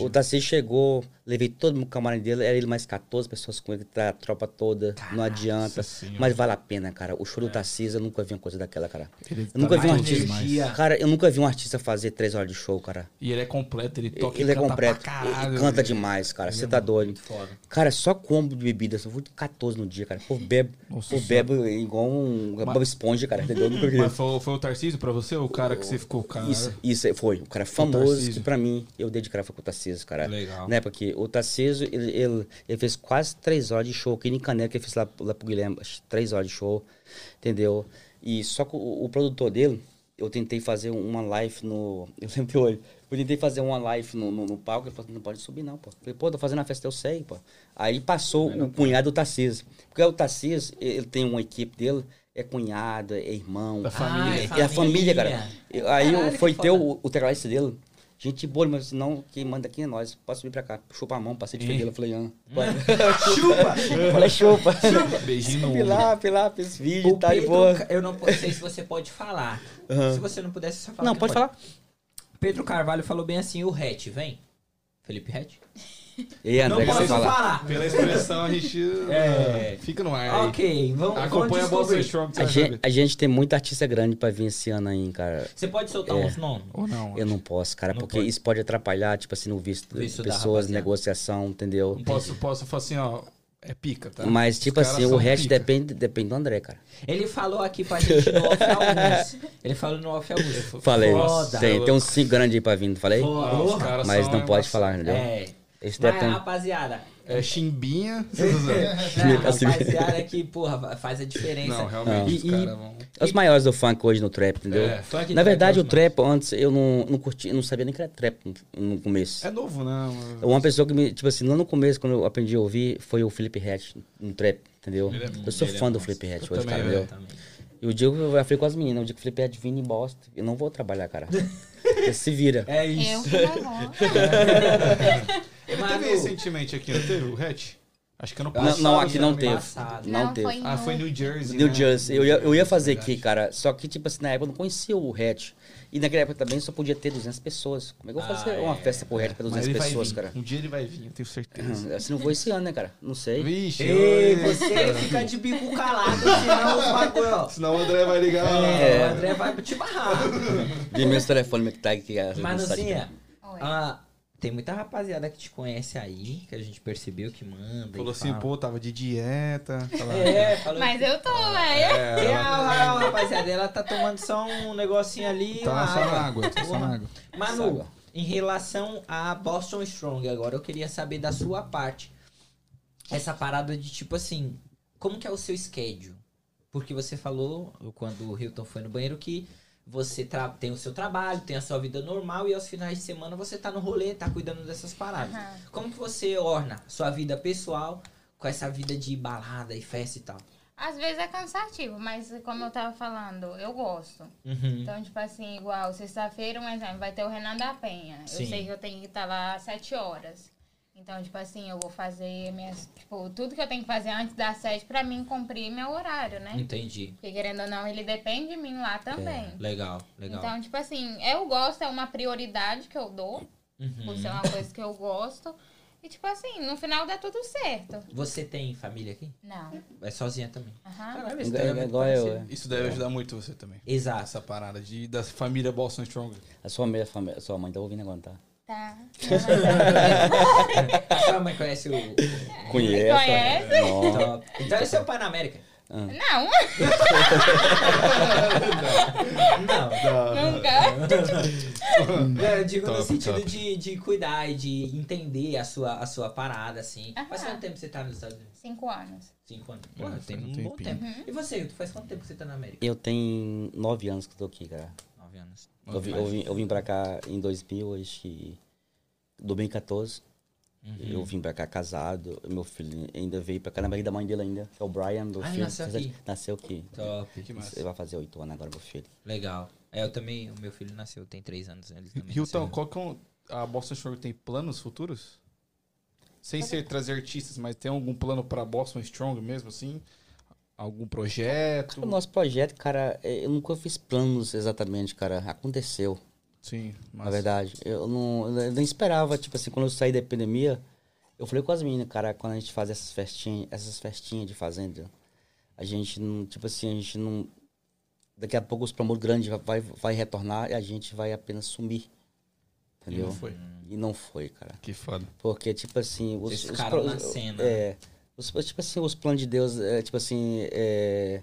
O Tarcísio chegou, levei todo no camarim dele, era ele mais 14 pessoas com ele, tá, a tropa toda, não adianta.
Senhora.
Mas vale a pena, cara. O show do Tarcísio, eu nunca vi uma coisa daquela, cara.
Ele
Eu nunca
tá
vi um
muito
artista.
demais.
Cara, eu nunca vi um artista fazer três horas de show, cara.
E ele é completo, ele toca
ele é completo.
caralho.
ele canta
velho.
demais, cara. Você tá doido.
Foda.
Cara, só combo de bebida. Eu vou de 14 no dia, cara. Pô, bebo.
Nossa
Pô, bebo igual um Bob Esponja, cara. Entendeu? Nunca.
Mas foi, foi o Tarcísio pra você, o cara que você ficou, cara?
Isso, isso foi. O cara famoso
Tarcísio.
que pra mim, eu dei de cara foi com o Tarcísio, cara.
Legal.
Né, porque o Tarcísio, ele, ele, ele fez quase três horas de show aqui em Caneca, que ele fez lá, lá pro Guilherme, que três horas de show, entendeu? E só que o, o produtor dele, eu tentei fazer uma live no. Eu lembro até hoje. Eu tentei fazer uma live no, no, no palco, ele falou, não pode subir não, pô. Eu falei, pô, tô fazendo a festa, eu sei, pô. Aí passou o cunhado do Tarcísio. Porque o Tarcísio, ele tem uma equipe dele, é cunhado, é irmão.
Da família.
Ah,
É a família, cara. Eu- Aí
Caralho,
foi ter o, o tecladista dele. Gente boa, mas não, quem manda aqui é nós. Pode subir pra cá. Chupa a mão, passei de fedelo. Eu falei, ah.
Chupa!
Falei, chupa.
Beijinho no
fui lá, fiz vídeo,
O
tá de
Pedro,
boa.
eu não sei se você pode falar. Se você não pudesse, só falar.
Não,
que
pode falar.
Pedro Carvalho falou bem assim, o Hatch, vem. Felipe Hatch?
E aí,
Não
André, quer
posso
falar?
falar.
Pela expressão, a gente
É.
fica no ar aí.
Ok, vamos, vamos
Acompanha a Bolsa. Strong,
A gente, a gente tem muita artista grande pra vir esse ano aí, cara.
Você pode soltar
É.
uns nomes?
Ou não?
Eu não posso, cara,
Não
porque
pode.
isso pode atrapalhar, tipo assim, no visto,
Visto
pessoas, negociação, entendeu?
Posso, posso falar assim, ó. É pica, tá?
Mas, tipo assim, o resto
pica.
depende, depende do André, cara.
Ele falou aqui pra gente no off alguns. Ele falou no off alguns.
Falei.
Foda.
Tem, tem uns cinco grandes aí pra vir, não falei?
Foda.
Ah,
Mas não pode falar, entendeu?
É.
Esse
Mas,
depende.
rapaziada,
É chimbinha.
não, rapaziada que, porra, faz a diferença.
não, realmente,
E-
os
e-
caras vão...
É Os maiores do funk hoje no trap, entendeu?
É,
Na verdade,
é
o trap, antes, eu não, não curti, eu não sabia nem que era trap no, começo.
É novo, né?
Uma pessoa que me, tipo assim, lá no começo, quando eu aprendi a ouvir, foi o Felipe Hatch, no trap, entendeu?
É
eu sou
é
fã do. Felipe Hatch
Eu
hoje,
também,
cara, entendeu? E o dia que eu já falei com as meninas, o dia que eu falei, em bosta. Eu não vou trabalhar, cara. Você se vira.
É
Eu
isso.
que não vou.
Teve
Manu,
recentemente aqui, não teve o hatch? Acho que ano
Não,
passado.
não, aqui não teve.
Passado.
Não,
Não,
teve.
foi
Ah, foi New Jersey.
New
né?
Jersey. Eu ia, eu ia fazer
Verdade.
aqui, cara. Só que, tipo assim, na época eu não conhecia o hatch. E naquela época também só podia ter 200 pessoas. Como é que eu vou
Ah,
fazer uma
é.
festa pro hatch pra
Mas
200
ele vai
pessoas,
vir.
cara?
Um dia ele vai vir, eu tenho certeza.
Se não for esse ano, né, cara? Não sei.
Vixe,
Ei, você fica de bico calado, senão os bagulho, ó.
Senão o André vai ligar.
É,
É.
o André vai te barrar.
Vi meus telefones que tá aqui.
Manuzinha,
Oi.
ah, tem muita rapaziada que te conhece aí, que a gente percebeu que manda.
Falou
e
assim,
fala.
pô, tava de dieta. Fala-
É, falou.
Mas eu tô, velho.
E
É,
a, a, a rapaziada, ela tá tomando só um negocinho ali.
tá
uma
só na
água.
água, tá só na água.
Manu,
Água.
em relação a Boston Strong, agora eu queria saber da sua parte. Essa parada de tipo assim, como que é o seu schedule? Porque você falou, quando o Hilton foi no banheiro, que você tem o seu trabalho, tem a sua vida normal e aos finais de semana você tá no rolê, tá cuidando dessas paradas.
Aham.
Como que você orna sua vida pessoal com essa vida de balada e festa e tal?
Às vezes é cansativo, mas como eu tava falando, eu gosto.
Uhum.
Então, tipo assim, igual sexta-feira, um exemplo, vai ter o Renan da Penha.
Sim.
Eu sei que eu tenho que estar lá às sete horas. Então, tipo assim, eu vou fazer minhas. Tipo, tudo que eu tenho que fazer antes das sete pra mim cumprir meu horário, né?
Entendi.
Porque querendo ou não, ele depende de mim lá também.
Legal, legal.
Então, tipo assim, eu gosto, é uma prioridade que eu dou, por
Uhum.
ser uma coisa que eu gosto. E, tipo assim, no final dá tudo certo.
Você tem família aqui?
Não.
É sozinha também.
Aham.
Caralho,
Igual-
é
igual eu,
parecido.
Isso deve ajudar muito você também.
Exato.
Essa parada de, da família Boston Strong.
A sua, mãe, a sua mãe tá ouvindo agora, tá?
Tá.
Sua mãe conhece o.
Conhece?
Conhece?
Não.
Top. Então é seu pai na América?
Ah.
Não,
Não.
nunca.
Eu digo no
Top,
sentido
top.
de, de cuidar e de entender a sua, a sua parada, assim.
Aham.
Faz quanto tempo você tá nos Estados Unidos?
Cinco anos.
Cinco anos.
Ah,
Porra, tem
um
um bom tempo. E você, tu faz quanto tempo que você tá na América?
Eu tenho nove anos que eu tô aqui, cara. Eu vim, eu, vim, eu vim pra cá em 2000, acho que... 2014.
Uhum.
Eu vim pra cá casado. Meu filho ainda veio pra cá na barriga da mãe dele ainda. Que é o Brian, meu
Ah,
filho.
nasceu aqui?
Nasceu aqui.
Top.
Que massa.
Ele vai fazer oito anos agora, meu filho.
Legal. É, eu também, o meu filho nasceu, tem três anos. Ele também
Hilton,
nasceu.
qual que é um, a Boston Strong tem planos futuros? Sem ser trazer artistas, mas tem algum plano pra Boston Strong mesmo, assim? Algum projeto?
O nosso projeto, cara, é, eu nunca fiz planos exatamente, cara. Aconteceu.
Sim, mas...
Na verdade, eu não, eu nem esperava, tipo assim, quando eu saí da epidemia, eu falei com as meninas, cara, quando a gente faz essas festinhas, essas festinhas de fazenda, a gente não, tipo assim, a gente não, daqui a pouco os promotores grandes vai, vai, retornar e a gente vai apenas sumir,
E
entendeu?
não foi.
E não foi, cara.
Que foda.
Porque, tipo assim, os,
Vocês
os
ficaram
pro-
na cena.
É, os, tipo assim, os planos de Deus, é, tipo assim, é,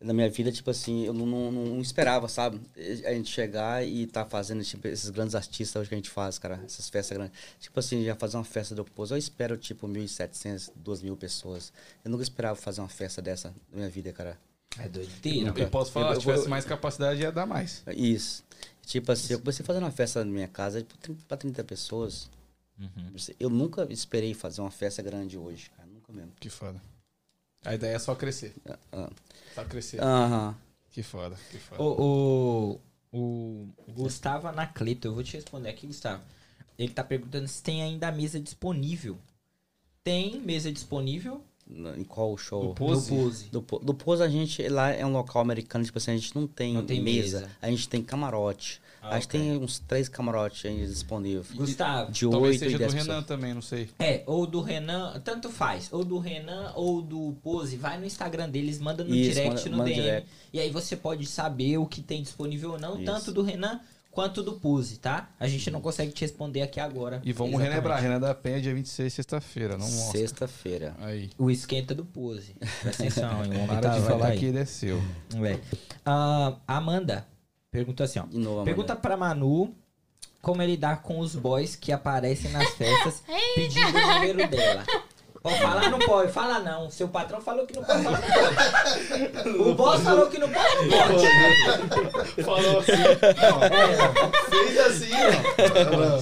na minha vida, tipo assim, eu não, não, não esperava, sabe? A gente chegar e tá fazendo, tipo, esses grandes artistas hoje que a gente faz, cara, essas festas grandes. Tipo assim, já fazer uma festa do Opus, eu espero, tipo, 1.700, 2.000 pessoas. Eu nunca esperava fazer uma festa dessa na minha vida, cara.
É doideira.
Eu posso falar,
Eu-
se
eu-
tivesse
eu-
mais capacidade, ia dar mais.
Isso. Tipo assim, eu comecei fazendo uma festa na minha casa tipo, pra 30 pessoas.
Uhum.
Eu nunca esperei fazer uma festa grande hoje, mesmo.
Que foda. A ideia é só crescer.
Ah,
Só crescer.
Aham.
Que foda, que foda.
O, o, o Gustavo Anacleto, eu vou te responder aqui, Gustavo. Ele tá perguntando se tem ainda a mesa disponível. Tem mesa disponível
No- Em qual show?
No Pose?
no Pose.
Do, do Pose, a gente, lá é um local americano, tipo assim, a gente não tem,
Não tem
mesa,
mesa.
a gente tem camarote.
Ah,
a gente
ok.
tem uns três camarotes aí disponíveis.
Gustavo.
De
Talvez
8
seja
e
do
10
Renan
pessoas.
também, não sei.
É, ou do Renan, tanto faz. Ou do Renan ou do Pose. Vai no Instagram deles, manda no
Isso,
direct,
manda-
no
manda
DM.
direct.
E aí você pode saber o que tem disponível ou não,
Isso.
tanto do Renan quanto do Pose, tá? A gente não consegue te responder aqui agora.
E vamos
Exatamente.
relembrar, Renan da Penha, dia 26, sexta-feira, não mostra.
Sexta-feira.
Aí.
O esquenta do Pose. Presta atenção, hein? o homem
Para
tá-
de falar
cair.
que ele é seu.
É. Ah, Amanda perguntou assim, ó.
Novo.
Pergunta pra Manu como é lidar com os boys que aparecem nas festas pedindo o número dela. Pode falar, não pode. Fala não. Seu patrão falou que não pode falar, não pode. O boss falou que não pode, não pode.
Falou assim. ó, fez assim, ó.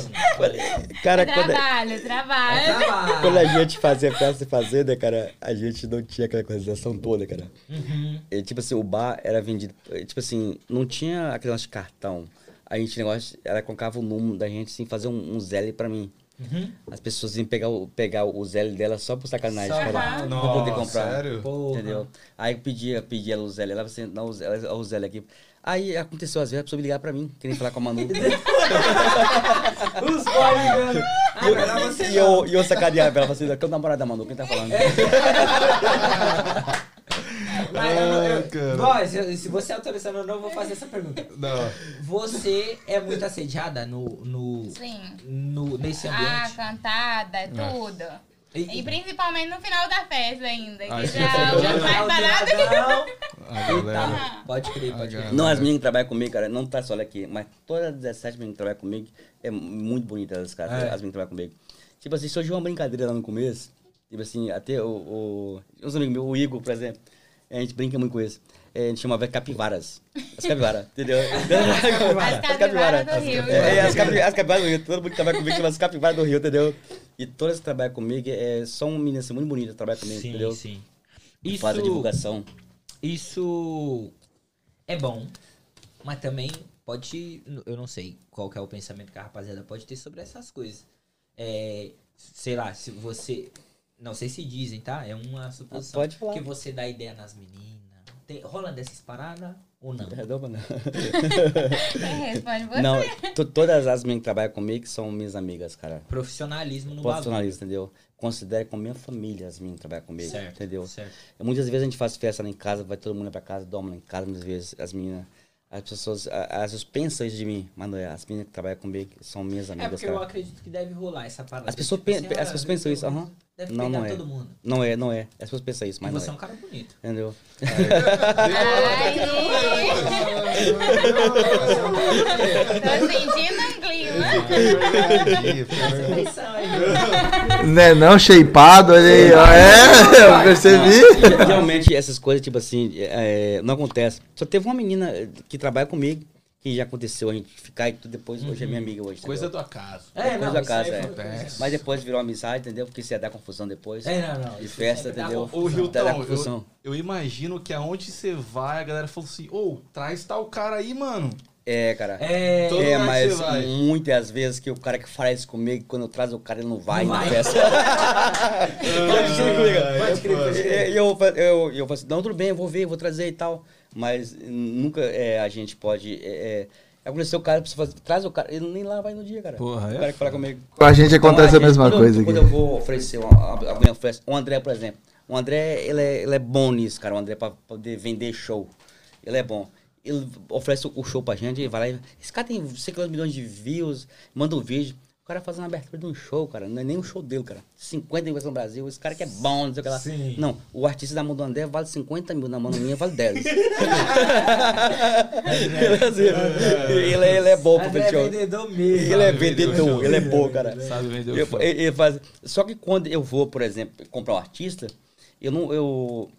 Cara, quando,
Trabalho,
É
trabalho.
trabalho.
quando a gente fazia festa de fazenda, cara, a gente não tinha aquela organização toda, cara.
Uhum.
E, tipo assim, o bar era vendido. Tipo assim, não tinha aquele negócio de cartão. A gente negócio, ela colocava o número da gente, assim, fazer um, um Zelle pra mim.
Uhum.
As pessoas iam pegar o, pegar o Zelle dela só por sacanagem,
Só
cara.
pra-
Pra poder
Nossa,
comprar.
sério?
Porra.
Entendeu? Aí eu pedia, pedia ela o Zelle. Ela assim, não, o Zelle, aqui. Aí aconteceu às vezes, a pessoa me ligar pra mim, querendo falar com a Manu.
Os boys ligando. Ah, não era você
e, eu, eu sacaneava ela, falei assim, que é o namorado da Manu, quem tá falando?
Mas eu não- eu-
Ah, cara.
Boys, eu- se você autorizar ou não, eu vou fazer essa pergunta.
Não.
Você é muito assediada no, no,
Sim.
no, nesse
Ah,
ambiente?
cantada, tudo.
E-
E principalmente no final da festa ainda. Que
Ah,
já, já
já
não faz parada.
Não. Tá. Pode crer, pode crer.
Não, as meninas que trabalham comigo, cara, não tá só aqui, mas todas as 17 meninas que trabalham comigo, é muito bonita as caras,
É.
as meninas que trabalham comigo. Tipo assim, surgiu uma brincadeira lá no começo, tipo assim, até o, o uns amigos meus, o Igor, por exemplo, a gente brinca muito com isso. É, a gente chamava capivaras. As capivaras, entendeu?
As capivaras do Rio.
É, é, as, capi, as capivaras do Rio. Todo mundo que trabalha comigo chama as capivaras do Rio, entendeu? E todas que trabalham comigo é, são meninas assim, muito bonitas que trabalham comigo,
Sim,
entendeu?
sim. Isso,
Faz a divulgação.
isso é bom, mas também pode. Eu não sei qual que é o pensamento que a rapaziada pode ter sobre essas coisas. É, sei lá, se você. Não sei se dizem, tá? É uma suposição.
Pode falar.
Que você dá ideia nas meninas. Tem, rola dessas paradas ou não?
Perdão, mano.
Quem responde você?
Não, to- todas as meninas que trabalham comigo são minhas amigas, cara.
Profissionalismo no bagulho.
Profissionalistas, entendeu? Considero como minha família as meninas que trabalham comigo,
Certo,
entendeu?
certo.
Muitas vezes a gente faz festa lá em casa, vai todo mundo lá pra casa, dorme lá em casa, muitas vezes as meninas. As pessoas a- às vezes pensam isso de mim, mas não é. As meninas que trabalham comigo são minhas
É
amigas,
porque eu
cara.
acredito que deve rolar essa parada.
As pessoas
Tipo assim,
as
ah,
pessoas pensam isso, aham.
Deve
Não,
pegar
não é.
todo mundo.
Não é, não é. As pessoas pensam isso,
E
mas não
você é
é.
um cara bonito.
Entendeu?
Tô sentindo um clima.
Aí.
Né, não, shapeado ali, ó. É, eu percebi.
Realmente, essas coisas, tipo assim, é, não acontece. Só teve uma menina que trabalha comigo, que já aconteceu a gente ficar e tudo depois, hoje é minha amiga hoje.
Coisa
entendeu?
do acaso.
É,
Coisa
não,
casa,
aí
é. Mas depois virou amizade, entendeu? Porque isso ia dar confusão depois.
É, não, não.
De festa,
dá
entendeu?
confusão.
Ô, Hilton, eu, eu imagino que aonde você vai, a galera falou assim, ô, traz tal cara aí, mano.
É, cara.
É,
é, mas
você
muitas vezes que o cara que faz isso comigo, quando eu trazo o cara, ele não vai
Não
na
vai.
festa. Pode crer comigo.
Pode crer, pode crer.
E eu, eu, eu, eu falo assim, não, tudo bem, eu vou ver, vou trazer e tal. Mas nunca é, a gente pode. É, é, aconteceu o cara, você fala, traz o cara, ele nem lá vai no dia, cara.
Porra, é?
O cara que fala comigo.
Com a gente acontece
Então,
a mesma
gente, quando
coisa
eu,
aqui.
Quando eu vou oferecer, uma, alguém oferece, o André, por exemplo. O André, ele é, ele é bom nisso, cara. O André, pra poder vender show. Ele é bom. Ele oferece o show pra gente, ele vai lá e... Esse cara tem 50 milhões de views, manda um vídeo. O cara faz uma abertura de um show, cara. Não é nem um show dele, cara. 50 mil no Brasil. Esse cara que é bom, não sei o que lá.
Sim.
Não, o artista da mão do André vale 50 mil, na mão minha vale 10. ele, é ele, é- ele é bom pro
André é vendedor mesmo.
Ele é vendedor, ele é bom, cara.
Sabe vender o
ele- ele faz- Só que quando eu vou, por exemplo, comprar um artista, eu não. Eu,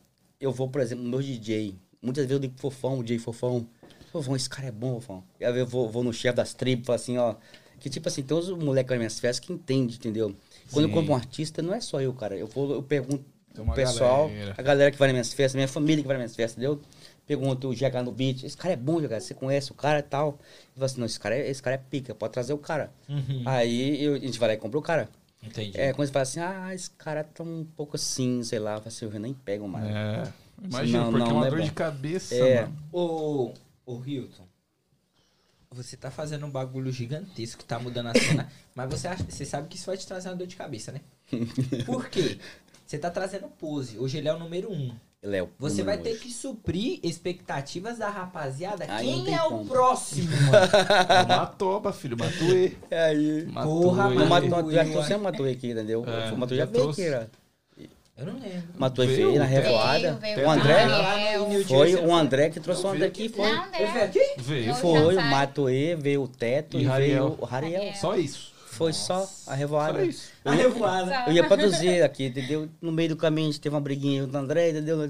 eu vou, por exemplo, no meu DJ. Muitas vezes eu digo pro fofão, o DJ fofão. Fofão, esse cara é bom, fofão. E aí eu vou, vou no chefe das tribos e falo assim, ó. Que tipo assim, tem uns moleques nas minhas festas que entendem, entendeu? Quando
Sim.
eu compro um artista, não é só eu, cara. Eu, vou, eu pergunto o pessoal,
galera.
a galera que vai nas minhas festas, minha família que vai nas minhas festas, entendeu? Pergunto o GH no beat, esse cara é bom, GH, você conhece o cara e tal. E falo assim, não, esse cara é, esse cara é pica, pode trazer o cara.
Uhum.
Aí eu- a gente vai lá e compra o cara.
Entendi.
É, quando você fala assim, ah, esse cara tá um pouco assim, sei lá, assim, eu nem pego mais.
É. Imagina,
Não,
porque
não,
é uma
não é
dor
bom.
de cabeça,
É.
mano.
Ô, ô Hilton, você tá fazendo um bagulho gigantesco, tá mudando a cena, mas você, acha, você sabe que isso vai te trazer uma dor de cabeça, né? Por quê? Você tá trazendo pose. Hoje ele é o número um.
Ele é o
Você vai ter que suprir expectativas da rapaziada.
Aí
Quem
tem
é o
como.
próximo, mano?
Matoba, filho, Matuê.
É aí.
Matuê.
Porra.
Mato,
Matuê,
já
ué.
trouxe o Matuê aqui, entendeu?
É,
o Matuê
já
já veio
trouxe.
aqui, né?
Eu não lembro.
Matuê
Veio,
veio na
veio.
revoada.
Veio,
veio
O André
Ariel.
foi o André que trouxe o André
veio
aqui, foi.
Não,
Ele veio aqui?
Veio.
Foi, o
já
Matuê, veio o Teto
E
e, veio o Rariel.
Só isso.
Foi só a revoada.
Só isso.
A revoada.
Eu ia produzir aqui, entendeu? No meio do caminho a gente teve uma briguinha com o André, entendeu?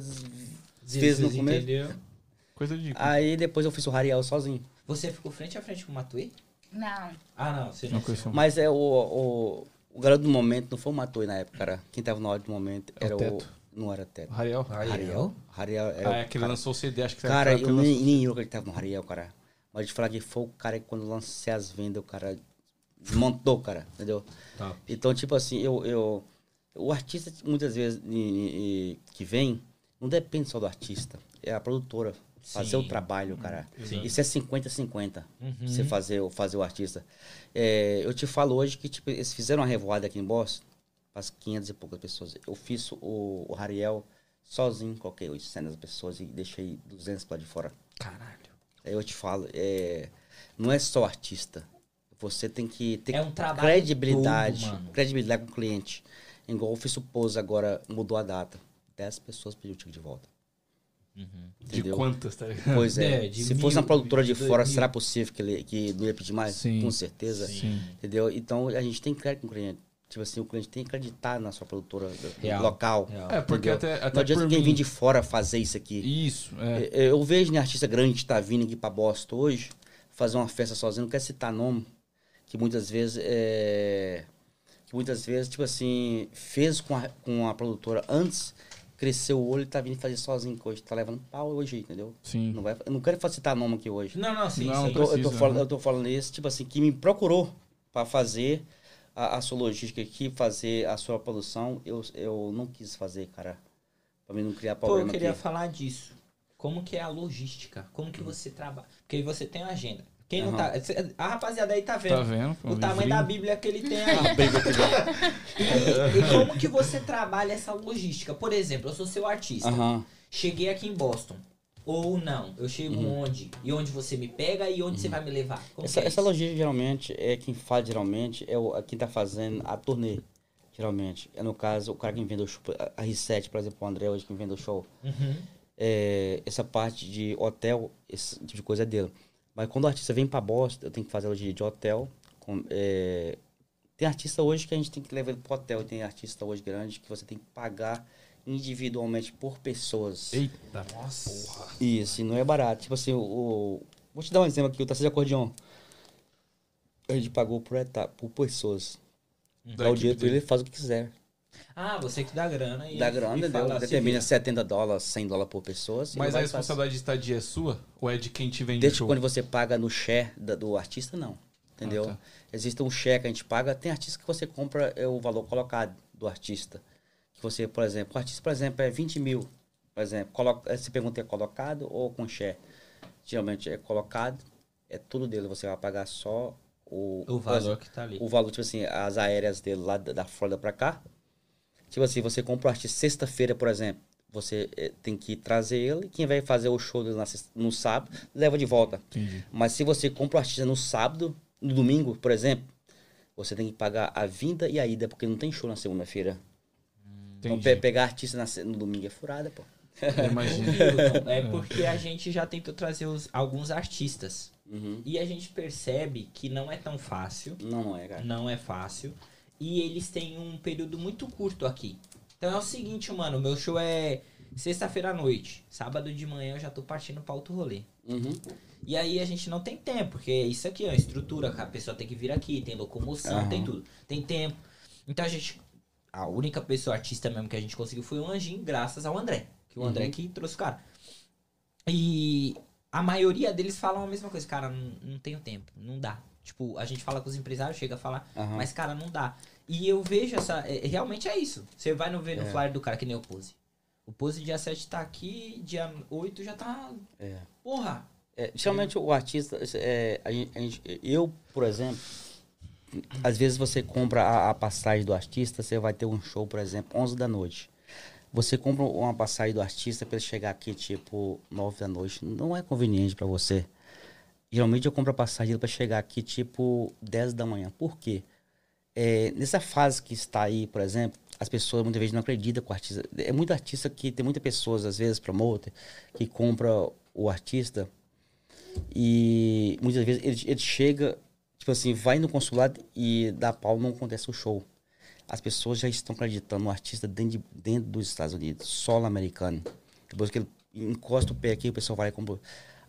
Desfez no começo.
entendeu?
Coisa de.
Aí depois eu fiz o Rariel sozinho.
Você ficou frente a frente com o Matuê?
Não.
Ah, não. Você
Não conheço.
Mas é o, o, o garoto do momento não foi o Matoy na época, cara. Quem tava na hora do momento
É o
era o.
Teto.
Não era Teto.
Rariel.
Ariel?
Rariel
Ah,
era.
é
o
que ele lançou o CD, acho que
cara
que
eu nem, nem eu que ele tava no Rariel, cara. Mas de falar que foi o cara que quando eu lancei as vendas, o cara desmontou, cara, entendeu?
Top.
Então, tipo assim, eu, eu. O artista, muitas vezes, e- e que vem, não depende só do artista. É a produtora. Fazer
Sim.
o trabalho, cara.
Sim.
Isso é 50-50.
Uhum.
Você fazer, o- fazer o artista. É, eu te falo hoje que, tipo, eles fizeram uma revoada aqui em Boston. As 500 e poucas pessoas. Eu fiz o, o Rariel sozinho, coloquei 800 pessoas e deixei 200 lá de fora.
Caralho.
Aí eu te falo, é, não é só artista. Você tem que ter
É um
credibilidade,
todo,
credibilidade com o cliente. Igual o Office Pose agora mudou a data. 10 pessoas pediram o ticket de volta.
De
entendeu?
quantas, tá ligado?
Pois é.
É, de
Se
mil,
fosse uma produtora de
de
fora,
dois
será
mil.
possível que ele que não ia pedir mais?
Sim.
Com certeza.
Sim.
Entendeu? Então a gente tem crédito com o cliente. Tipo assim, o cliente tem que acreditar na sua produtora
Real.
local.
Real.
É, porque
entendeu?
até, até
não adianta
por
ninguém
mim...
vir de fora fazer isso aqui.
Isso, é.
É, Eu vejo né, artista grande que tá vindo aqui pra Boston hoje, fazer uma festa sozinho, não quer citar nome, que muitas vezes é. Que muitas vezes, tipo assim, fez com a, com a produtora antes, cresceu o olho e tá vindo fazer sozinho, hoje tá levando pau hoje, entendeu?
Sim.
Não vai, eu não quero citar nome aqui hoje.
Não, não, sim,
Não,
sim.
Eu tô, eu, tô falando,
né?
eu tô falando isso, tipo assim, que me procurou pra fazer a, a sua logística aqui, fazer a sua produção, eu, eu não quis fazer, cara. Pra mim não criar
Pô, eu
problema
queria
aqui.
falar disso. Como que é a logística? Como que você trabalha? Porque aí você tem a agenda. Quem não tá... A rapaziada aí tá vendo.
Tá vendo?
O tamanho da Bíblia que ele tem aí. E, e como que você trabalha essa logística? Por exemplo, eu sou seu artista.
Aham.
Cheguei aqui em Boston. Ou não, eu chego
Uhum.
onde? E onde você me pega e onde você vai me levar? Como
Essa,
é
essa logística geralmente é quem faz geralmente é o, é quem tá fazendo a turnê. Geralmente. É no caso, o cara que vende o show. A R7, por exemplo, o André hoje que vende o show.
Uhum.
É, essa parte de hotel, esse tipo de coisa é dele. Mas quando o artista vem pra Boston, eu tenho que fazer a logística de hotel. com- é, tem artista hoje que a gente tem que levar ele pro hotel. Tem artista hoje grande que você tem que pagar individualmente por pessoas.
Eita, nossa.
Isso, e não é barato. Tipo assim, o, o- Vou te dar um exemplo aqui, o Tarcísio Acordeon. A gente pagou por etapa, por pessoas.
Da
Dá o dinheiro pra
dele.
ele, faz o que quiser.
Ah, você que dá grana e
Dá
e
grana,
fala,
entendeu?
se
Determina
vira.
70 dólares, 100 dólares por pessoa. assim,
Mas a
e
responsabilidade de estadia é sua? Ou é de quem te vende o
Desde
show?
quando você paga no share da- do artista, não. Entendeu?
Ah, tá.
Existe um share que a gente paga. Tem artista que você compra é o valor colocado do artista. Que você, por exemplo, o artista, por exemplo, é 20 mil. Por exemplo, coloca, se pergunta é colocado ou com share. Geralmente é colocado, é tudo dele. Você vai pagar só o,
O valor que tá ali.
o valor, tipo assim, as aéreas dele lá da, da Flórida pra cá. Tipo assim, você compra o artista sexta-feira, por exemplo. Você eh, tem que trazer ele. Quem vai fazer o show dele na sexta- no sábado, leva de volta.
Entendi.
Mas se você compra o artista no sábado, no domingo, por exemplo, você tem que pagar a vinda e a ida, porque não tem show na segunda-feira. Então pe- pegar artista na no domingo é furada, pô.
Hilton, é porque a gente já tentou trazer os- alguns artistas.
Uhum.
E a gente percebe que não é tão fácil.
Não, não é, cara.
Não é fácil. E eles têm um período muito curto aqui. Então é o seguinte, mano, o meu show é sexta-feira à noite. Sábado de manhã eu já tô partindo pra outro rolê.
Uhum.
E aí a gente não tem tempo, porque é isso aqui, ó, estrutura, a pessoa tem que vir aqui, tem locomoção,
Aham.
tem tudo. Tem tempo. Então a gente. A única pessoa artista mesmo que a gente conseguiu foi o Anjinho, graças ao André. Que o André
Uhum.
que trouxe o cara. E a maioria deles falam a mesma coisa, cara, não, não tenho tempo, não dá. Tipo, a gente fala com os empresários, chega a falar,
Aham.
mas cara, não dá. E eu vejo essa. é, realmente é isso. Você vai no ver no
É.
flyer do cara que nem o Pose. O Pose dia 7 tá aqui, dia 8 já tá.
É.
Porra!
É, geralmente o artista, é, a gente- a gente- eu, por exemplo, às vezes você compra a, a passagem do artista, você vai ter um show, por exemplo, 11 da noite. Você compra uma passagem do artista para ele chegar aqui, tipo, 9 da noite. Não é conveniente para você. Geralmente eu compro a passagem para chegar aqui, tipo, 10 da manhã. Por quê? É, nessa fase que está aí, por exemplo, as pessoas muitas vezes não acreditam com o artista. É muito artista que tem muitas pessoas, às vezes, promoter, que compra o artista e muitas vezes ele, ele chega, tipo assim, vai no consulado e dá pau, não acontece o show. As pessoas já estão acreditando no artista dentro, de- dentro dos Estados Unidos, solo americano. Depois que ele encosta o pé aqui, o pessoal vai e compra.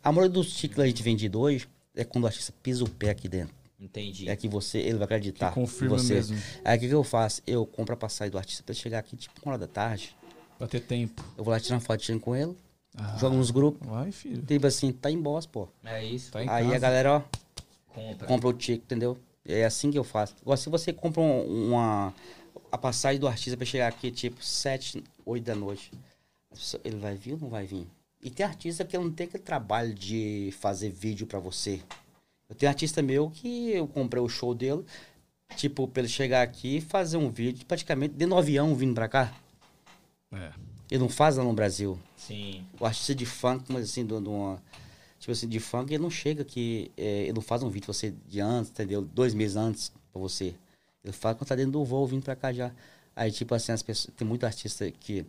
A maioria dos tickets que a gente vendido hoje é quando o artista pisa o pé aqui dentro.
Entendi.
É que você, ele vai acreditar.
Que confirma
em você.
mesmo.
Aí o que, que eu faço? Eu compro a passagem do artista pra chegar aqui, tipo, uma hora da tarde.
Pra ter tempo.
Eu vou lá tirar uma fotinha com ele,
Ah,
jogo nos grupos.
Vai, filho.
Tipo assim, tá em boss, pô.
É isso.
Tá em
Aí
casa.
a galera, ó,
Compra.
compra o ticket, entendeu? É assim que eu faço. Agora, se você compra um- uma. A passagem do artista pra chegar aqui, tipo, 7, 8 da noite. Ele vai vir ou não vai vir? E tem artista que não tem aquele trabalho de fazer vídeo pra você. Eu tenho artista meu que eu comprei o show dele, tipo, pra ele chegar aqui e fazer um vídeo praticamente do avião vindo pra cá.
É.
Ele não faz lá no Brasil.
Sim.
O artista de funk, mas assim, de uma. Tipo assim, de funk, ele não chega aqui. é, ele não faz um vídeo pra você de antes, entendeu? Dois meses antes pra você. Ele faz quando tá dentro do voo vindo pra cá já. Aí, tipo assim, as pessoas. Tem muito artista que.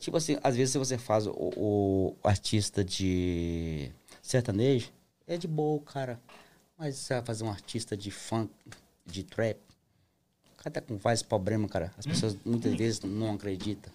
Tipo assim, às vezes se você faz o, o artista de sertanejo, é de boa, cara. Mas você vai fazer um artista de funk, de trap. O cara tá com vários problemas, cara. As pessoas muitas vezes não acreditam.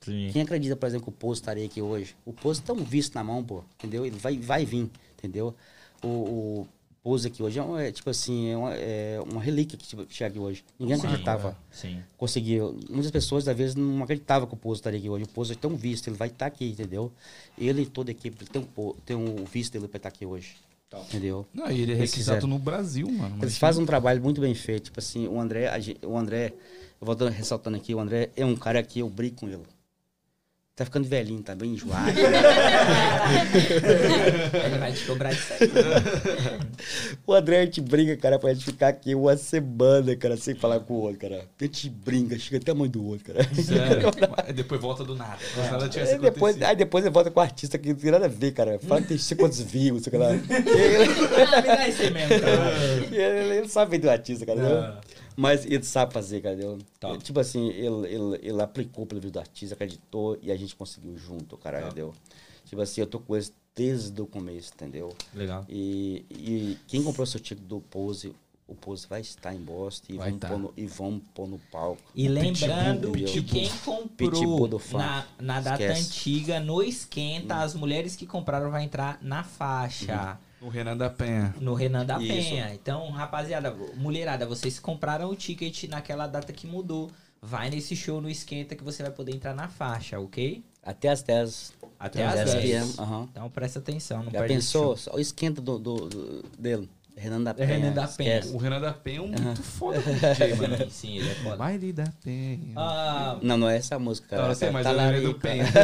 Sim.
Quem acredita, por exemplo, que o Poço estaria aqui hoje? O Poço tá um visto na mão, pô, entendeu? Ele vai, vai vir, entendeu? O, o Poço aqui hoje é, um- é, tipo assim, é uma, é uma relíquia que tipo, chega aqui hoje. Ninguém
Sim,
acreditava.
Sim.
Conseguiu. Muitas pessoas, às vezes, não acreditavam que o Poço estaria aqui hoje. O Poço tem um visto, ele vai estar aqui, entendeu? Ele e toda a equipe tem um, tem um visto dele para estar aqui hoje.
Top.
Entendeu?
Não, e ele é requisitado
fizeram.
no Brasil, mano.
Eles fazem um trabalho muito bem feito. Tipo assim, o André, o André, eu vou ressaltando aqui, o André é um cara que eu brigo com ele. Tá ficando velhinho, tá bem enjoado.
Ele vai te cobrar isso aí.
o André, a gente briga, cara, pra gente ficar aqui uma semana, cara, sem falar com o outro, cara. A gente brinca, chega até a mãe do outro, cara.
Sério. Depois volta do nada. Nada tivesse
Aí depois, aí depois ele volta com o artista que não tem nada a ver, cara. Fala que tem sei quantos views, sei lá.
Ah, me dá isso aí mesmo, cara.
ele, ele, ele sabe do artista, cara.
Ah.
Mas ele sabe fazer, cara. entendeu?
Top.
Tipo assim, ele, ele, ele aplicou pelo vídeo do artista, acreditou e a gente conseguiu junto, cara,
Top.
entendeu? Tipo assim, eu tô com eles desde o começo, entendeu?
Legal.
E, e quem comprou seu ticket do Pose, o Pose vai estar em Boston e
Vai
vamos,
tá.
pôr no, e vamos pôr no palco.
E lembrando
Pitbull,
que quem comprou na, na data
Esquece.
antiga, no esquenta, as mulheres que compraram vai entrar na faixa.
O Renan da Penha.
No Renan da
Isso.
Penha. Então, rapaziada, mulherada, vocês compraram o ticket naquela data que mudou. Vai nesse show no esquenta que você vai poder entrar na faixa, ok?
Até as 10.
Até
às
às 10.
PM. aham.
Então presta atenção, não
Já
perde
pensou? Só o esquenta do, do- do- dele. Renan da
É
Penha.
Renan da Penha.
esquece.
O Renan da Penha é um muito foda DJ, mano.
Sim, sim, ele é foda.
Baile da Penha.
Ah,
Não, não é essa música, cara.
Não, eu sei, mas
tá
é o
lá
Renan do Penha.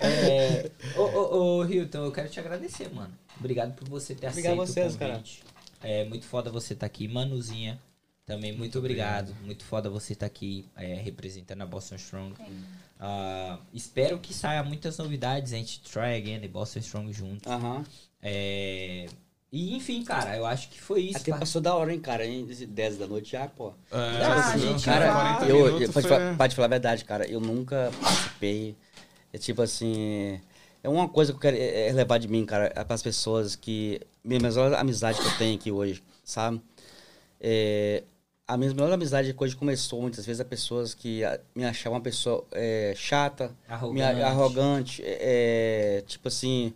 é, ô, ô, ô, Hilton, eu quero te agradecer, mano. Obrigado por você ter
Obrigado a
aceito
vocês,
o convite. É muito foda você estar aqui. Manuzinha, também muito, obrigado. Muito foda você estar aqui é, representando a Boston Strong. Ah, espero que saia muitas novidades. A gente try again e Boston Strong junto.
Aham.
É, e enfim, cara, eu acho que foi isso.
Até
pa-
passou da hora, hein, cara? Hein? 10 da noite já, pô.
É,
Ah,
assim,
gente,
Cara,
40
eu, eu, te
foi-
falar, te falar a verdade, cara, eu nunca participei. É tipo assim. É uma coisa que eu quero é, é levar de mim, cara, é pras pessoas que. Minha melhor amizade que eu tenho aqui hoje, sabe? É, a minha melhor amizade que hoje começou muitas vezes a pessoas que me achavam uma pessoa é, chata,
Arrogante.
me- arrogante, é, é, tipo assim.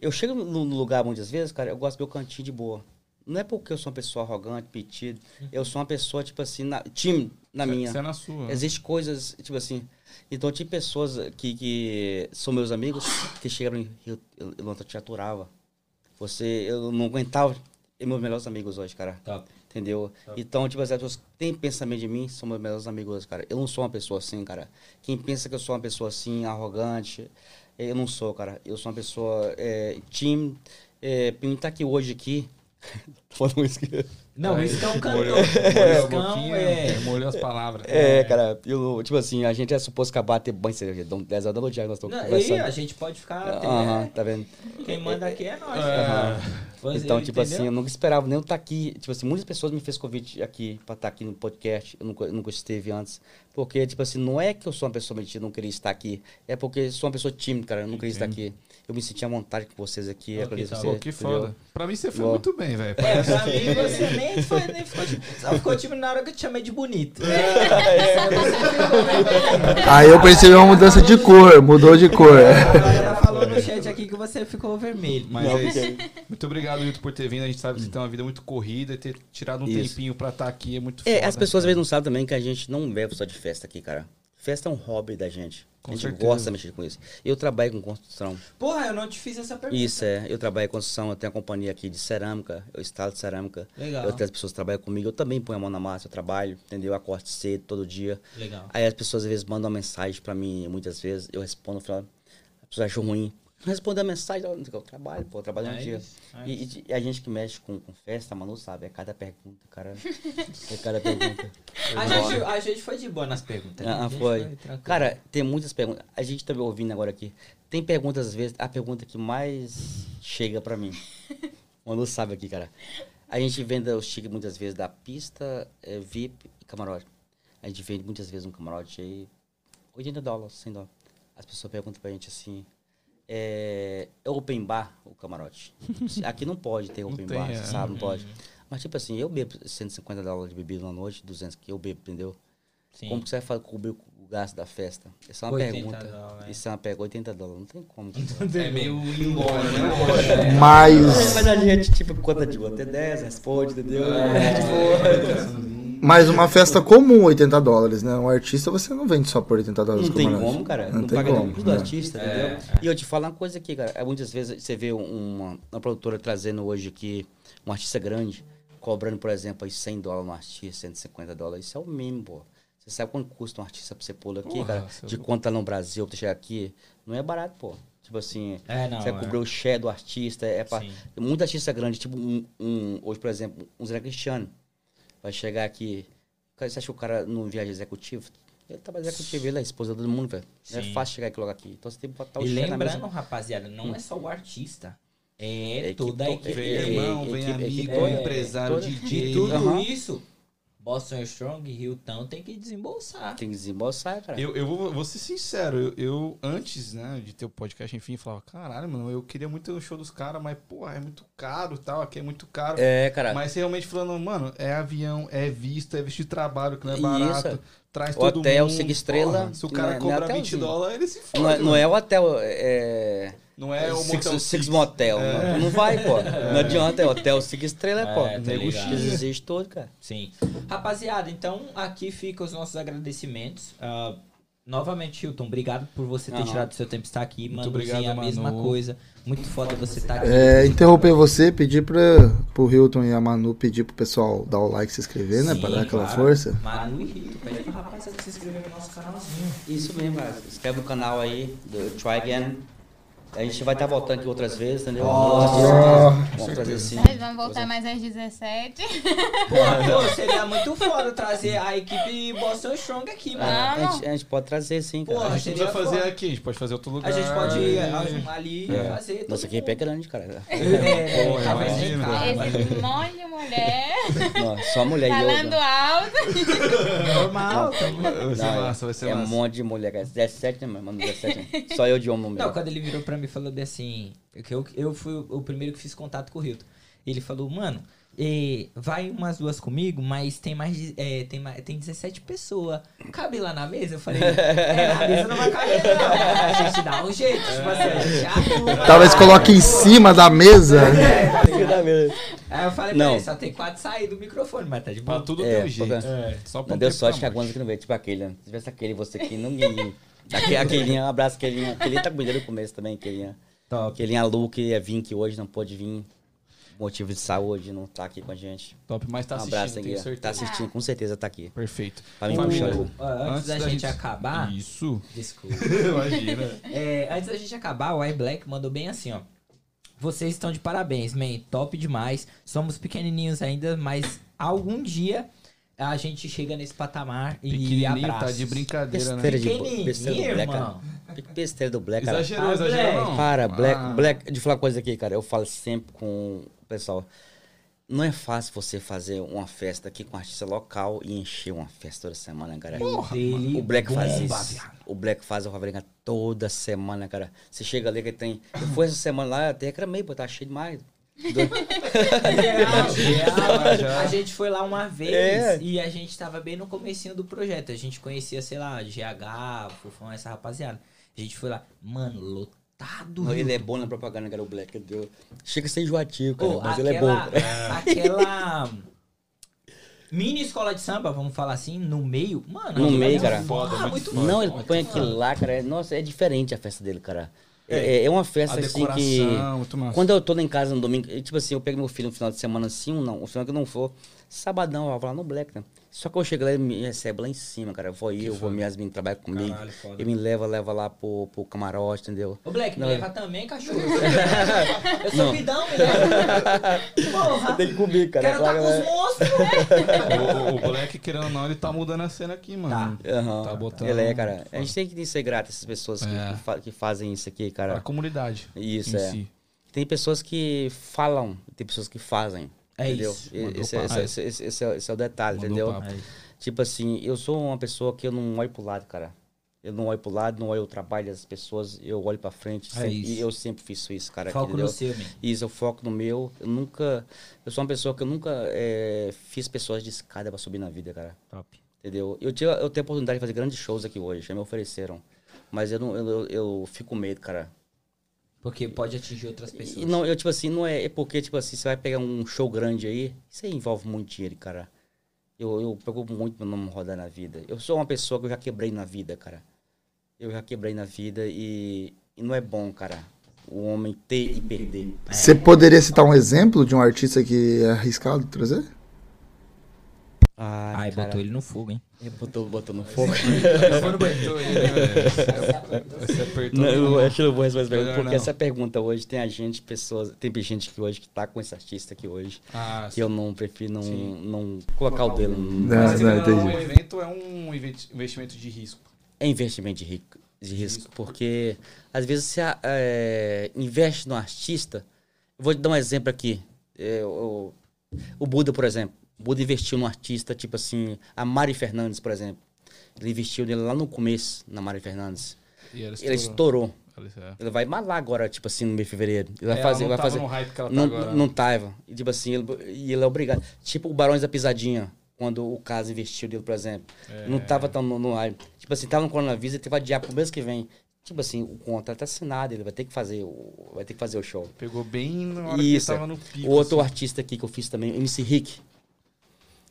Eu chego no no lugar muitas vezes, cara, eu gosto do meu cantinho de boa. Não é porque eu sou uma pessoa arrogante, petida. Eu sou uma pessoa, tipo assim, na, tímido na minha.
Você é na sua.
Existem coisas, tipo assim. Então, tinha pessoas que, que são meus amigos que chegaram e eu, eu, eu não te aturava. Você, eu não aguentava. E meus melhores amigos hoje, cara.
Top.
Entendeu? Então, tipo assim, as pessoas que têm pensamento de mim são meus melhores amigos hoje, cara. Eu não sou uma pessoa assim, cara. Quem pensa que eu sou uma pessoa assim, arrogante, eu não sou, cara. Eu sou uma pessoa é, tímida. É, estar aqui hoje aqui. Falando isso aqui.
Não, o Iscão cantou.
Molhou,
O
molhou a boquinha,
é.
molhou as palavras.
É, cara, eu, tipo assim, a gente é suposto acabar ter banho, cerveja, dão 10 horas da noite, já nós estamos
Não, e
conversando.
a gente pode ficar. até-
Aham, tá vendo?
Quem manda aqui é nós.
É.
Você
Então, tipo
entendeu?
assim, eu nunca esperava nem eu estar aqui. Tipo assim, muitas pessoas me fez convite aqui pra estar aqui no podcast. Eu nunca, eu nunca esteve antes. Porque, tipo assim, não é que eu sou uma pessoa mentira, não queria estar aqui. É porque eu sou uma pessoa tímida, cara. Eu não queria estar aqui. Eu me sentia à vontade com vocês aqui.
Oh,
agradeço você,
Pô, que
entendeu?
foda. Pra mim você foi muito bem, velho.
É, pra mim você nem, foi, nem ficou tímido. Só ficou tímido na hora que eu te chamei de bonito.
Aí eu percebi uma mudança de cor, mudou de cor.
A galera falou no chat aqui que você ficou vermelho.
Mas é isso. Muito obrigado, Wilton, por ter vindo. A gente sabe que você tem uma vida muito corrida e ter tirado um
Isso.
tempinho pra estar aqui é muito
É,
foda.
as pessoas às vezes não sabem também que a gente não vive só de festa aqui, cara. Festa é um hobby da gente.
Com
a gente
certeza.
gosta de mexer com isso. Eu trabalho com construção.
Porra, eu não te fiz essa pergunta.
Isso é, eu trabalho com construção, eu tenho a companhia aqui de cerâmica, eu instalo cerâmica.
Legal.
Eu tenho as pessoas que trabalham comigo, eu também ponho a mão na massa, eu trabalho, entendeu? Eu acordo cedo todo dia.
Legal.
Aí as pessoas às vezes mandam uma mensagem pra mim, muitas vezes, eu respondo, falo, a pessoa achou ruim. Responder a mensagem, eu trabalho, pô, eu trabalho um
É
dia.
é
E, e- a gente que mexe com, com festa, Manu sabe, é cada pergunta, cara. É cada pergunta.
A gente, a gente foi de boa nas perguntas. né?
Ah, foi.
tranquilo.
Cara, tem muitas perguntas. A gente tá ouvindo agora aqui. Tem perguntas, às vezes, a pergunta que mais chega pra mim. Manu sabe aqui, cara. A gente vende os tickets muitas vezes da pista, eh, VIP e camarote. A gente vende muitas vezes um camarote aí, 80 dólares, 100 dólares. As pessoas perguntam pra gente assim, é, é open bar o camarote? Aqui não pode ter
Não
open
tem,
bar,
é.
você sabe, não pode. Mas tipo assim, eu bebo 150 dólares de bebida na noite, 200 que eu bebo, entendeu?
Sim.
Como que você vai cobrir o gasto da festa? Essa é uma
80
pergunta.
dólares.
Isso é uma pergunta, 80 dólares. Não tem como.
É meio embora, né?
Mas,
Mas a gente, tipo, conta de 1 até 10, responde, entendeu?
Mas uma festa comum, 80 dólares, né? Um artista você não vende só por 80 dólares.
Não tem como, cara.
Não
Não,
tem
paga
como,
do
né?
artista, entendeu? E eu te falo uma coisa aqui, cara. É, Muitas vezes você vê uma, uma produtora trazendo hoje aqui um artista grande, cobrando, por exemplo, aí 100 dólares no artista, 150 dólares. Isso é o mínimo, pô. Você sabe quanto custa um artista pra você pôr aqui,
Porra,
cara?
é
De quanto tá no Brasil pra chegar aqui? Não é barato, pô. Tipo assim,
É, não.
você vai
é.
cobrir o share do artista, é pra...
Sim.
Muito artista grande, tipo um, um- hoje, por exemplo, um Zé Cristiano. Vai chegar aqui. Você acha que o cara não viaja executivo? Ele trabalha executivo, ele é a esposa de todo mundo, velho. Não é fácil chegar aqui logo aqui. Então você tem que botar o
E lembrando, rapaziada, não é só o artista. É
Equipe
toda a equipe.
Vem
É,
irmão,
equipe-
vem
equipe
amigo,
toda.
empresário,
Toda.
DJ.
E tudo
Aham.
isso, Boston Strong e Hilton tem que desembolsar.
Tem que desembolsar, cara.
Eu, eu vou, vou ser sincero, eu, eu, antes, né, de ter o podcast, enfim, falava, caralho, mano, eu queria muito no show dos caras, mas, porra, é muito caro e tal, aqui é muito caro.
É, cara.
Mas realmente falando, mano, é avião, é visto, é visto de trabalho, que não é
Isso.
barato. Traz
O
todo
hotel,
mundo.
cinco estrelas,
porra, se o
não
cara
é- não é
cobra 20
hotelzinho.
dólares, ele se fode.
não, é, não é o hotel, é...
Não é o
six,
Motel
six
Six.
motel.
É.
Não, não vai, pô. Não adianta, é hotel cinco estrelas,
É,
pô.
tá
Nego. X.
Existe todo, cara.
Sim. Rapaziada, então aqui ficam os nossos agradecimentos. Ah, novamente, Hilton, obrigado por você ter
Aham.
tirado seu tempo de estar aqui.
Muito
Manuzinho,
obrigado,
a mesma
Manu.
coisa. Muito foda você estar aqui.
É, interromper você, pedir pra, pro Hilton e a Manu pedir pro pessoal dar o like e se inscrever, né?
Sim,
Pra dar aquela
claro.
força.
Manu e Hilton, pede pra rapaziada se inscrever no nosso canalzinho.
Isso mesmo, cara. Inscreve no canal aí, do Try Again. A gente vai estar voltando aqui outras vezes, entendeu? Vamos trazer sim.
Nós vamos voltar mais às 17.
Pô, seria muito foda trazer a equipe Boston Strong aqui,
É,
mano.
a, gente, a gente pode trazer sim, cara.
Pô,
A gente não precisa
Seria
fazer
foda.
aqui, a gente pode fazer outro lugar.
A gente pode ir
É.
arrumar ali e fazer.
Nossa equipe é grande, cara.
É,
Pô,
tá vendo?
imagina.
Esse monte de mulher
Não, só mulher e
falando
yoga.
alto.
Normal.
Vai ser
Não,
massa, vai ser
é um
massa.
monte de mulher, cara. 17, né, mano? 17. né? Só eu de homem no
Não, quando ele virou pra mim e falou bem assim, que eu, eu fui o primeiro que fiz contato com o Hilton. Ele falou, mano, vai umas duas comigo, mas tem mais de, eh, tem, mais, tem 17 pessoas. Cabe lá na mesa? Eu falei, é, na mesa não vai caber, não. A gente dá um jeito, tipo assim, a gente arruma.
Talvez coloque em cima da mesa.
Aí eu falei,
Não.
só tem quatro saídas do microfone, mas tá de
Pra
boa.
tudo
É,
tem um jeito. É, só pra
Não deu sorte que a
pra
Gonza que não veio, tipo aquele, né? Se tivesse aquele, você aqui, ninguém. Aquele, aquele, um abraço, aquele. Aquele tá comigo desde o começo também, aquele.
Top.
Aquele a Lu que ia vir, que hoje não pôde vir. Motivo de saúde, não tá aqui com a gente.
Top, mas tá
um
assistindo,
abraço,
tenho
Guia.
certeza.
Tá assistindo, com certeza tá aqui.
Perfeito.
Pra mim,
O-
puxar.
Ó, antes, da, gente, acabar,
Isso.
desculpa.
Imagina.
É, antes da gente acabar, o iBlack mandou bem assim, ó. Vocês estão de parabéns, man. Top demais. Somos pequenininhos ainda, mas algum dia a gente chega nesse patamar e abraços.
tá de brincadeira, né?
Besteira de
Pequenininho,
besteira do moleque,
irmão.
Que besteira do Black, cara.
Exagerou,
Ah,
exagerou
Black.
não.
Para, Black,
Ah.
Black, de falar uma coisa aqui, cara. Eu falo sempre com o pessoal. Não é fácil você fazer uma festa aqui com um artista local e encher uma festa toda semana, cara.
Dele
O Black faz
bomba,
isso.
viado.
O Black faz o Raveringa toda semana, cara. Você chega ali que tem. Eu fui essa semana lá, até reclamei, pô, tá cheio demais.
Real, real.
Já.
A gente foi lá uma vez
É.
e a gente tava bem no comecinho do projeto. A gente conhecia, sei lá, GH, Fufão, essa rapaziada. A gente foi lá, mano, lotado.
Não, ele é bom na propaganda, cara, o Black. Deus. Chega a ser enjoativo, cara, mas
aquela,
ele é bom.
aquela mini escola de samba, vamos falar assim, no meio, mano.
No meio,
é
cara.
foda,
Muito
muito
foda.
Não, ele põe aquilo lá, cara. Nossa, é diferente a festa dele, cara. É, é uma
A
festa assim que. Quando eu tô lá em casa no domingo, tipo assim, eu pego meu filho no final de semana assim ou não, o final que eu não for, sabadão eu vou lá no Black, né? Só que eu chego lá e me recebe lá em cima, cara. Eu vou eu, vou minhas meninas trabalham comigo.
Caralho, foda.
Ele me leva, leva lá pro, pro camarote, entendeu?
Ô, Black, me
Não,
leva também, cachorro. eu sou bidão, me leva. Porra.
Tem que comer, cara.
Quero tá com os monstros, velho.
O, o- o Black, querendo ou não, ele tá mudando a cena aqui, mano.
Aham.
Tá botando-
Ele é, cara. A gente tem que ser grato a essas pessoas que,
É.
que, fa- que fazem isso aqui, cara.
A comunidade.
Isso,
em
é.
si.
Tem pessoas que falam, tem pessoas que fazem.
É
entendeu?
isso,
Esse, é- esse, esse- esse é, esse é o detalhe,
Mandou
entendeu?
papo.
Tipo assim, eu sou uma pessoa que eu não olho pro lado, cara. Eu não olho pro lado, não olho o trabalho das pessoas, eu olho pra frente.
É
sempre-
isso.
e eu sempre fiz isso, cara.
Foco
entendeu?
no seu.
Isso, eu foco no meu. Eu nunca. Eu sou uma pessoa que eu nunca eh, fiz pessoas de escada pra subir na vida, cara.
Top.
Entendeu? Eu, tive, eu tenho a oportunidade de fazer grandes shows aqui hoje, já me ofereceram. Mas eu, não, eu, eu, eu fico com medo, cara.
Porque pode atingir outras pessoas.
E não, eu, tipo assim, não é, é porque, tipo assim, você vai pegar um show grande aí, isso aí envolve muito dinheiro, cara. Eu, eu preocupo muito meu nome rodar na vida. Eu sou uma pessoa que eu já quebrei na vida, cara. Eu já quebrei na vida e, e não é bom, cara, o homem ter e perder.
Você poderia citar um exemplo de um artista que é arriscado trazer?
Ai,
Ai, botou ele no fogo, hein?
ele botou, botou no fogo.
Apertou ele, né, velho? Você- Você apertou
Não,
ele,
eu acho que eu não vou responder essa pergunta, porque
não.
essa pergunta hoje tem a gente, pessoas, tem gente que hoje que tá com esse artista aqui hoje,
Ah,
que eu não prefiro não,
Sim.
não colocar o dedo. no-
Não,
Mas,
não,
um evento é um investi- investimento de risco.
É investimento de, rico, de risco, porque às vezes você é, investe no artista. Eu vou te dar um exemplo aqui. É, o, o Buda, por exemplo. O Buda investiu no artista, tipo assim, a Mari Fernandes, por exemplo. Ele investiu nele lá no começo, na Mari Fernandes.
E ela
Ele estourou.
É.
Ele vai malar agora, tipo assim, no mês de fevereiro. Ele vai
É,
fazer.
ela não
vai
tava
fazer
no hype que ela tá
não,
agora.
não tava. E, tipo assim, ele, e ele é obrigado. Tipo o Barões da Pisadinha, quando o caso investiu dele, por exemplo.
É.
Não tava tão no, no hype. Tipo assim, tava no coronavírus, ele teve que adiar pro mês que vem. Tipo assim, o contrato tá assinado, ele vai ter que fazer o, vai ter que fazer o show.
Pegou bem na hora
Isso.
que ele tava no pico.
O outro
assim.
artista aqui que eu fiz também, MC Rick.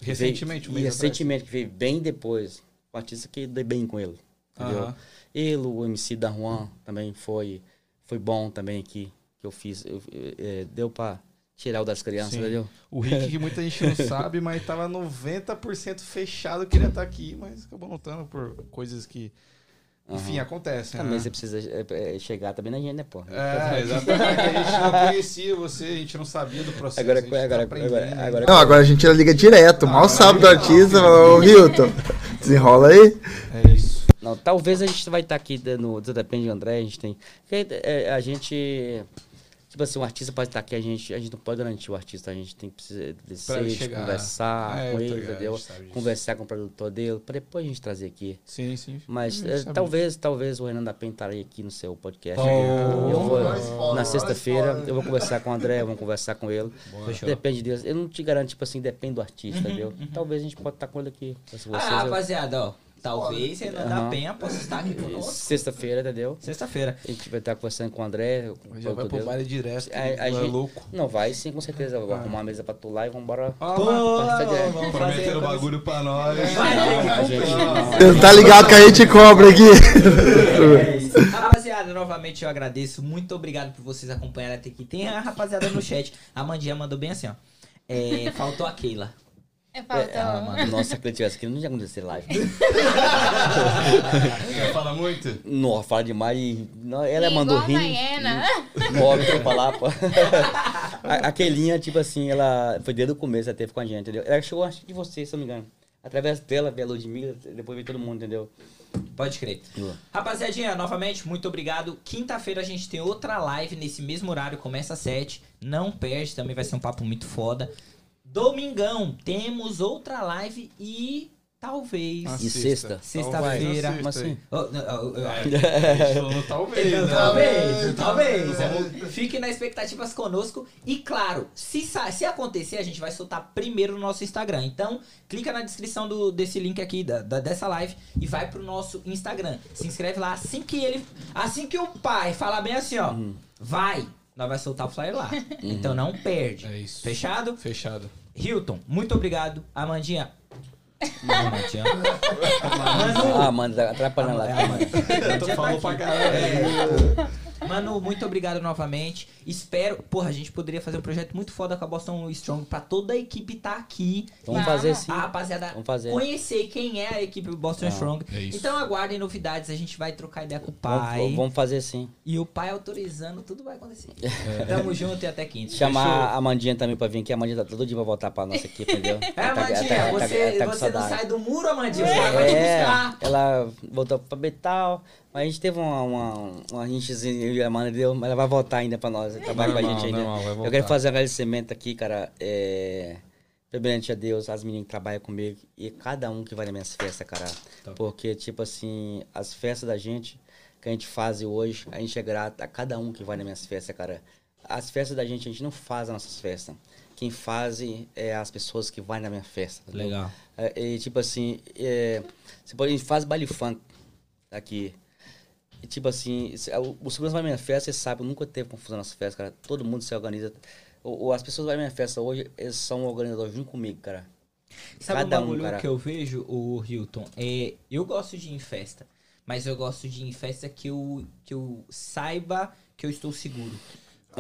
Recentemente, um
veio, e recentemente, que veio bem depois. Um artista que dei bem com ele. Entendeu?
Aham.
Ele, o MC da Juan também foi, foi bom também aqui, que eu fiz. Eu- é, deu pra tirar o das crianças,
Sim.
entendeu?
O Rick, que muita gente não sabe, mas tava 90% fechado, queria estar aqui, mas acabou não estando por coisas que, enfim,
Aham.
acontecem.
Também
né?
você precisa é, é, chegar também na gente, né, pô?
É, exatamente. A gente não conhecia você, a gente não sabia do processo.
Agora-
a gente tá
agora- agora- agora-
Não, agora a gente liga direto. Mal
Ah,
sabe do artista. Ô, Hilton, desenrola aí.
É isso.
Não, talvez a gente vai estar aqui no Depende de André, a gente tem. é, a gente. Tipo assim, um artista pode estar aqui, a gente, a gente não pode garantir o artista, a gente tem que precisar descer, conversar
É,
com ele, entendeu?
disso.
Conversar com o produtor dele, pra depois a gente trazer aqui.
Sim, sim.
Mas é, talvez, talvez o Renan da Pen estará aqui no seu podcast.
Oh.
eu vou, na sexta-feira, eu vou conversar com o André, vamos conversar com ele.
Fechou.
Depende deles. Eu não te garanto, tipo assim, depende do artista, entendeu? Talvez a gente pode estar com ele aqui.
Ah,
eu-
rapaziada, ó. Talvez Renan da
Aham.
Penha possa estar aqui conosco.
Sexta-feira, entendeu?
Seixa-feira.
A gente vai estar conversando com o André. com o
Já vai pro baile direto.
A- a
é
gente-
louco.
Não, vai sim, com certeza. Eu vou arrumar uma mesa pra tu lá e vambora.
Ah,
Pô,
mas-
vamos fazer.
Prometendo bagulho pra nós.
Vai ter que
a gente não.
Você tá ligado que a gente cobra aqui.
É isso. Rapaziada, novamente eu agradeço. Muito obrigado por vocês acompanharem até aqui. Tem a rapaziada no chat. A Mandinha mandou bem assim, ó. É, faltou a Keila.
Eu
É, ah,
tô...
mano, nossa, se ele tivesse aqui, não ia acontecer live.
Quer falar muito?
Nossa, fala demais e. não, Ela
Igual
mandou
a
rir.
Maiena.
Morre pra falar, pô. A- Aquelinha, tipo assim, ela foi desde o começo, ela teve com a gente, entendeu? Ela chegou, acho que de você, se eu não me engano. Através dela, veio a Ludmilla, depois veio todo mundo, entendeu?
Pode crer. Rapaziadinha, novamente, muito obrigado. Quinta-feira a gente tem outra live nesse mesmo horário, começa às 7. Não perde, também vai ser um papo muito foda. Domingão, temos outra live e talvez.
Ah,
E sexta?
Sexta-feira.
Talvez na
Como assim?
oh,
É, talvez, né?
talvez, talvez. É, Fiquem nas expectativas conosco. E claro, se, se acontecer, a gente vai soltar primeiro no nosso Instagram. Então, clica na descrição do, desse link aqui, da, da- dessa live, e vai pro nosso Instagram. Se inscreve lá. Assim que ele. Assim que o pai falar bem assim, ó. Vai! Nós vai soltar o flyer lá. Então não perde.
É isso.
Fechado?
Fechado.
Hilton, muito obrigado. Amandinha. Amandinha. Manu,
Ah, mano, tá atrapalhando lá.
É, Amanda.
Tu falou pra caralho.
Mano, muito obrigado novamente. Espero. Porra, a gente poderia fazer um projeto muito foda com a Boston Strong pra toda a equipe tá aqui.
Vamos fazer sim.
A rapaziada
Vamos fazer.
conhecer quem é a equipe Boston
Ah,
Strong.
é isso.
Então aguardem novidades, a gente vai trocar ideia com o pai.
vamos fazer sim.
E o pai autorizando, tudo vai acontecer.
É.
Tamo junto e até quinta.
Chamar
Fechou?
a Amandinha também pra vir aqui. A Amandinha tá todo dia pra voltar pra nossa equipe, entendeu?
É,
Ela tá-
Amandinha,
ela tá-
você,
ela tá
você não sai do muro, Amandinha. Você vai te
É,
buscar.
ela voltou pra Betal, mas a gente teve uma, uma, uma rinchazinha, eu e a Amanda deu, mas ela vai voltar ainda pra nós, trabalhar com a gente ainda.
normal,
eu quero fazer um agradecimento aqui, cara, é, primeiramente a Deus, as meninas que trabalham comigo e cada um que vai nas minhas festas, cara.
Top.
Porque, tipo assim, as festas da gente, que a gente faz hoje, a gente é grato a cada um que vai nas minhas festas, cara. As festas da gente, a gente não faz as nossas festas. Quem faz é as pessoas que vão na minha festa.
Legal.
É, e, tipo assim, é, você pode, a gente faz baile funk aqui. E, tipo assim, o, segurança vai na minha festa, você sabe, nunca teve confusão nas festas, cara. Todo mundo se organiza. O, o- as pessoas vão na minha festa hoje, eles são organizadores junto comigo, cara.
Sabe
Cada
um
um,
bagulho
cara.
que eu vejo, o Hilton? É, eu gosto de ir em festa, mas eu gosto de ir em festa que eu, que eu saiba que eu estou seguro.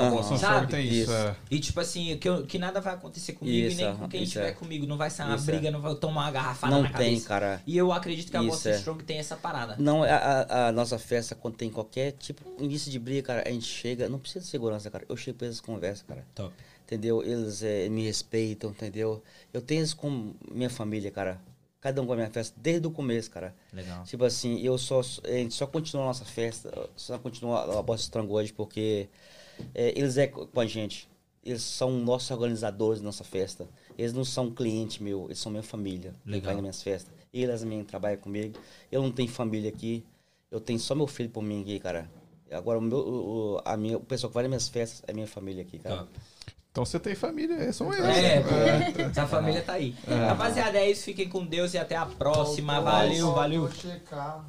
A. Boston
Sabe?
Strong tem isso.
Isso.
é.
E tipo assim, que, eu- que nada vai acontecer comigo
Isso,
e nem com quem estiver
é.
comigo. Não vai ser uma
Isso é.
briga, não vai tomar uma garrafada
não
na
tem,
cabeça.
cara.
E eu acredito que a
Isso
Boston
é.
Strong tem essa parada.
Não, a, a- a nossa festa, quando tem qualquer tipo, início de briga, cara, a gente chega, não precisa de segurança, cara. Eu chego pra eles conversam, cara.
Top.
Entendeu? Eles eh, me respeitam, entendeu? Eu tenho isso com minha família, cara. Cada um com a minha festa, desde o começo, cara.
Legal.
Tipo assim, eu só, a gente só continua a nossa festa, só continua a Bossa Strong hoje porque é, eles é com a gente. Eles são nossos organizadores da nossa festa. Eles não são cliente meu, eles são minha família. que
Legal.
Vai nas minhas festas. Eles também trabalham comigo. Eu não tenho família aqui. Eu tenho só meu filho por mim aqui, cara. Agora, o, meu, o, a minha, o pessoal que vai nas minhas festas é minha família aqui, cara.
Top.
Então você tem família, é, são eles.
É, pô, essa família tá aí. Rapaziada, é isso. Fiquem com Deus e até a próxima. Valeu, valeu.
Vou checar.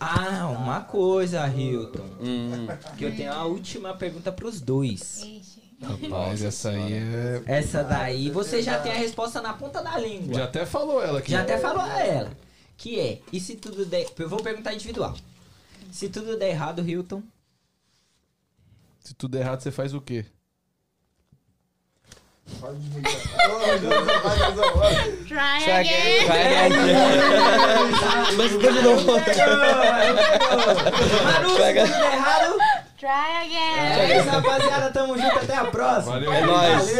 Ah, uma coisa, Hilton.
Hum,
Que eu tenho a última pergunta pros dois.
Ixi.
Rapaz, essa aí é.
Essa daí, você já tem a resposta na ponta da língua.
Já até falou ela aqui.
Já até falou a ela. Que é, e se tudo der. Eu vou perguntar individual. Se tudo der errado, Hilton.
Se tudo der errado, você faz o quê?
Deus, vai.
Try again.
vai, Mas de novo.
Manu, se errado.
Try again.
É isso, rapaziada. Tamo junto. Até a próxima.
Valeu,
É nóis.